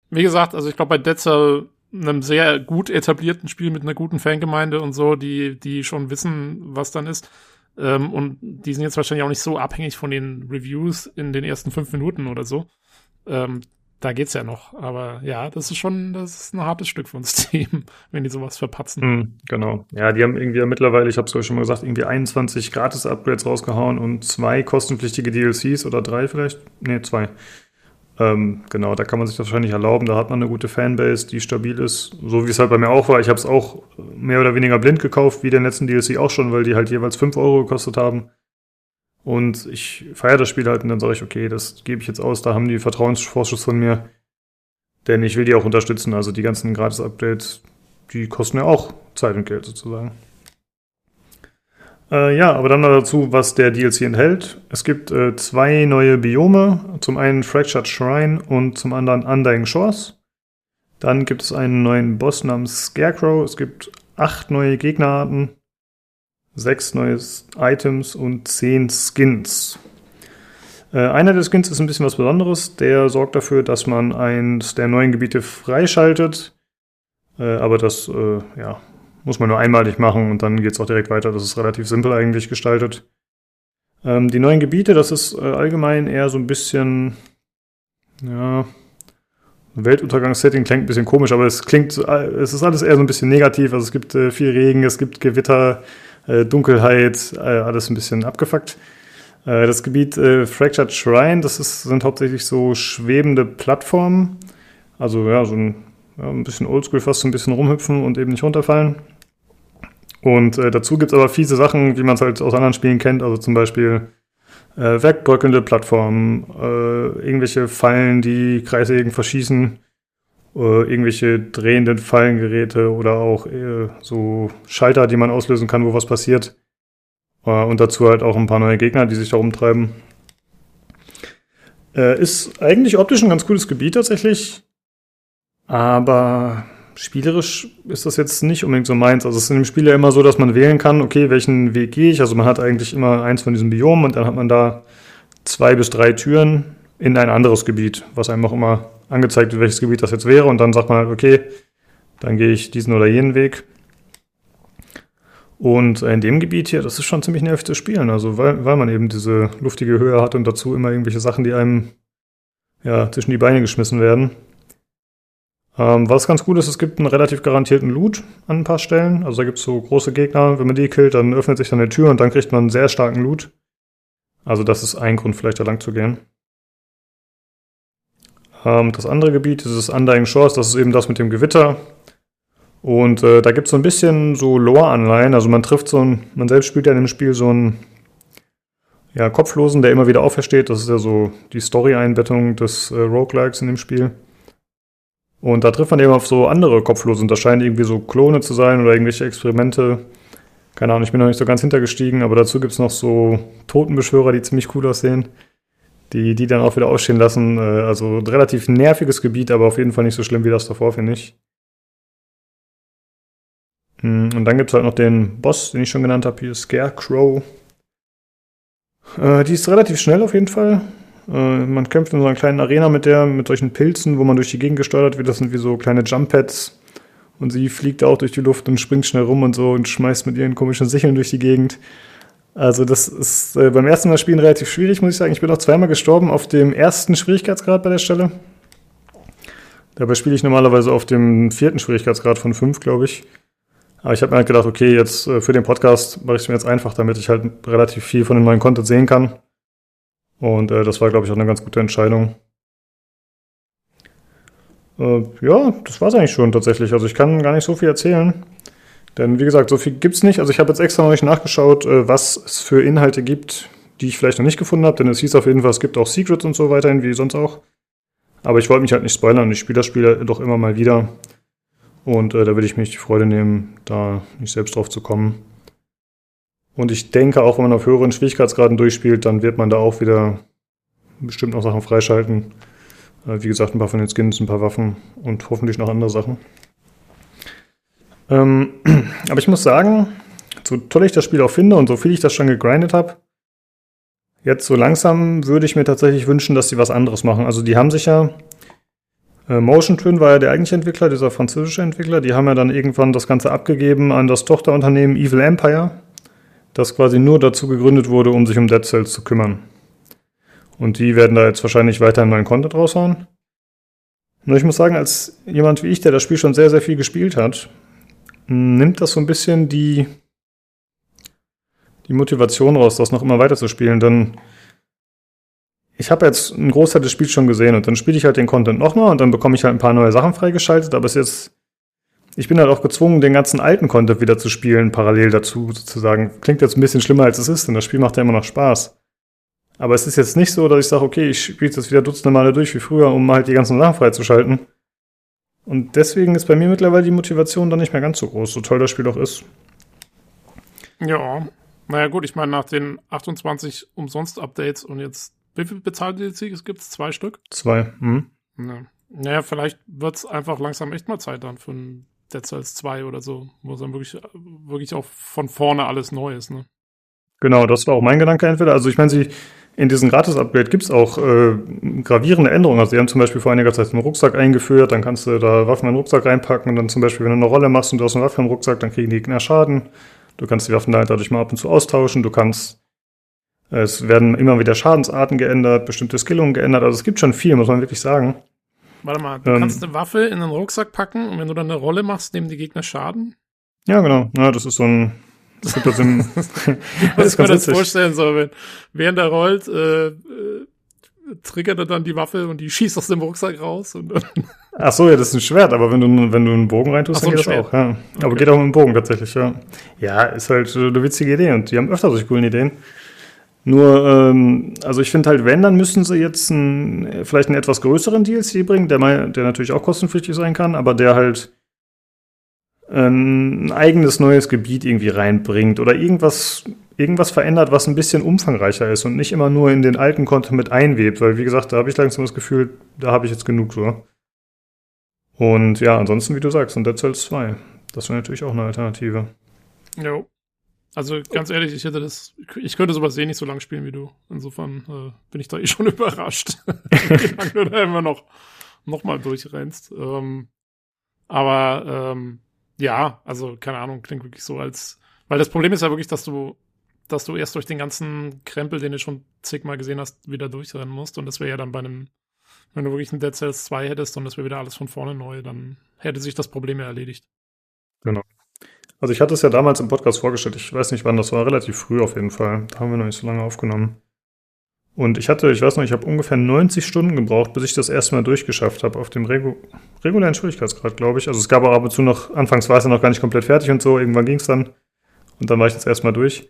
Wie gesagt, also ich glaube bei Dead Cell einem sehr gut etablierten Spiel mit einer guten Fangemeinde und so, die, die schon wissen, was dann ist. Ähm, und die sind jetzt wahrscheinlich auch nicht so abhängig von den Reviews in den ersten fünf Minuten oder so. Ähm, da geht's ja noch. Aber ja, das ist schon, das ist ein hartes Stück von Steam, wenn die sowas verpatzen. Mm, genau. Ja, die haben irgendwie mittlerweile, ich habe es euch schon mal gesagt, irgendwie 21 Gratis-Upgrades rausgehauen und zwei kostenpflichtige DLCs oder drei vielleicht. Nee, zwei. Ähm, genau, da kann man sich das wahrscheinlich erlauben. Da hat man eine gute Fanbase, die stabil ist. So wie es halt bei mir auch war. Ich habe es auch mehr oder weniger blind gekauft, wie den letzten DLC auch schon, weil die halt jeweils 5 Euro gekostet haben. Und ich feiere das Spiel halt und dann sage ich, okay, das gebe ich jetzt aus, da haben die Vertrauensvorschuss von mir. Denn ich will die auch unterstützen. Also die ganzen Gratis-Updates, die kosten ja auch Zeit und Geld sozusagen. Äh, ja, aber dann noch dazu, was der DLC enthält. Es gibt äh, zwei neue Biome. Zum einen Fractured Shrine und zum anderen Undying Shores. Dann gibt es einen neuen Boss namens Scarecrow. Es gibt acht neue Gegnerarten sechs neue Items und zehn Skins. Äh, einer der Skins ist ein bisschen was Besonderes. Der sorgt dafür, dass man eins der neuen Gebiete freischaltet. Äh, aber das äh, ja, muss man nur einmalig machen und dann geht es auch direkt weiter. Das ist relativ simpel eigentlich gestaltet. Ähm, die neuen Gebiete, das ist allgemein eher so ein bisschen, ja, Weltuntergangssetting klingt ein bisschen komisch, aber es klingt, es ist alles eher so ein bisschen negativ. Also es gibt viel Regen, es gibt Gewitter, äh, Dunkelheit, äh, alles ein bisschen abgefuckt. Äh, das Gebiet äh, Fractured Shrine, das ist, sind hauptsächlich so schwebende Plattformen. Also ja, so ein, ja, ein bisschen oldschool, fast so ein bisschen rumhüpfen und eben nicht runterfallen. Und äh, dazu gibt es aber fiese Sachen, wie man es halt aus anderen Spielen kennt. Also zum Beispiel äh, wegbröckelnde Plattformen, irgendwelche Fallen, die Kreissägen verschießen, irgendwelche drehenden Fallengeräte oder auch äh, so Schalter, die man auslösen kann, wo was passiert. Äh, und dazu halt auch ein paar neue Gegner, die sich da rumtreiben. Äh, ist eigentlich optisch ein ganz cooles Gebiet tatsächlich. Aber spielerisch ist das jetzt nicht unbedingt so meins. Also es ist in dem Spiel ja immer so, dass man wählen kann, okay, welchen Weg gehe ich. Also man hat eigentlich immer eins von diesen Biomen und dann hat man da zwei bis drei Türen in ein anderes Gebiet, was einem auch immer angezeigt welches Gebiet das jetzt wäre. Und dann sagt man halt, okay, dann gehe ich diesen oder jenen Weg. Und in dem Gebiet hier, das ist schon ziemlich nervig zu spielen. Also weil, weil man eben diese luftige Höhe hat und dazu immer irgendwelche Sachen, die einem ja, zwischen die Beine geschmissen werden. Ähm, was ganz gut ist, es gibt einen relativ garantierten Loot an ein paar Stellen. Also da gibt es so große Gegner, wenn man die killt, dann öffnet sich dann eine Tür und dann kriegt man einen sehr starken Loot. Also das ist ein Grund, vielleicht da lang zu gehen. Ähm, das andere Gebiet, dieses Undying Shores, das ist eben das mit dem Gewitter. Und äh, da gibt es so ein bisschen so Lore-Anleihen. Also man trifft so ein, man selbst spielt ja in dem Spiel so einen ja, Kopflosen, der immer wieder aufersteht. Das ist ja so die Story-Einbettung des äh, Roguelikes in dem Spiel. Und da trifft man eben auf so andere Kopflose und das scheinen irgendwie so Klone zu sein oder irgendwelche Experimente. Keine Ahnung, ich bin noch nicht so ganz hintergestiegen, aber dazu gibt es noch so Totenbeschwörer, die ziemlich cool aussehen, die die dann auch wieder ausstehen lassen. Äh, also ein relativ nerviges Gebiet, aber auf jeden Fall nicht so schlimm wie das davor, finde ich. Hm, und dann gibt es halt noch den Boss, den ich schon genannt habe, hier Scarecrow. Äh, die ist relativ schnell auf jeden Fall. Äh, man kämpft in so einer kleinen Arena mit der, mit solchen Pilzen, wo man durch die Gegend gesteuert wird. Das sind wie so kleine Jump-Pads. Und sie fliegt auch durch die Luft und springt schnell rum und so und schmeißt mit ihren komischen Sicheln durch die Gegend. Also das ist äh, beim ersten Mal spielen relativ schwierig, muss ich sagen. Ich bin auch zweimal gestorben auf dem ersten Schwierigkeitsgrad bei der Stelle. Dabei spiele ich normalerweise auf dem vierten Schwierigkeitsgrad von fünf, glaube ich. Aber ich habe mir halt gedacht, okay, jetzt äh, für den Podcast mache ich es mir jetzt einfach, damit ich halt relativ viel von dem neuen Content sehen kann. Und äh, das war, glaube ich, auch eine ganz gute Entscheidung. Äh, ja, das war es eigentlich schon tatsächlich. Also ich kann gar nicht so viel erzählen. Denn wie gesagt, so viel gibt es nicht. Also ich habe jetzt extra noch nicht nachgeschaut, äh, was es für Inhalte gibt, die ich vielleicht noch nicht gefunden habe. Denn es hieß auf jeden Fall, es gibt auch Secrets und so weiterhin, wie sonst auch. Aber ich wollte mich halt nicht spoilern. Ich spiele das Spiel doch immer mal wieder. Und äh, da will ich mich die Freude nehmen, da nicht selbst drauf zu kommen. Und ich denke, auch wenn man auf höheren Schwierigkeitsgraden durchspielt, dann wird man da auch wieder bestimmt noch Sachen freischalten. Äh, wie gesagt, ein paar von den Skins, ein paar Waffen und hoffentlich noch andere Sachen. Ähm, aber ich muss sagen, so toll ich das Spiel auch finde und so viel ich das schon gegrindet habe, jetzt so langsam würde ich mir tatsächlich wünschen, dass sie was anderes machen. Also die haben sich ja, äh, Motion Twin war ja der eigentliche Entwickler, dieser französische Entwickler, die haben ja dann irgendwann das Ganze abgegeben an das Tochterunternehmen Evil Empire das quasi nur dazu gegründet wurde, um sich um Dead Cells zu kümmern. Und die werden da jetzt wahrscheinlich weiter neuen Content raushauen. Nur ich muss sagen, als jemand wie ich, der das Spiel schon sehr, sehr viel gespielt hat, nimmt das so ein bisschen die, die Motivation raus, das noch immer weiter zu spielen. Denn ich habe jetzt einen Großteil des Spiels schon gesehen und dann spiele ich halt den Content nochmal und dann bekomme ich halt ein paar neue Sachen freigeschaltet, aber es ist jetzt ich bin halt auch gezwungen, den ganzen alten Content wieder zu spielen, parallel dazu sozusagen. Klingt jetzt ein bisschen schlimmer, als es ist, denn das Spiel macht ja immer noch Spaß. Aber es ist jetzt nicht so, dass ich sage, okay, ich spiele das wieder dutzende Male durch wie früher, um halt die ganzen Sachen freizuschalten. Und deswegen ist bei mir mittlerweile die Motivation dann nicht mehr ganz so groß, so toll das Spiel doch ist. Ja, naja gut, ich meine, nach den 28 Umsonst-Updates und jetzt, wie viel bezahlte DLCs gibt es? Zwei Stück? Zwei, hm. Ja. Naja, vielleicht wird es einfach langsam echt mal Zeit dann für ein Dead Cells 2 oder so, wo es dann wirklich, wirklich auch von vorne alles neu ist, ne? Genau, das war auch mein Gedanke entweder. Also ich meine, sie in diesem Gratis-Upgrade gibt es auch äh, gravierende Änderungen. Also sie haben zum Beispiel vor einiger Zeit einen Rucksack eingeführt, dann kannst du da Waffen in den Rucksack reinpacken und dann zum Beispiel, wenn du eine Rolle machst und du hast eine Waffe im Rucksack, dann kriegen die Gegner Schaden. Du kannst die Waffen da dadurch mal ab und zu austauschen. Du kannst, es werden immer wieder Schadensarten geändert, bestimmte Skillungen geändert. Also es gibt schon viel, muss man wirklich sagen. Warte mal, du Ähm. kannst eine Waffe in einen Rucksack packen und wenn du dann eine Rolle machst, nehmen die Gegner Schaden? Ja, genau. Ja, das ist so ein. Das gibt das ist ich mir das vorstellen soll, wenn während er rollt, äh, äh, triggert er dann die Waffe und die schießt aus dem Rucksack raus und Ach so, ja, das ist ein Schwert, aber wenn du, wenn du einen Bogen reintust, so, dann geht das ein auch, ja. Aber geht auch mit dem Bogen tatsächlich, ja. Ja, ist halt eine witzige Idee und die haben öfter solche coolen Ideen. Nur, ähm, also ich finde halt, wenn, dann müssen sie jetzt einen, vielleicht einen etwas größeren DLC bringen, der, mal, der natürlich auch kostenpflichtig sein kann, aber der halt ein eigenes neues Gebiet irgendwie reinbringt oder irgendwas, irgendwas verändert, was ein bisschen umfangreicher ist und nicht immer nur in den alten Content mit einwebt, weil wie gesagt, da habe ich langsam das Gefühl, da habe ich jetzt genug so. Und ja, ansonsten, wie du sagst, und Dead Cells 2. Das wäre natürlich auch eine Alternative. Jo. Also ganz ehrlich, ich hätte das, ich könnte sowas eh nicht so lang spielen wie du. Insofern äh, bin ich da eh schon überrascht, wie lange du da immer noch, noch mal durchrennst. Ähm, aber ähm, ja, also keine Ahnung, klingt wirklich so als, weil das Problem ist ja wirklich, dass du, dass du erst durch den ganzen Krempel, den du schon zigmal gesehen hast, wieder durchrennen musst. Und das wäre ja dann bei einem, wenn du wirklich ein Dead Cells 2 hättest und das wäre wieder alles von vorne neu, dann hätte sich das Problem ja erledigt. Also ich hatte es ja damals im Podcast vorgestellt, ich weiß nicht wann, das war relativ früh auf jeden Fall. Da haben wir noch nicht so lange aufgenommen. Und ich hatte, ich weiß noch, ich habe ungefähr 90 Stunden gebraucht, bis ich das erste Mal durchgeschafft habe auf dem Regu regulären Schwierigkeitsgrad, glaube ich. Also es gab auch ab und zu noch, anfangs war es ja noch gar nicht komplett fertig und so, irgendwann ging es dann. Und dann war ich das erstmal durch.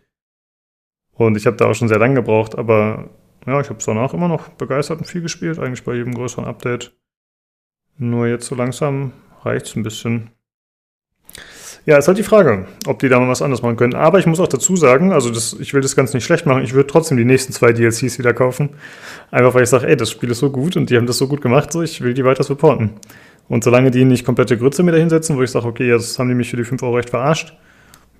Und ich habe da auch schon sehr lange gebraucht, aber ja, ich habe es danach immer noch begeistert und viel gespielt, eigentlich bei jedem größeren Update. Nur jetzt so langsam reicht es ein bisschen. Ja, ist halt die Frage, ob die da mal was anderes machen können. Aber ich muss auch dazu sagen, also das, ich will das ganz nicht schlecht machen, ich würde trotzdem die nächsten zwei DLCs wieder kaufen. Einfach weil ich sage, ey, das Spiel ist so gut und die haben das so gut gemacht, so ich will die weiter supporten. Und solange die nicht komplette Grütze mir da hinsetzen, wo ich sage, okay, jetzt haben die mich für die 5 Euro recht verarscht,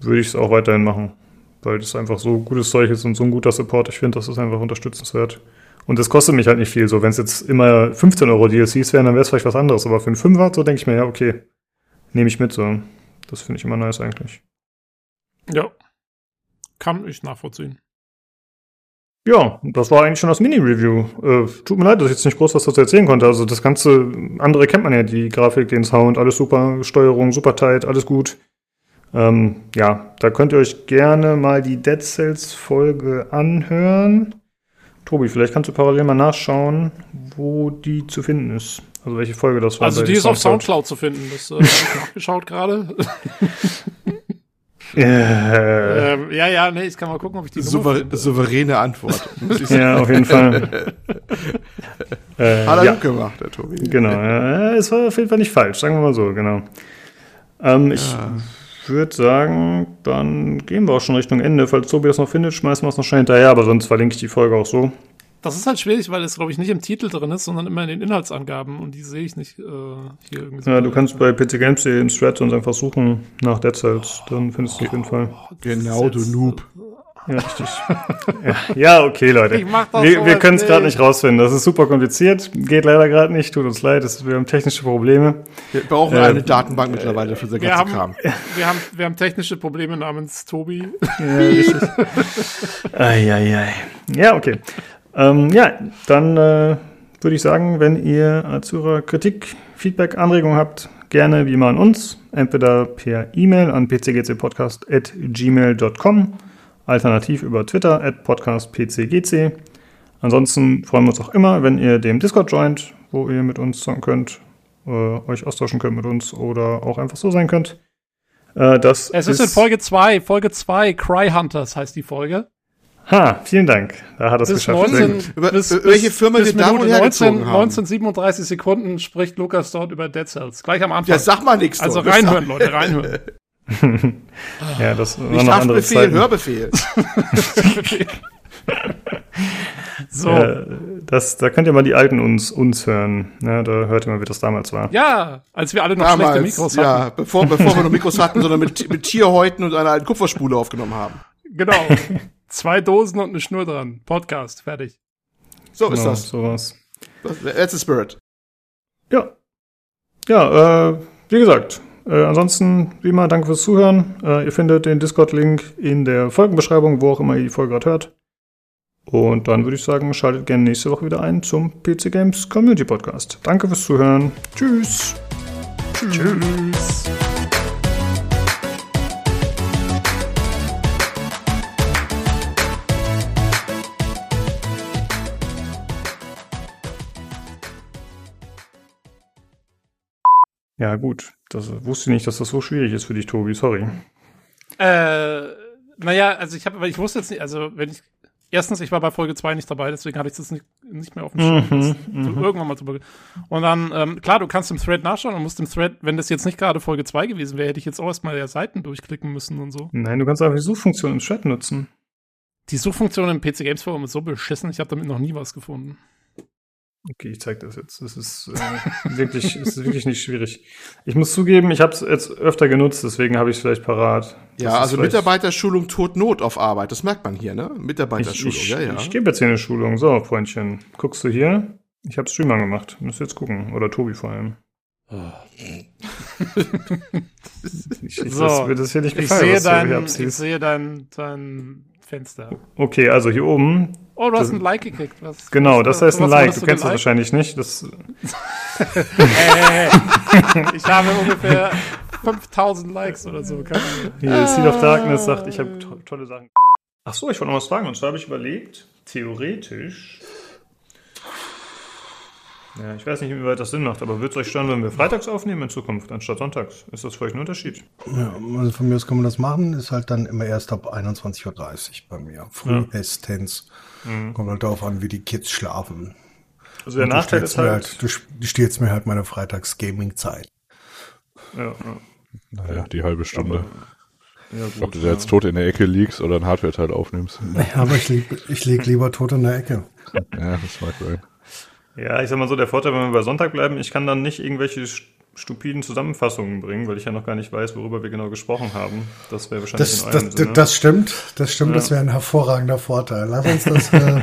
würde ich es auch weiterhin machen. Weil das einfach so gutes Zeug ist und so ein guter Support. Ich finde, das ist einfach unterstützenswert. Und das kostet mich halt nicht viel. So, wenn es jetzt immer 15 Euro DLCs wären, dann wäre es vielleicht was anderes. Aber für einen Fünfer, so denke ich mir, ja, okay, nehme ich mit so. Das finde ich immer nice eigentlich. Ja. Kann ich nachvollziehen. Ja, das war eigentlich schon das Mini-Review. Äh, tut mir leid, dass ich jetzt nicht groß was dazu erzählen konnte. Also das ganze andere kennt man ja, die Grafik, den Sound, alles super, Steuerung super tight, alles gut. Ähm, ja, da könnt ihr euch gerne mal die Dead Cells Folge anhören. Tobi, vielleicht kannst du parallel mal nachschauen, wo die zu finden ist. Also welche Folge das war. Also die ist auf Soundcloud. Zu finden. Das äh, habe ich nachgeschaut gerade. Äh, ähm, ja, ja, nee, ich kann mal gucken, ob ich die Souver finde. souveräne Antwort. muss ich sagen. ja, auf jeden Fall. äh, Hat er ja. gut gemacht, der Tobi. Genau, ja, es war auf jeden Fall nicht falsch, sagen wir mal so, genau. Ähm, ich Ja. würde sagen, dann gehen wir auch schon Richtung Ende. Falls Tobi das noch findet, schmeißen wir es noch schnell hinterher, aber sonst verlinke ich die Folge auch so. Das ist halt schwierig, weil es, glaube ich, nicht im Titel drin ist, sondern immer in den Inhaltsangaben und die sehe ich nicht äh, hier irgendwie. so. Ja, du kannst bei PC Games im Thread sonst einfach suchen nach Dead Cells, dann findest du es auf jeden Fall. Genau, du Noob. Ja, richtig. ja, okay, Leute. Ich mach das wir wir können es gerade nicht. rausfinden. Das ist super kompliziert. Geht leider gerade nicht. Tut uns leid. Das, wir haben technische Probleme. Wir brauchen Ähm, eine Datenbank mittlerweile für wir ganzen haben, Kram. wir, haben, wir haben technische Probleme namens Tobi. Ja, richtig. Eieiei. Ja, okay. Ähm, ja, dann äh, würde ich sagen, wenn ihr als Hörer Kritik, Feedback, Anregungen habt, gerne wie immer an uns. Entweder per E-Mail an pcgcpodcast.gmail.com, alternativ über Twitter at podcastpcgc. Ansonsten freuen wir uns auch immer, wenn ihr dem Discord joint, wo ihr mit uns zocken könnt, äh, euch austauschen könnt mit uns oder auch einfach so sein könnt. Äh, das Es ist in Folge 2, Folge 2, Cry Hunters heißt die Folge. Ha, vielen Dank. Da hat er es Bis geschafft. Sehr 19, gut. Über- bis, welche Firma bis wir da wohl Minute hergezogen 19, haben. 1937 Sekunden spricht Lukas dort über Dead Cells. Gleich am Anfang. Ja, sag mal nichts. also reinhören, Leute, reinhören. Ja, das war Nicht noch andere Zeiten. Hörbefehl. So. Äh, das, da könnt ihr mal die alten uns, uns hören. Ja, da hört ihr mal, wie das damals war. Ja, als wir alle noch schlechte Damals, Mikros hatten. ja, bevor, bevor wir noch Mikros hatten, sondern mit, mit Tierhäuten und einer alten Kupferspule aufgenommen haben. Genau. Zwei Dosen und eine Schnur dran. Podcast, fertig. So ist Genau, das. Sowas. That's the spirit. Ja. Ja, äh, wie gesagt, äh, ansonsten, wie immer, danke fürs Zuhören. Äh, ihr findet den Discord-Link in der Folgenbeschreibung, wo auch immer ihr die Folge gerade hört. Und dann würde ich sagen, schaltet gerne nächste Woche wieder ein zum PC Games Community Podcast. Danke fürs Zuhören. Tschüss. Tschüss. Ja, gut. Das wusste ich nicht, dass das so schwierig ist für dich, Tobi. Sorry. Äh, naja, also ich habe, ich wusste jetzt nicht, also wenn ich, erstens, ich war bei Folge 2 nicht dabei, deswegen hatte ich das nicht, nicht mehr auf dem Schirm. Mhm, so irgendwann mal drüber. Und dann, ähm, klar, du kannst im Thread nachschauen und musst im Thread, wenn das jetzt nicht gerade Folge 2 gewesen wäre, hätte ich jetzt auch erstmal der Seiten durchklicken müssen und so. Nein, du kannst einfach die Suchfunktion im Chat nutzen. Die Suchfunktion im PC Games Forum ist so beschissen, ich habe damit noch nie was gefunden. Okay, ich zeig das jetzt. Das ist äh, wirklich, ist wirklich nicht schwierig. Ich muss zugeben, ich habe es jetzt öfter genutzt, deswegen habe ich es vielleicht parat. Das Ja, also Mitarbeiterschulung tut Not auf Arbeit. Das merkt man hier, ne? Ich, Mitarbeiterschulung, ich, ja, ja. ich gebe jetzt hier eine Schulung. So, Freundchen. Guckst du hier? Ich habe Streamer gemacht. Müsst ihr jetzt gucken. Oder Tobi vor allem. Ich, ich, So, das wird es hier nicht Ich gefallen. sehe du hier dein, ich sehe dein, dein Fenster. Okay, also hier oben. Oh, du hast Das- ein Like gekriegt. Was, Genau, was- das heißt ein Like. Du kennst das wahrscheinlich nicht. Das, Hey. Ich habe ungefähr 5000 Likes oder so. Keine hier, Seed of Darkness sagt, ich habe to tolle Sachen. Ach so, ich wollte noch was fragen. Und zwar habe ich überlegt, theoretisch. Ja, ich weiß nicht, inwieweit das Sinn macht, aber wird es euch stören, wenn wir freitags aufnehmen in Zukunft anstatt sonntags? Ist das für euch ein Unterschied? Ja, also von mir aus kann man das machen, ist halt dann immer erst ab 21.30 Uhr bei mir. Frühestens. Kommt halt darauf an, wie die Kids schlafen. Also der Nachteil ist mir halt. du, stehst mir halt meine Freitags-Gaming-Zeit. Ja, ja. Naja, die halbe Stunde. Ja, Ob gut, du da jetzt tot in der Ecke liegst oder ein Hardware-Teil aufnimmst. Ja, aber ich lieg, ich lieg lieber tot in der Ecke. Ja, das mag sein. Ja, ich sag mal so, der Vorteil, wenn wir bei Sonntag bleiben, ich kann dann nicht irgendwelche st- stupiden Zusammenfassungen bringen, weil ich ja noch gar nicht weiß, worüber wir genau gesprochen haben. Das wäre wahrscheinlich Das, in das, eurem das, Sinne. das stimmt, das stimmt, Ja. das wäre ein hervorragender Vorteil. Lass uns das, äh,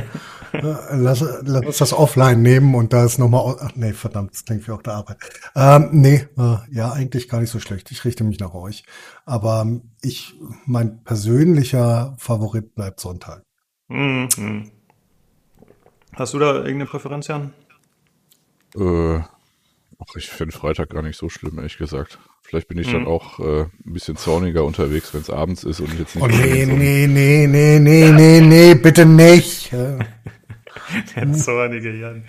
äh, lass, lass uns das offline nehmen und da ist nochmal, ach nee, verdammt, das klingt wie auch der Arbeit. Ähm, nee, äh, ja, eigentlich gar nicht so schlecht. Ich richte mich nach euch. Aber ähm, ich, mein persönlicher Favorit bleibt Sonntag. Mhm, mhm. Hast du da irgendeine Präferenz, Jan? Äh, ach, ich finde Freitag gar nicht so schlimm, ehrlich gesagt. Vielleicht bin ich dann auch äh, ein bisschen zorniger unterwegs, wenn es abends ist und ich jetzt nicht Oh mehr nee, so- nee, nee, nee, nee, nee, nee, bitte nicht. Der zornige Jan.